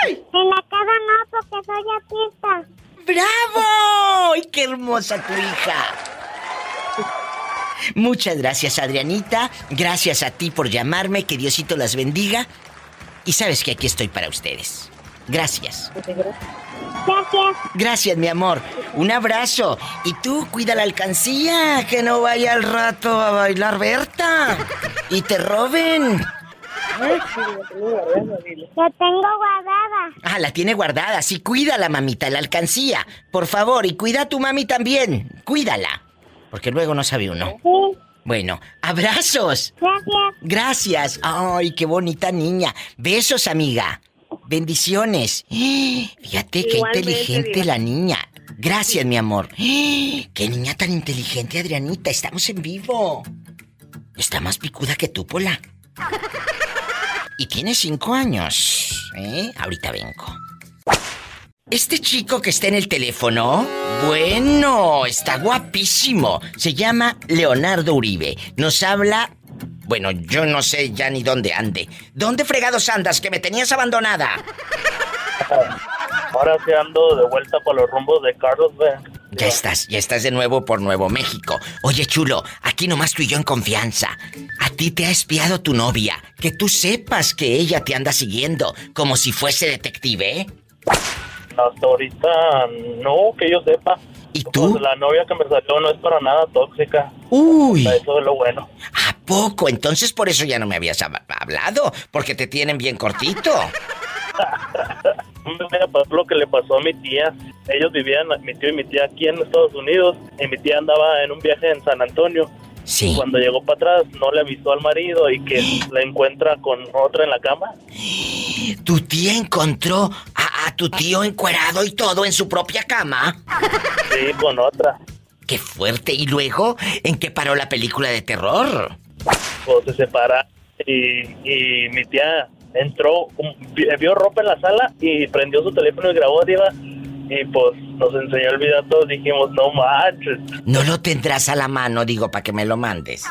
[SPEAKER 31] En la cara no, porque soy artista.
[SPEAKER 2] ¡Bravo! ¡Ay, qué hermosa tu hija! Muchas gracias, Adrianita. Gracias a ti por llamarme. Que Diosito las bendiga. Y sabes que aquí estoy para ustedes. Gracias.
[SPEAKER 31] Gracias.
[SPEAKER 2] Gracias, mi amor. Un abrazo. Y tú, cuida la alcancía, que no vaya al rato a bailar Berta. Y te roben.
[SPEAKER 31] La tengo guardada.
[SPEAKER 2] Ah, la tiene guardada. Sí, cuídala, mamita, la alcancía. Por favor, y cuida a tu mami también. Cuídala. Porque luego no sabe uno.
[SPEAKER 31] Sí.
[SPEAKER 2] Bueno, abrazos.
[SPEAKER 31] Gracias.
[SPEAKER 2] Gracias. Ay, qué bonita niña. Besos, amiga. Bendiciones. Fíjate qué inteligente la niña. Gracias, mi amor. Qué niña tan inteligente, Adrianita. Estamos en vivo. Está más picuda que tú, Pola. Y tiene cinco años. ¿Eh? Ahorita vengo. Este chico que está en el teléfono, bueno, está guapísimo. Se llama Leonardo Uribe. Nos habla... Bueno, yo no sé ya ni dónde ande. ¿Dónde fregados andas que me tenías abandonada?
[SPEAKER 32] Ahora sí ando de vuelta por los rumbos de Carlos B.
[SPEAKER 2] Ya estás, ya estás de nuevo por Nuevo México. Oye, chulo, aquí nomás tú y yo en confianza. A ti te ha espiado tu novia. Que tú sepas que ella te anda siguiendo, como si fuese detective, ¿eh?
[SPEAKER 32] Hasta ahorita no, que yo sepa.
[SPEAKER 2] ¿Y tú?
[SPEAKER 32] la novia que me salió no es para nada tóxica.
[SPEAKER 2] Uy.
[SPEAKER 32] Eso es lo bueno.
[SPEAKER 2] ¿A poco? Entonces por eso ya no me habías hab- hablado, porque te tienen bien cortito.
[SPEAKER 32] Pasó lo que le pasó a mi tía. Ellos vivían, mi tío y mi tía, aquí en Estados Unidos. Y mi tía andaba en un viaje en San Antonio.
[SPEAKER 2] Sí.
[SPEAKER 32] Cuando llegó para atrás, no le avisó al marido y que la encuentra con otra en la cama.
[SPEAKER 2] Tu tía encontró a, a tu tío encuerado y todo en su propia cama.
[SPEAKER 32] Sí, con otra.
[SPEAKER 2] Qué fuerte. ¿Y luego en qué paró la película de terror?
[SPEAKER 32] Pues se separa y, y mi tía entró, vio ropa en la sala y prendió su teléfono y grabó arriba. Y pues nos enseñó el video a todos. Dijimos, no manches.
[SPEAKER 2] No lo tendrás a la mano, digo, para que me lo mandes.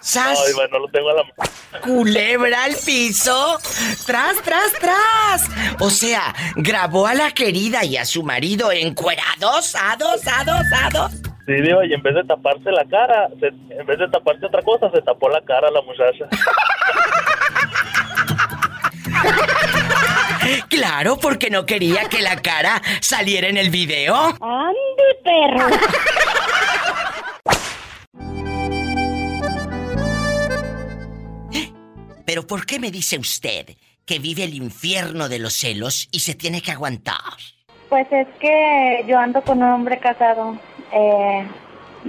[SPEAKER 2] ¡Sas!
[SPEAKER 32] Bueno, no lo tengo a la mano.
[SPEAKER 2] Culebra al piso. Tras, tras, tras. O sea, grabó a la querida y a su marido encuerados, ados, ados, ados.
[SPEAKER 32] Sí, digo, y en vez de taparse la cara, se- en vez de taparse otra cosa, se tapó la cara la muchacha.
[SPEAKER 2] Claro, porque no quería que la cara saliera en el video.
[SPEAKER 31] ¡Ande, perro!
[SPEAKER 2] Pero ¿por qué me dice usted que vive el infierno de los celos y se tiene que aguantar?
[SPEAKER 33] Pues es que yo ando con un hombre casado. Eh,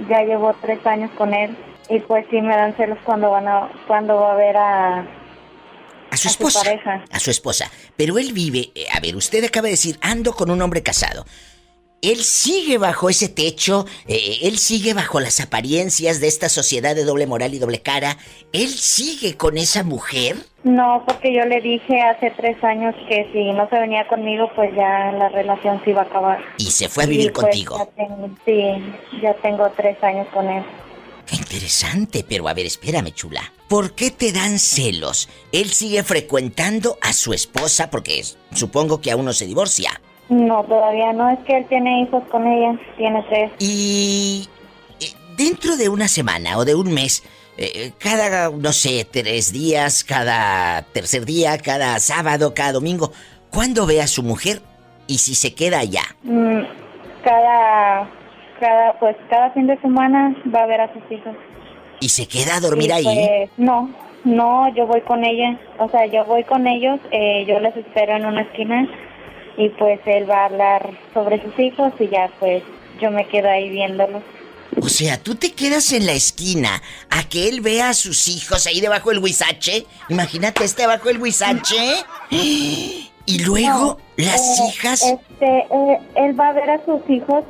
[SPEAKER 33] ya llevo tres años con él. Y pues sí me dan celos cuando van a, cuando va a ver a,
[SPEAKER 2] A su esposa.
[SPEAKER 33] pareja.
[SPEAKER 2] A su esposa. Pero él vive, eh, a ver, usted acaba de decir, ando con un hombre casado. Él sigue bajo ese techo, eh, él sigue bajo las apariencias de esta sociedad de doble moral y doble cara. Él sigue con esa mujer.
[SPEAKER 33] No, porque yo le dije hace tres años que si no se venía conmigo, pues ya la relación se iba a acabar.
[SPEAKER 2] Y se fue a vivir
[SPEAKER 33] pues,
[SPEAKER 2] contigo.
[SPEAKER 33] ya tengo- sí, ya tengo tres años con él.
[SPEAKER 2] Qué interesante, pero a ver, espérame, chula. ¿Por qué te dan celos? Él sigue frecuentando a su esposa porque es- supongo que aún no se divorcia.
[SPEAKER 33] No, todavía no, es que él tiene hijos con ella, tiene tres.
[SPEAKER 2] Y eh, dentro de una semana o de un mes, eh, cada, no sé, tres días, cada tercer día, cada sábado, cada domingo, ¿cuándo ve a su mujer y si se queda allá?
[SPEAKER 33] Mm, cada, cada, pues cada fin de semana va a ver a sus hijos.
[SPEAKER 2] ¿Y se queda a dormir ahí?
[SPEAKER 33] pues, no, no, yo voy con ella, o sea, yo voy con ellos, eh, yo les espero en una esquina y pues él va a hablar sobre sus hijos y ya pues yo me quedo ahí viéndolos.
[SPEAKER 2] O sea, tú te quedas en la esquina a que él vea a sus hijos ahí debajo del huizache. Imagínate este debajo del huizache. Y luego las
[SPEAKER 33] Eh,
[SPEAKER 2] hijas.
[SPEAKER 33] Este, eh, él va a ver a sus hijos,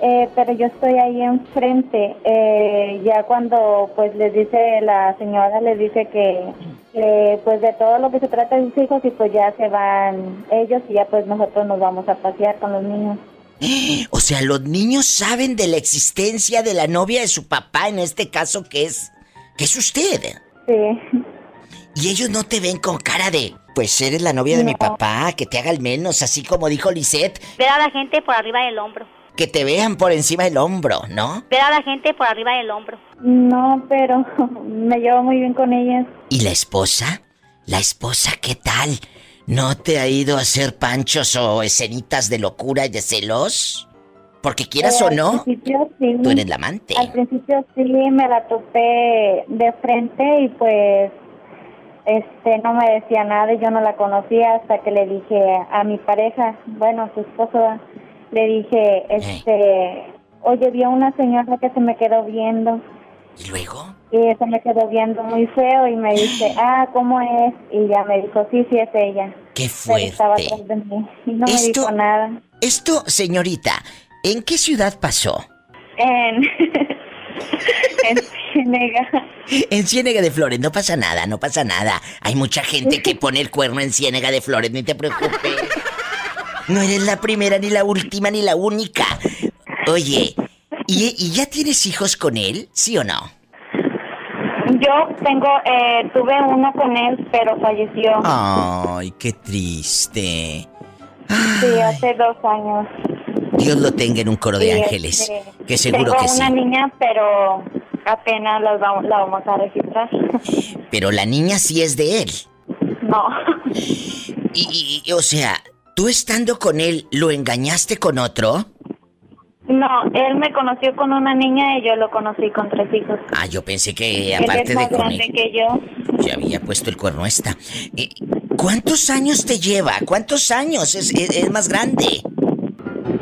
[SPEAKER 33] eh, pero yo estoy ahí enfrente. Eh, ya cuando pues les dice la señora, les dice que, pues de todo lo que se trata de sus hijos y pues ya se van ellos y ya pues nosotros nos vamos a pasear con los niños.
[SPEAKER 2] O sea, los niños saben de la existencia de la novia de su papá, en este caso que es. que es usted.
[SPEAKER 33] Sí.
[SPEAKER 2] Y ellos no te ven con cara de. Pues eres la novia de mi papá, que te haga el menos, así como dijo Lisette,
[SPEAKER 34] Ver a la gente por arriba del hombro.
[SPEAKER 2] Que te vean por encima del hombro, ¿no?
[SPEAKER 34] Ver a la gente por arriba del hombro.
[SPEAKER 33] No, pero me llevo muy bien con ellas.
[SPEAKER 2] ¿Y la esposa? ¿La esposa qué tal? ¿No te ha ido a hacer panchos o escenitas de locura y de celos? Porque quieras
[SPEAKER 33] Eh,
[SPEAKER 2] o
[SPEAKER 33] al
[SPEAKER 2] no,
[SPEAKER 33] principio sí.
[SPEAKER 2] tú eres la amante.
[SPEAKER 33] Al principio sí me la topé de frente y pues este no me decía nada y yo no la conocía hasta que le dije a mi pareja, bueno, su esposo, le dije, este, oye, vi a una señora que se me quedó viendo.
[SPEAKER 2] ¿Y luego?
[SPEAKER 33] Y se me quedó viendo muy feo y me dice, ah, ¿cómo es? Y ya me dijo, sí, sí es ella.
[SPEAKER 2] ¡Qué
[SPEAKER 33] Pero estaba
[SPEAKER 2] fuerte!
[SPEAKER 33] atrás de mí y no me
[SPEAKER 2] Esto-
[SPEAKER 33] dijo nada.
[SPEAKER 2] Esto, señorita, ¿en qué ciudad pasó?
[SPEAKER 33] En, en Ciénega.
[SPEAKER 2] En Ciénega de Flores, no pasa nada, no pasa nada. Hay mucha gente que pone el cuerno en Ciénega de Flores, ni te preocupes. No eres la primera, ni la última, ni la única. Oye, ¿y, y ya tienes hijos con él? ¿Sí o no?
[SPEAKER 33] Yo tengo, eh, tuve uno con él, pero falleció.
[SPEAKER 2] Ay, qué triste.
[SPEAKER 33] Sí, hace dos años.
[SPEAKER 2] Dios lo tenga en un coro de ángeles.
[SPEAKER 33] este,
[SPEAKER 2] Que seguro
[SPEAKER 33] tengo
[SPEAKER 2] que sí.
[SPEAKER 33] una niña, pero apenas la vamos, la vamos a registrar.
[SPEAKER 2] Pero la niña sí es de él.
[SPEAKER 33] No,
[SPEAKER 2] Y, y- o sea, tú estando con él, ¿lo engañaste con otro?
[SPEAKER 33] no, él me conoció con una niña y yo lo conocí con tres hijos.
[SPEAKER 2] Ah, yo pensé que
[SPEAKER 33] él
[SPEAKER 2] aparte
[SPEAKER 33] es
[SPEAKER 2] de
[SPEAKER 33] más
[SPEAKER 2] con
[SPEAKER 33] grande
[SPEAKER 2] él,
[SPEAKER 33] que yo.
[SPEAKER 2] ya había puesto el cuerno esta. Eh, ¿Cuántos años te lleva? ¿Cuántos años? Es, es- es más grande.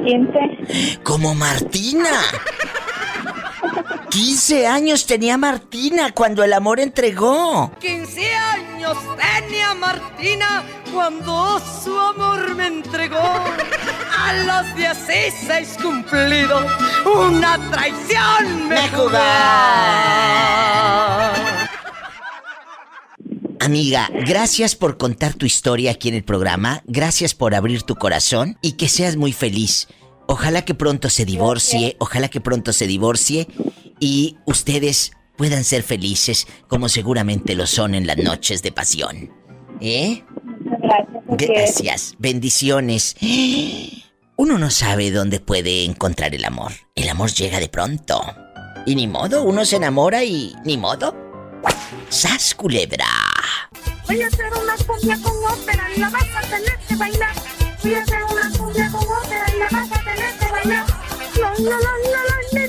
[SPEAKER 33] 15.
[SPEAKER 2] Como Martina. 15 años tenía Martina cuando el amor entregó.
[SPEAKER 5] 15 años tenía Martina cuando su amor me entregó. A los 16 cumplidos, una traición me jugó.
[SPEAKER 2] Amiga, gracias por contar tu historia aquí en el programa. Gracias por abrir tu corazón y que seas muy feliz. Ojalá que pronto se divorcie, ojalá que pronto se divorcie y ustedes puedan ser felices como seguramente lo son en las noches de pasión. ¿Eh? Gracias, bendiciones. Uno no sabe dónde puede encontrar el amor. El amor llega de pronto. Y ni modo, uno se enamora y ni modo. ¡Sas culebra!
[SPEAKER 4] Voy a hacer una cumbia con ópera y la vas a tener que bailar. Voy a hacer una cumbia con ópera y la vas a tener que bailar. La, la, la, la, la,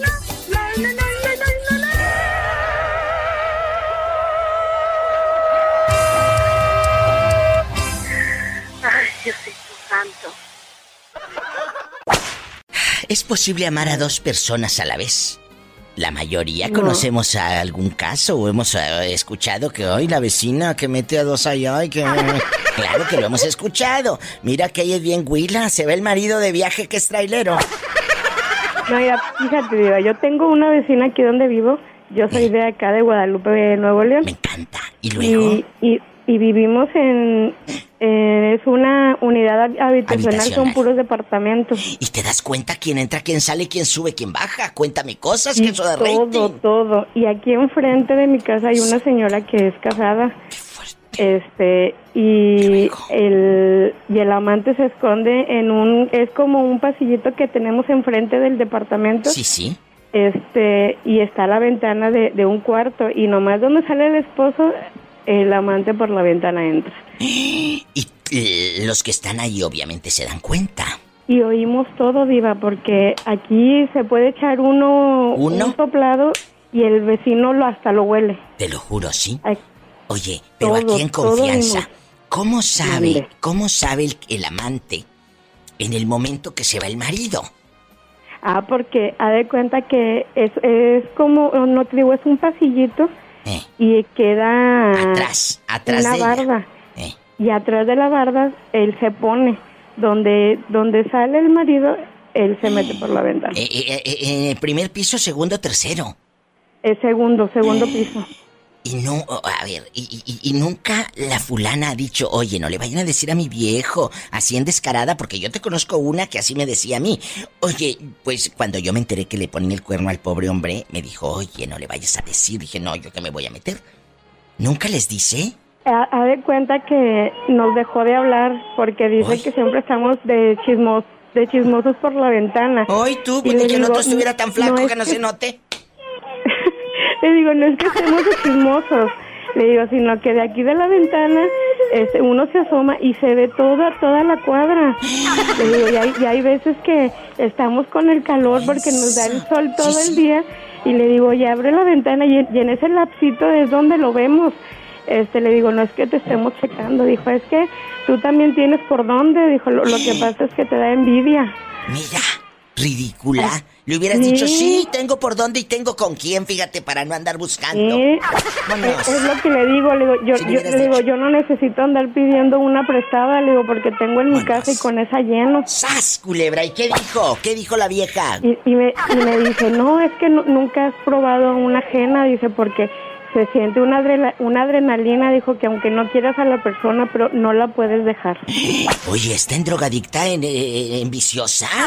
[SPEAKER 33] Diosito santo.
[SPEAKER 2] ¿Es posible amar a dos personas a la vez? La mayoría conocemos a algún caso o hemos eh, escuchado que hoy la vecina que mete a dos allá y que... claro que lo hemos escuchado. Mira que ella es bien huila, se ve el marido de viaje que es trailero.
[SPEAKER 35] No, mira, fíjate, Diva, yo tengo una vecina aquí donde vivo. Yo soy de acá, de Guadalupe, Nuevo León. Me
[SPEAKER 2] encanta. ¿Y luego?
[SPEAKER 35] Y, y- y vivimos en... eh, es una unidad hab- habitacional, son puros departamentos.
[SPEAKER 2] Y te das cuenta quién entra, quién sale, quién sube, quién baja. Cuéntame cosas que eso
[SPEAKER 35] todo,
[SPEAKER 2] rating.
[SPEAKER 35] todo. Y aquí enfrente de mi casa hay una señora que es casada. Este, y el, y el amante se esconde en un, es como un pasillito que tenemos enfrente del departamento.
[SPEAKER 2] Sí, sí.
[SPEAKER 35] Este, y está la ventana de, de un cuarto, y nomás donde sale el esposo, el amante por la ventana entra.
[SPEAKER 2] Y los que están ahí obviamente se dan cuenta.
[SPEAKER 35] Y oímos todo, Diva, porque aquí se puede echar uno,
[SPEAKER 2] ¿Uno?
[SPEAKER 35] un soplado y el vecino lo hasta lo huele.
[SPEAKER 2] Te lo juro, ¿sí? Oye, pero
[SPEAKER 35] Todo,
[SPEAKER 2] aquí en confianza. ¿cómo sabe, cómo sabe el, el amante en el momento que se va el marido?
[SPEAKER 35] Ah, porque ha de cuenta que es, es como, no te digo, es un pasillito y queda
[SPEAKER 2] Eh. Atrás, atrás
[SPEAKER 35] una
[SPEAKER 2] de ella.
[SPEAKER 35] barda.
[SPEAKER 2] Eh.
[SPEAKER 35] Y atrás de la barda él se pone. Donde, donde sale el marido, él se mete por la ventana.
[SPEAKER 2] Eh, eh, eh, en el primer piso, segundo, tercero.
[SPEAKER 35] Es segundo, segundo piso.
[SPEAKER 2] Y no, a ver, y, y- y nunca la fulana ha dicho, oye, no le vayan a decir a mi viejo, así en descarada, porque yo te conozco una que así me decía a mí. Oye, pues cuando yo me enteré que le ponían el cuerno al pobre hombre, me dijo, oye, no le vayas a decir. Dije, no, yo que me voy a meter. ¿Nunca les dice?
[SPEAKER 35] Ha, de cuenta que nos dejó de hablar porque dice que siempre estamos de chismos, de chismosos por la ventana.
[SPEAKER 2] Hoy tú, pues, que el
[SPEAKER 35] digo,
[SPEAKER 2] otro estuviera tan flaco que no se note.
[SPEAKER 35] Le digo, no es que estemos chismosos. Le digo, sino que de aquí de la ventana este, uno se asoma y se ve toda, toda la cuadra. Le digo, y hay, y hay veces que estamos con el calor porque nos da el sol todo el día y le digo, ya abre la ventana y, y en ese lapsito es donde lo vemos. Este, le digo, no es que te estemos checando, dijo, es que tú también tienes por dónde, dijo, lo, lo que pasa es que te da envidia.
[SPEAKER 2] Mira, ridícula. Le hubieras
[SPEAKER 35] Sí.
[SPEAKER 2] dicho, sí, tengo por dónde y tengo con quién, fíjate, para no andar buscando.
[SPEAKER 35] Sí, es, es lo que le digo, le digo, yo,
[SPEAKER 2] Si le
[SPEAKER 35] yo,
[SPEAKER 2] hubieras
[SPEAKER 35] le digo, yo no necesito andar pidiendo una prestada, le digo, porque tengo en mi casa y con esa lleno.
[SPEAKER 2] ¡Sas, culebra! ¿Y qué dijo? ¿Qué dijo la vieja?
[SPEAKER 35] Y, y me, y me dice, no, es que nu- nunca has probado una ajena, dice, porque se siente una, una adrenalina, dijo que aunque no quieras a la persona, pero no la puedes dejar.
[SPEAKER 2] Oye, ¿está en drogadicta, en, eh, en viciosa?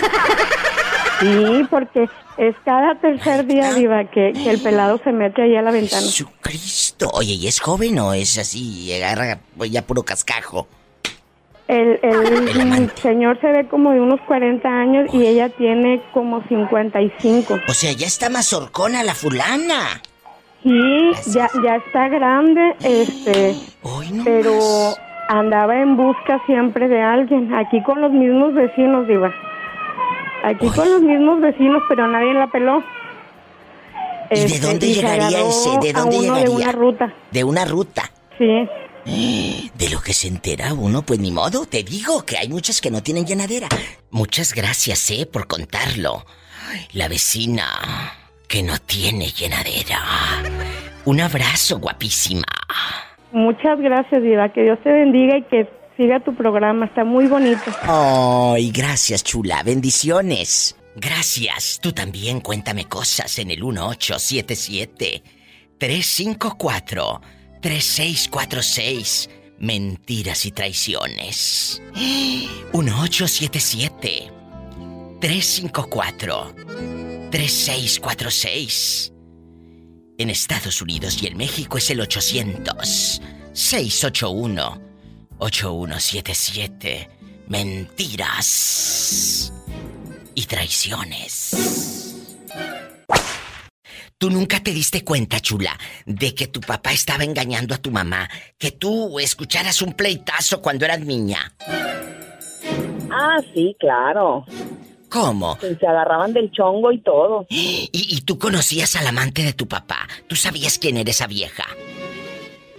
[SPEAKER 35] Sí, porque es cada tercer día, Diva, que, que el pelado se mete ahí a la ventana.
[SPEAKER 2] Jesucristo. Oye, ¿y es joven o es así, agarra pues, ya puro cascajo?
[SPEAKER 35] El, el señor se ve como de unos 40 años y ella tiene como 55.
[SPEAKER 2] O sea, ya está más horcona la fulana.
[SPEAKER 35] Sí, ya, ya está grande, este, pero andaba en busca siempre de alguien, aquí con los mismos vecinos, Diva. Aquí con los mismos vecinos, pero nadie la peló.
[SPEAKER 2] ¿Y de
[SPEAKER 35] Este,
[SPEAKER 2] dónde
[SPEAKER 35] y
[SPEAKER 2] llegaría ese? ¿De dónde llegaría?
[SPEAKER 35] De una ruta,
[SPEAKER 2] De una ruta.
[SPEAKER 35] sí.
[SPEAKER 2] De lo que se entera uno, pues ni modo, te digo que hay muchas que no tienen llenadera. Muchas gracias, eh, por contarlo. La vecina que no tiene llenadera. Un abrazo, guapísima.
[SPEAKER 35] Muchas gracias, Diva, que Dios te bendiga y que siga tu programa, está muy bonito.
[SPEAKER 2] Ay, gracias, chula. Bendiciones. Gracias. Tú también cuéntame cosas en el 1877 354 3646. Mentiras y traiciones. 1877 354 3646. En Estados Unidos y en México es el 800 681 8177. Mentiras y traiciones. Tú nunca te diste cuenta, chula, de que tu papá estaba engañando a tu mamá, que tú escucharas un pleitazo cuando eras niña.
[SPEAKER 23] Ah, sí, claro.
[SPEAKER 2] ¿Cómo?
[SPEAKER 23] Se agarraban del chongo y todo.
[SPEAKER 2] ¿Y, y tú conocías al amante de tu papá? ¿Tú sabías quién era esa vieja?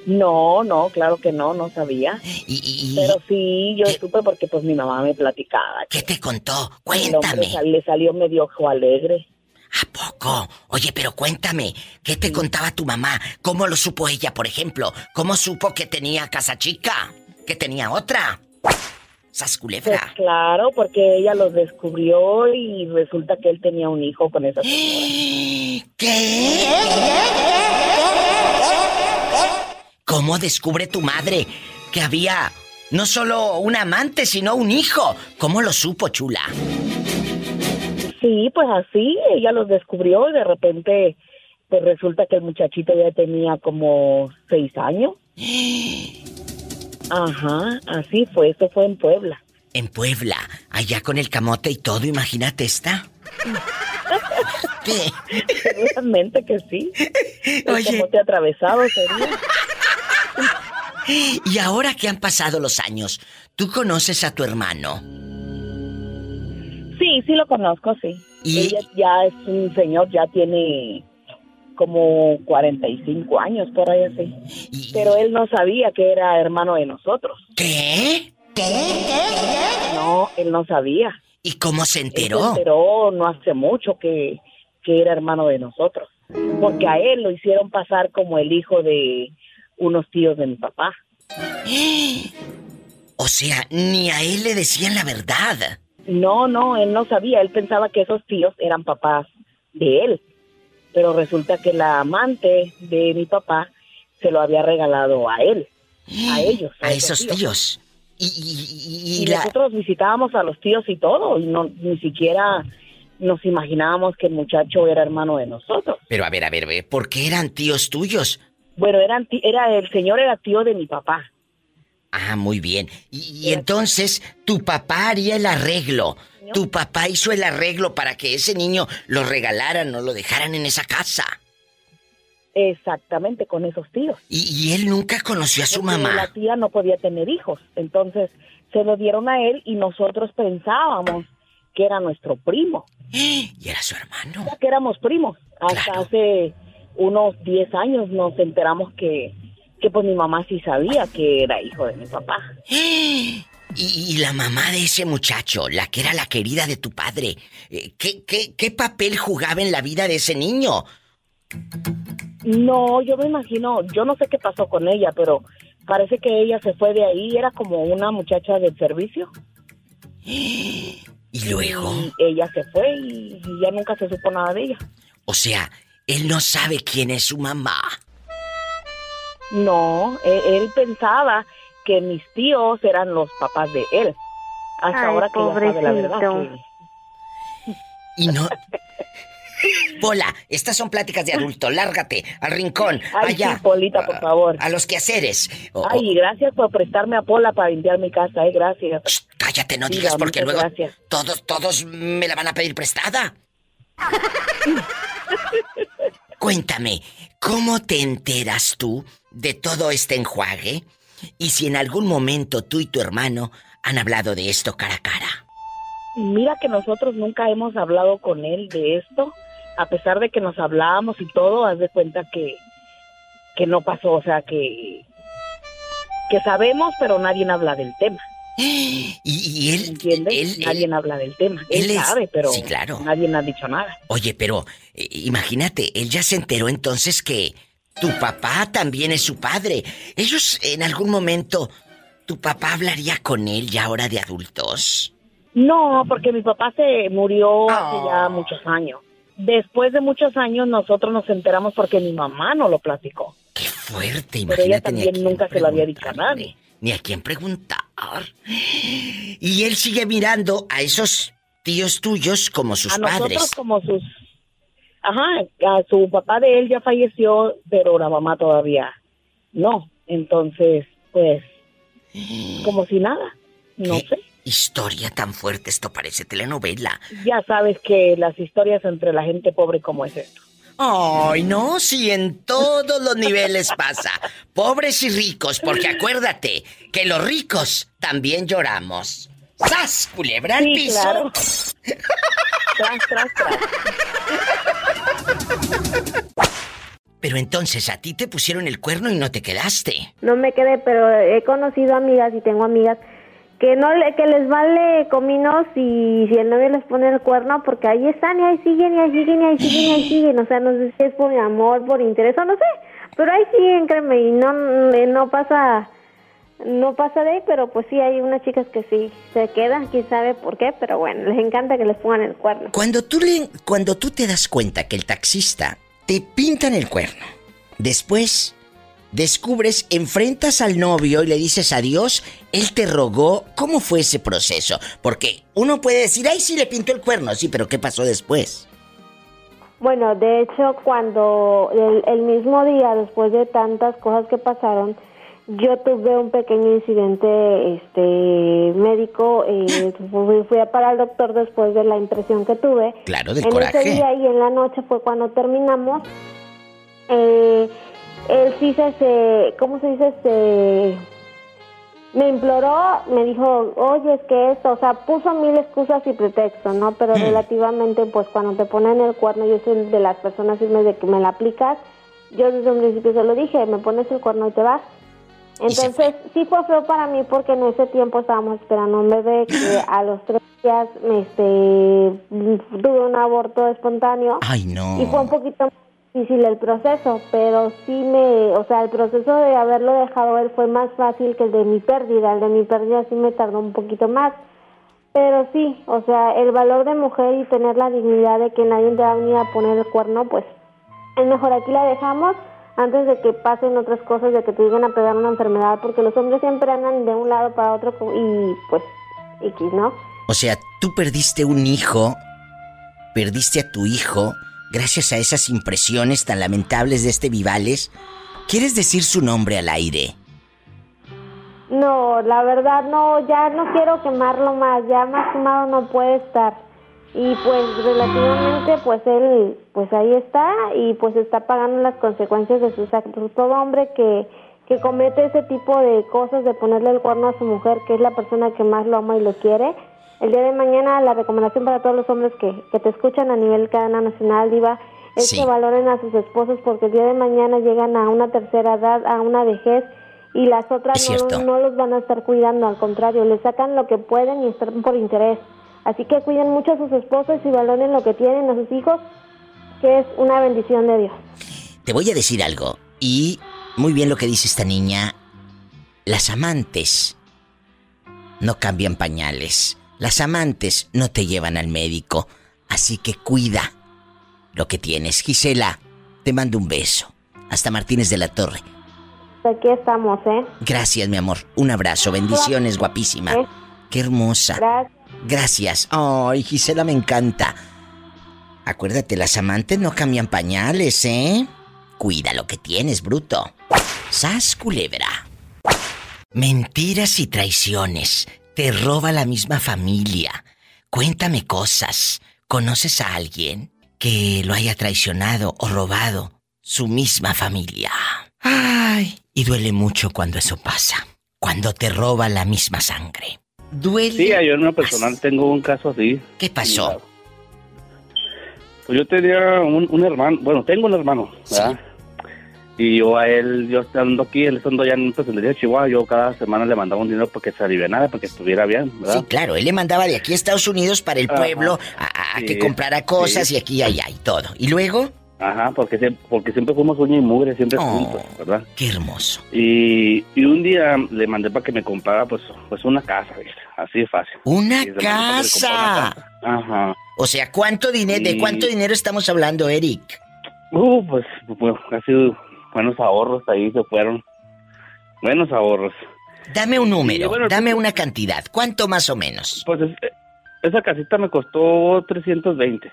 [SPEAKER 23] No, no, claro que no, no sabía.
[SPEAKER 2] Y,
[SPEAKER 23] Pero sí, yo supe porque pues mi mamá me platicaba.
[SPEAKER 2] ¿Qué te contó? Cuéntame.
[SPEAKER 23] le salió medio ojo alegre.
[SPEAKER 2] Poco. Oye, pero cuéntame, ¿qué te contaba tu mamá? ¿Cómo lo supo ella, por ejemplo? ¿Cómo supo que tenía casa chica? ¿Que tenía otra? ¿Sas
[SPEAKER 23] Pues claro, porque ella los descubrió y resulta que él tenía un hijo con esa señora.
[SPEAKER 2] ¿Cómo descubre tu madre que había no solo un amante, sino un hijo? ¿Cómo lo supo, chula?
[SPEAKER 23] Sí, pues así, ella los descubrió y de repente pues resulta que el muchachito ya tenía como seis años. Ajá, así fue, eso fue en Puebla.
[SPEAKER 2] En Puebla, allá con el camote y todo, imagínate esta. ¿Qué?
[SPEAKER 23] Seguramente que sí. El
[SPEAKER 2] Oye.
[SPEAKER 23] camote atravesado sería.
[SPEAKER 2] Y ahora que han pasado los años, ¿tú conoces a tu hermano?
[SPEAKER 23] Sí, sí lo conozco, sí.
[SPEAKER 2] ¿Y?
[SPEAKER 23] Ella ya es un señor, ya tiene como 45 años, por ahí así. Pero él no sabía que era hermano de nosotros.
[SPEAKER 2] ¿Qué?
[SPEAKER 23] No, él no sabía.
[SPEAKER 2] ¿Y cómo se
[SPEAKER 23] Él
[SPEAKER 2] enteró?
[SPEAKER 23] se enteró no hace mucho que, que era hermano de nosotros. Porque a él lo hicieron pasar como el hijo de unos tíos de mi papá.
[SPEAKER 2] O sea, ni a él le decían la verdad.
[SPEAKER 23] No, no, él no sabía. Él pensaba que esos tíos eran papás de él. Pero resulta que la amante de mi papá se lo había regalado a él. A ellos.
[SPEAKER 2] A esos tíos. Y, y- y
[SPEAKER 23] Y
[SPEAKER 2] la-
[SPEAKER 23] nosotros visitábamos a los tíos y todo. Y no, ni siquiera nos imaginábamos que el muchacho era hermano de nosotros.
[SPEAKER 2] Pero a ver, a ver, ve, ¿por qué eran tíos tuyos?
[SPEAKER 23] Bueno, eran era el señor era tío de mi papá.
[SPEAKER 2] Ah, muy bien. Y, y entonces tu papá haría el arreglo. Tu papá hizo el arreglo para que ese niño lo regalaran o lo dejaran en esa casa.
[SPEAKER 23] Exactamente, con esos tíos.
[SPEAKER 2] ¿Y, él nunca conoció a su
[SPEAKER 23] Porque
[SPEAKER 2] mamá?
[SPEAKER 23] La tía no podía tener hijos, entonces se lo dieron a él y nosotros pensábamos que era nuestro primo.
[SPEAKER 2] Y era su hermano.
[SPEAKER 23] que éramos primos. Hasta hace unos 10 años nos enteramos que, que pues mi mamá sí sabía que era hijo de mi papá.
[SPEAKER 2] Y, y la mamá de ese muchacho, la que era la querida de tu padre, eh, ¿qué, qué, qué papel jugaba en la vida de ese niño?
[SPEAKER 23] No, yo me imagino, yo no sé qué pasó con ella, pero parece que ella se fue de ahí, era como una muchacha del servicio.
[SPEAKER 2] ¿Y luego?
[SPEAKER 23] Y ella se fue y ya nunca se supo nada de ella.
[SPEAKER 2] O sea, él no sabe quién es su mamá.
[SPEAKER 23] No, él, él pensaba que mis tíos eran los papás de él. Hasta
[SPEAKER 35] Ay,
[SPEAKER 23] ahora que ya sabe la verdad. que-
[SPEAKER 2] Y no. Pola, estas son pláticas de adulto. Lárgate al rincón,
[SPEAKER 23] Ay,
[SPEAKER 2] allá.
[SPEAKER 23] sí, Polita, por favor.
[SPEAKER 2] A los quehaceres. O-
[SPEAKER 23] Ay, gracias por prestarme a Pola para limpiar mi casa, eh, gracias.
[SPEAKER 2] cállate, no
[SPEAKER 23] Diga,
[SPEAKER 2] digas porque luego
[SPEAKER 23] gracias.
[SPEAKER 2] todos, todos me la van a pedir prestada. Cuéntame, ¿cómo te enteras tú de todo este enjuague? Y si en algún momento tú y tu hermano han hablado de esto cara a cara.
[SPEAKER 23] Mira que nosotros nunca hemos hablado con él de esto, a pesar de que nos hablábamos y todo, haz de cuenta que, que no pasó, o sea, que, que sabemos, pero nadie habla del tema.
[SPEAKER 2] Y, y él,
[SPEAKER 23] ¿Entiendes? nadie habla del tema. Él,
[SPEAKER 2] él es-
[SPEAKER 23] sabe, pero
[SPEAKER 2] Sí, claro.
[SPEAKER 23] nadie ha dicho nada.
[SPEAKER 2] Oye, pero eh, imagínate, él ya se enteró entonces que tu papá también es su padre. Ellos en algún momento, ¿tu papá hablaría con él ya ahora de adultos?
[SPEAKER 23] No, porque mi papá se murió hace ya muchos años. Después de muchos años nosotros nos enteramos porque mi mamá no lo platicó.
[SPEAKER 2] Fuerte,
[SPEAKER 23] Pero ella
[SPEAKER 2] imagínate. ni a
[SPEAKER 23] también
[SPEAKER 2] quién
[SPEAKER 23] nunca se lo había dicho a nadie.
[SPEAKER 2] Ni a quién preguntar. Y él sigue mirando a esos tíos tuyos como sus
[SPEAKER 23] a nosotros
[SPEAKER 2] padres.
[SPEAKER 23] como sus... Ajá, a su papá de él ya falleció, pero la mamá todavía no. Entonces, pues, como si nada. No
[SPEAKER 2] ¿Qué
[SPEAKER 23] sé.
[SPEAKER 2] Historia tan fuerte, esto parece telenovela.
[SPEAKER 23] Ya sabes que las historias entre la gente pobre como es esto.
[SPEAKER 2] Ay, no, si en todos los niveles pasa. Pobres y ricos, porque acuérdate que los ricos también lloramos. ¡Sas! Culebra al
[SPEAKER 23] Sí,
[SPEAKER 2] piso.
[SPEAKER 23] claro. Tras, tras,
[SPEAKER 2] Pero entonces a ti te pusieron el cuerno y no te quedaste.
[SPEAKER 35] No me quedé, pero he conocido amigas y tengo amigas que no le, que les vale cominos y si el novio les pone el cuerno porque ahí están y ahí siguen y ahí siguen y ahí siguen y ahí siguen. O sea, no sé si es por amor, por interés o no sé. Pero ahí siguen, créeme, y no, no pasa, no pasa de ahí, pero pues sí hay unas chicas que sí se quedan, quién sabe por qué, pero bueno, les encanta que les pongan el cuerno.
[SPEAKER 2] Cuando tú, le, cuando tú te das cuenta que el taxista te pintan el cuerno, después descubres, enfrentas al novio y le dices adiós, él te rogó, ¿cómo fue ese proceso? Porque uno puede decir, ay, sí le pintó el cuerno, sí, pero ¿qué pasó después?
[SPEAKER 35] Bueno, de hecho, cuando el, el mismo día, después de tantas cosas que pasaron, yo tuve un pequeño incidente este médico, eh, fui, fui a parar al doctor después de la impresión que tuve.
[SPEAKER 2] Claro, del
[SPEAKER 35] en
[SPEAKER 2] coraje.
[SPEAKER 35] ese día y en la noche fue cuando terminamos. Eh, él sí se, se, ¿cómo se dice? Se, me imploró, me dijo, oye, es que esto, o sea, puso mil excusas y pretextos, ¿no? Pero
[SPEAKER 2] Hmm.
[SPEAKER 35] relativamente, pues cuando te ponen el cuerno, yo soy de las personas firmes de que me la aplicas, yo desde un principio se lo dije, me pones el cuerno y te vas. Entonces, sí fue feo para mí porque en ese tiempo estábamos esperando un bebé que a los tres días este, tuve un aborto espontáneo.
[SPEAKER 2] Ay, no.
[SPEAKER 35] Y fue un poquito más difícil el proceso, pero sí me, o sea, el proceso de haberlo dejado él fue más fácil que el de mi pérdida. El de mi pérdida sí me tardó un poquito más. Pero sí, o sea, el valor de mujer y tener la dignidad de que nadie te va a venir a poner el cuerno, pues es mejor aquí la dejamos antes de que pasen otras cosas, de que te lleguen a pegar una enfermedad, porque los hombres siempre andan de un lado para otro y pues, X, ¿no?
[SPEAKER 2] O sea, tú perdiste un hijo, perdiste a tu hijo, gracias a esas impresiones tan lamentables de este Vivales. ¿Quieres decir su nombre al aire?
[SPEAKER 35] No, la verdad no, ya no quiero quemarlo más, ya más quemado no puede estar. Y pues relativamente pues él pues ahí está y pues está pagando las consecuencias de sus actos. Todo hombre que, que comete ese tipo de cosas de ponerle el cuerno a su mujer, que es la persona que más lo ama y lo quiere, el día de mañana la recomendación para todos los hombres que, que te escuchan a nivel cadena nacional, Diva, es
[SPEAKER 2] Sí.
[SPEAKER 35] que valoren a sus esposos porque el día de mañana llegan a una tercera edad, a una vejez y las otras no, no los van a estar cuidando, al contrario, les sacan lo que pueden y están por interés. Así que cuiden mucho a sus esposos y valoren lo que tienen a sus hijos, que es una bendición de Dios.
[SPEAKER 2] Te voy a decir algo. Y muy bien lo que dice esta niña. Las amantes no cambian pañales. Las amantes no te llevan al médico. Así que cuida lo que tienes. Gisela, te mando un beso. Hasta Martínez de la Torre.
[SPEAKER 35] Aquí estamos, ¿eh?
[SPEAKER 2] Gracias, mi amor. Un abrazo. Bendiciones, guapísima. Qué hermosa.
[SPEAKER 35] Gracias.
[SPEAKER 2] Gracias. Ay, Gisela me encanta. Acuérdate, las amantes no cambian pañales, ¿eh? Cuida lo que tienes, bruto. Sas culebra. Mentiras y traiciones. Te roba la misma familia. Cuéntame cosas. ¿Conoces a alguien que lo haya traicionado o robado su misma familia? Ay, y duele mucho cuando eso pasa. Cuando te roba la misma sangre. Duele.
[SPEAKER 6] Sí, yo en lo personal tengo un caso así.
[SPEAKER 2] ¿Qué pasó?
[SPEAKER 6] Pues yo tenía un, un hermano, bueno, tengo un hermano, ¿verdad? Y yo a él, yo estando aquí, él estando allá en Presentería de Chihuahua, yo cada semana le mandaba un dinero para que se alivianara, para que estuviera bien, ¿verdad?
[SPEAKER 2] Sí, claro, él le mandaba de aquí a Estados Unidos para el
[SPEAKER 6] Ajá.
[SPEAKER 2] pueblo a, a
[SPEAKER 6] Sí,
[SPEAKER 2] que comprara cosas
[SPEAKER 6] sí.
[SPEAKER 2] y aquí allá y todo. ¿Y luego?
[SPEAKER 6] Ajá, porque, sie- porque siempre fuimos uña y mugre, siempre juntos, ¿verdad?
[SPEAKER 2] Qué hermoso.
[SPEAKER 6] Y, y un día le mandé para que me comprara, pues, pues una casa. Así de fácil.
[SPEAKER 2] ¡Una casa!
[SPEAKER 6] Ajá.
[SPEAKER 2] O sea, ¿cuánto dinero, de cuánto dinero estamos hablando, Eric?
[SPEAKER 6] Uh, pues, pues casi buenos ahorros ahí se fueron. Buenos ahorros.
[SPEAKER 2] Dame un número,
[SPEAKER 6] bueno,
[SPEAKER 2] dame una cantidad. ¿Cuánto más o menos?
[SPEAKER 6] Pues es- esa casita me costó 320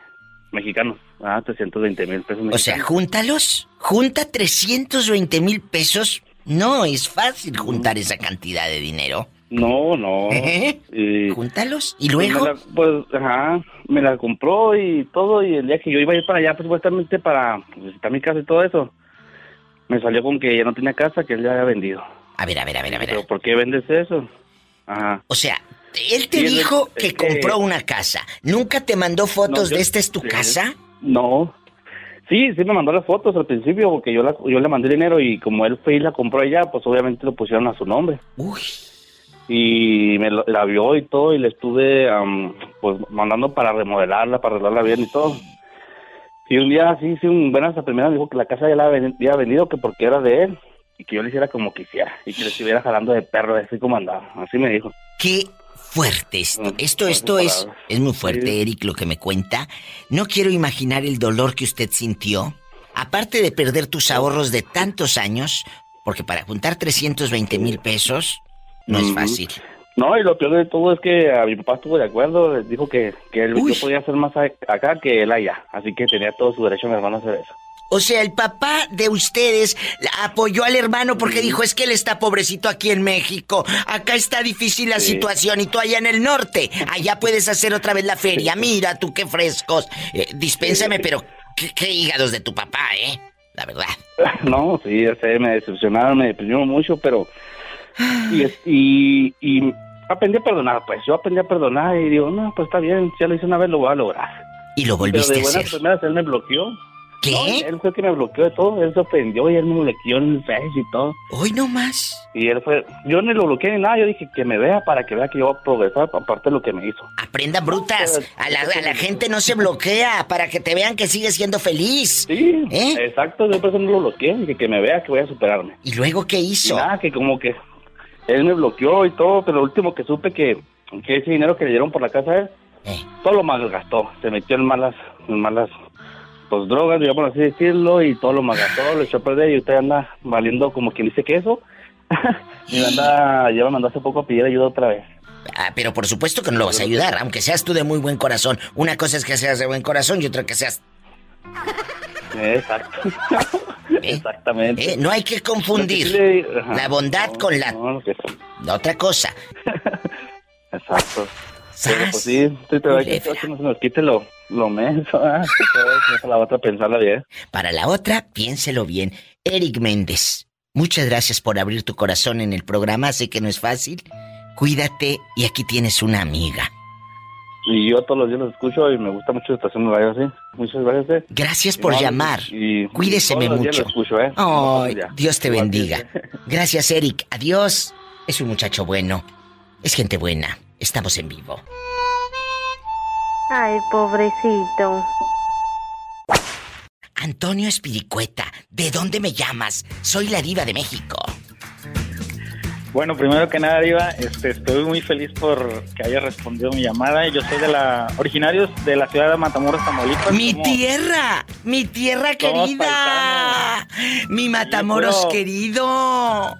[SPEAKER 6] mexicanos. Ah, 320 mil pesos
[SPEAKER 2] O sea, júntalos. Junta 320 mil pesos. No es fácil juntar esa cantidad de dinero.
[SPEAKER 6] No, no.
[SPEAKER 2] ¿Eh?
[SPEAKER 6] Y-
[SPEAKER 2] Júntalos. ¿Y
[SPEAKER 6] pues
[SPEAKER 2] luego?
[SPEAKER 6] la- pues, ajá, me la compró y todo. Y el día que yo iba a ir para allá, pues supuestamente para visitar mi casa y todo eso, me salió con que ya no tenía casa, que él ya había vendido.
[SPEAKER 2] A ver, a ver, a ver, a ver.
[SPEAKER 6] ¿Pero por qué vendes eso? Ajá.
[SPEAKER 2] O sea, él te
[SPEAKER 6] Sí,
[SPEAKER 2] dijo
[SPEAKER 6] es
[SPEAKER 2] que
[SPEAKER 6] que-
[SPEAKER 2] compró una casa. ¿Nunca te mandó fotos
[SPEAKER 6] No, yo-
[SPEAKER 2] de esta es tu
[SPEAKER 6] sí.
[SPEAKER 2] casa?
[SPEAKER 6] No. Sí, sí me mandó las fotos al principio porque yo la, yo le mandé dinero y como él fue y la compró allá, pues obviamente lo pusieron a su nombre.
[SPEAKER 2] Uy.
[SPEAKER 6] Y me la vio y todo y le estuve am, pues mandando para remodelarla, para arreglarla bien y todo. Y un día sí, sí, un buenas primera dijo que la casa ya la había vendido que porque era de él y que yo le hiciera como quisiera y que le estuviera jalando de perro así como andaba. Así me dijo.
[SPEAKER 2] Qué fuerte esto. Esto, esto es, es muy fuerte, Eric, lo que me cuenta. No quiero imaginar el dolor que usted sintió. Aparte de perder tus ahorros de tantos años, porque para juntar 320 mil pesos no es fácil.
[SPEAKER 6] No, y lo peor de todo es que a mi papá estuvo de acuerdo, dijo que, que él yo podía hacer más acá que él allá, así que tenía todo su derecho mi hermano a hacer eso.
[SPEAKER 2] O sea, el papá de ustedes apoyó al hermano porque dijo, es que él está pobrecito aquí en México. Acá está difícil la
[SPEAKER 6] Sí.
[SPEAKER 2] situación y tú allá en el norte. Allá puedes hacer otra vez la feria. Mira tú qué frescos. Eh, dispénsame, pero qué, qué hígados de tu papá, ¿eh? La verdad.
[SPEAKER 6] No, sí, ya sé, me decepcionaron, me deprimieron mucho, pero... Y, y, y aprendí a perdonar, pues, yo aprendí a perdonar y digo, no, pues está bien, ya lo hice una vez, lo voy a lograr.
[SPEAKER 2] Y lo
[SPEAKER 6] Pero
[SPEAKER 2] volviste
[SPEAKER 6] de
[SPEAKER 2] a
[SPEAKER 6] buenas
[SPEAKER 2] hacer.
[SPEAKER 6] primeras él me bloqueó.
[SPEAKER 2] ¿Qué?
[SPEAKER 6] No, él fue que me bloqueó de todo, él se ofendió y él me bloqueó en el Face y todo.
[SPEAKER 2] Hoy no más.
[SPEAKER 6] Y él fue, yo ni lo bloqueé ni nada, yo dije que me vea para que vea que yo voy a progresar, aparte de lo que me hizo.
[SPEAKER 2] Aprendan brutas. A la, a la gente no se bloquea para que te vean que sigues siendo feliz.
[SPEAKER 6] Sí,
[SPEAKER 2] ¿Eh?
[SPEAKER 6] exacto, yo por eso no lo bloqueé, dije que me vea que voy a superarme.
[SPEAKER 2] ¿Y luego qué hizo?
[SPEAKER 6] Y nada, que como que él me bloqueó y todo, pero lo último que supe que, que ese dinero que le dieron por la casa a él,
[SPEAKER 2] Eh.
[SPEAKER 6] todo lo malgastó, se metió en malas, en malas, pues drogas, digamos así decirlo, y todo lo malgastó, lo echó a perder y usted anda valiendo como quien dice queso. y me anda, ya me mandó hace poco a pedir ayuda otra vez.
[SPEAKER 2] Ah, pero por supuesto que no lo vas a ayudar, aunque seas tú de muy buen corazón. Una cosa es que seas de buen corazón y otra que seas...
[SPEAKER 6] Exacto. Exactamente.
[SPEAKER 2] ¿eh? No hay que confundir
[SPEAKER 6] que le-
[SPEAKER 2] la bondad con la...
[SPEAKER 6] No, no,
[SPEAKER 2] otra cosa.
[SPEAKER 6] Exacto.
[SPEAKER 36] Pero pues sí, sí, te que que no se nos quite lo, lo menso, ¿ah? Para la otra pensarla bien.
[SPEAKER 2] Para la otra, piénselo bien. Eric Méndez, muchas gracias por abrir tu corazón en el programa. Sé que no es fácil. Cuídate y aquí tienes una amiga.
[SPEAKER 36] Y yo todos los días los escucho y me gusta mucho la estación de radio así. Muchas gracias. Eh.
[SPEAKER 2] Gracias por llamar. Y, Cuídeseme mucho.
[SPEAKER 36] escucho, ¿eh?
[SPEAKER 2] Dios te bendiga. Gracias, Eric. Adiós. Es un muchacho bueno. Es gente buena. Estamos en vivo.
[SPEAKER 33] Ay, pobrecito.
[SPEAKER 2] Antonio Espiricueta, ¿de dónde me llamas? Soy la diva de México.
[SPEAKER 37] Bueno, primero que nada, Diva, este, estoy muy feliz por que haya respondido mi llamada. Yo soy de la originarios de la ciudad de Matamoros, Tamaulipas.
[SPEAKER 2] Mi tierra, mi tierra querida, mi Matamoros querido.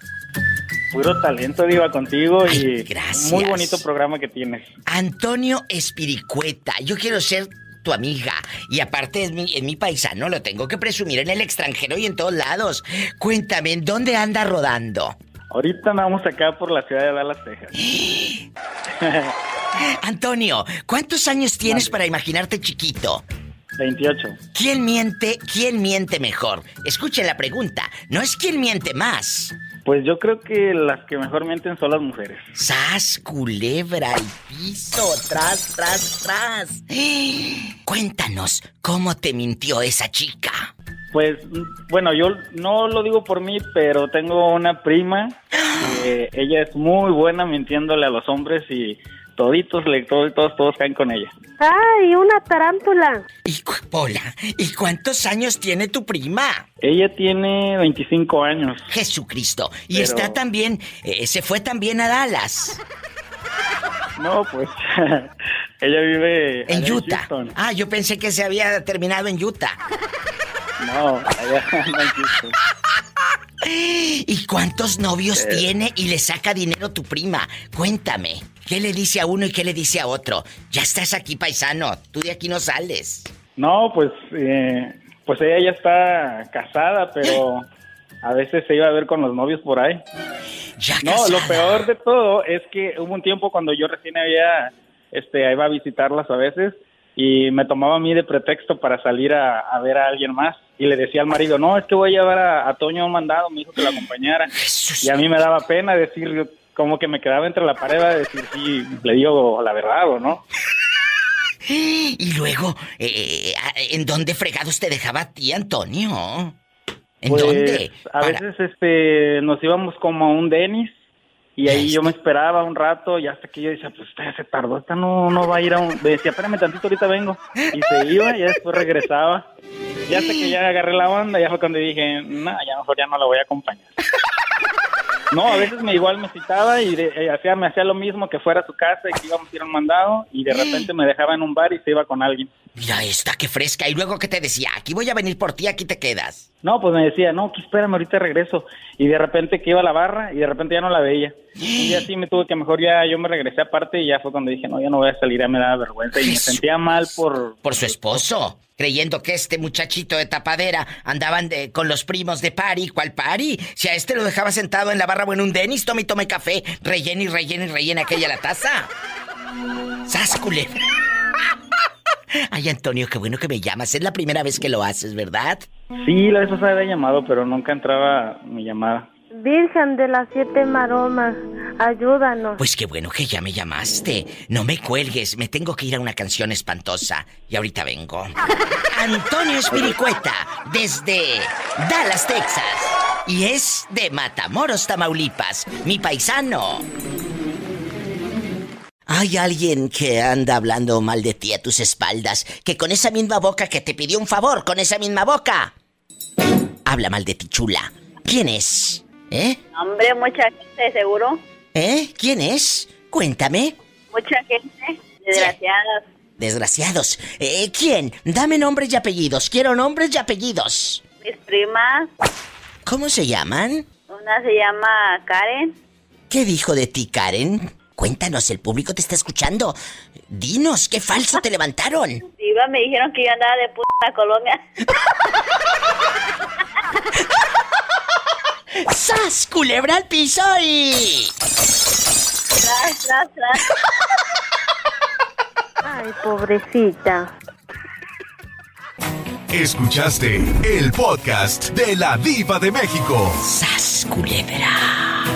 [SPEAKER 37] Puro talento, Diva, contigo y gracias. muy bonito programa que tienes.
[SPEAKER 2] Antonio Espiricueta, yo quiero ser tu amiga. Y aparte es mi, en mi paisano, lo tengo que presumir en el extranjero y en todos lados. Cuéntame, ¿en dónde anda rodando?
[SPEAKER 37] Ahorita andamos acá por la ciudad de Dallas, Texas.
[SPEAKER 2] Antonio, ¿cuántos años tienes para imaginarte chiquito?
[SPEAKER 37] 28.
[SPEAKER 2] ¿Quién miente? ¿Quién miente mejor? Escuchen la pregunta. No es quién miente más.
[SPEAKER 37] Pues yo creo que las que mejor mienten son las mujeres.
[SPEAKER 2] ¡Sas, culebra, el piso! ¡Tras, tras, tras! Cuéntanos, ¿cómo te mintió esa chica?
[SPEAKER 37] Pues, bueno, yo no lo digo por mí, pero tengo una prima. ella es muy buena mintiéndole a los hombres y toditos, le, todos, todos, todos caen con ella.
[SPEAKER 33] ¡Ay, una tarántula!
[SPEAKER 2] ¿Y, Pola, ¿y cuántos años tiene tu prima?
[SPEAKER 37] Ella tiene 25 años.
[SPEAKER 2] Jesucristo. Y está también, eh, se fue también a Dallas.
[SPEAKER 37] No, pues ella vive
[SPEAKER 2] en Utah. ah, yo pensé que se había terminado en Utah.
[SPEAKER 37] No, allá no existe.
[SPEAKER 2] ¿Y cuántos novios eh. tiene y le saca dinero tu prima? Cuéntame. ¿Qué le dice a uno y qué le dice a otro? Ya estás aquí, paisano. Tú de aquí no sales.
[SPEAKER 37] No, pues, eh, pues ella ya está casada, pero a veces se iba a ver con los novios por ahí.
[SPEAKER 2] Ya
[SPEAKER 37] no, lo peor de todo es que hubo un tiempo cuando yo recién había, este, iba a visitarlas a veces y me tomaba a mí de pretexto para salir a, ver a alguien más. Y le decía al marido, no, es que voy a llevar a, Toño un mandado, me dijo que lo acompañara. Y a mí me daba pena decir, como que me quedaba entre la pared a decir si le digo la verdad o no.
[SPEAKER 2] Y luego, eh, ¿en dónde fregados te dejaba a ti, Antonio? ¿En
[SPEAKER 37] pues,
[SPEAKER 2] dónde?
[SPEAKER 37] A veces este, nos íbamos como a un Denis y ahí yo me esperaba un rato y hasta que yo decía, pues usted se tardó, esta no, no va a ir a un... Me decía, espérame tantito, ahorita vengo. Y se iba y después regresaba. Y hasta que ya agarré la banda, ya fue cuando dije, no, ya mejor ya no la voy a acompañar. No, a veces me igual me citaba y eh, hacía, me hacía lo mismo que fuera a su casa y que íbamos a ir a un mandado y de repente me dejaba en un bar y se iba con alguien.
[SPEAKER 2] Mira esta, qué fresca. Y luego, ¿qué te decía? Aquí voy a venir por ti, aquí te quedas.
[SPEAKER 37] No, pues me decía, no, que espérame, ahorita regreso. Y de repente que iba a la barra y de repente ya no la veía. Y así me tuve que mejor ya, yo me regresé aparte y ya fue cuando dije, no, ya no voy a salir, ya me daba vergüenza. Y me sentía mal por...
[SPEAKER 2] Por su esposo creyendo que este muchachito de tapadera andaban de, con los primos de Pari. ¿Cuál Pari? Si a este lo dejaba sentado en la barra o en un Denis, tome y tome café, rellena y rellena y rellena aquella la taza. ¡Sáscule! Ay, Antonio, qué bueno que me llamas. Es la primera vez que lo haces, ¿verdad?
[SPEAKER 37] Sí, la vez pasada había llamado, pero nunca entraba mi llamada.
[SPEAKER 33] Virgen de las siete maromas, ayúdanos.
[SPEAKER 2] Pues qué bueno que ya me llamaste. No me cuelgues, me tengo que ir a una canción espantosa. Y ahorita vengo. Antonio Espiricueta, desde Dallas, Texas. Y es de Matamoros, Tamaulipas, mi paisano. Hay alguien que anda hablando mal de ti a tus espaldas, que con esa misma boca que te pidió un favor, con esa misma boca, habla mal de ti, chula. ¿Quién es? ¿Eh?
[SPEAKER 38] Hombre, mucha gente, seguro.
[SPEAKER 2] ¿Eh? ¿Quién es? Cuéntame.
[SPEAKER 38] Mucha gente, desgraciados.
[SPEAKER 2] Desgraciados. Eh, ¿Quién? Dame nombres y apellidos. Quiero nombres y apellidos.
[SPEAKER 38] Mis primas.
[SPEAKER 2] ¿Cómo se llaman?
[SPEAKER 38] Una se llama Karen.
[SPEAKER 2] ¿Qué dijo de ti, Karen? Cuéntanos, el público te está escuchando. Dinos, qué falso te levantaron.
[SPEAKER 38] Iba, me dijeron que yo andaba de puta Colombia.
[SPEAKER 2] ¡Sas! Culebra al piso y.
[SPEAKER 38] Tras, tras, tras.
[SPEAKER 12] Ay, pobrecita.
[SPEAKER 39] Escuchaste el podcast de la Diva de México.
[SPEAKER 2] ¡Sas, culebra!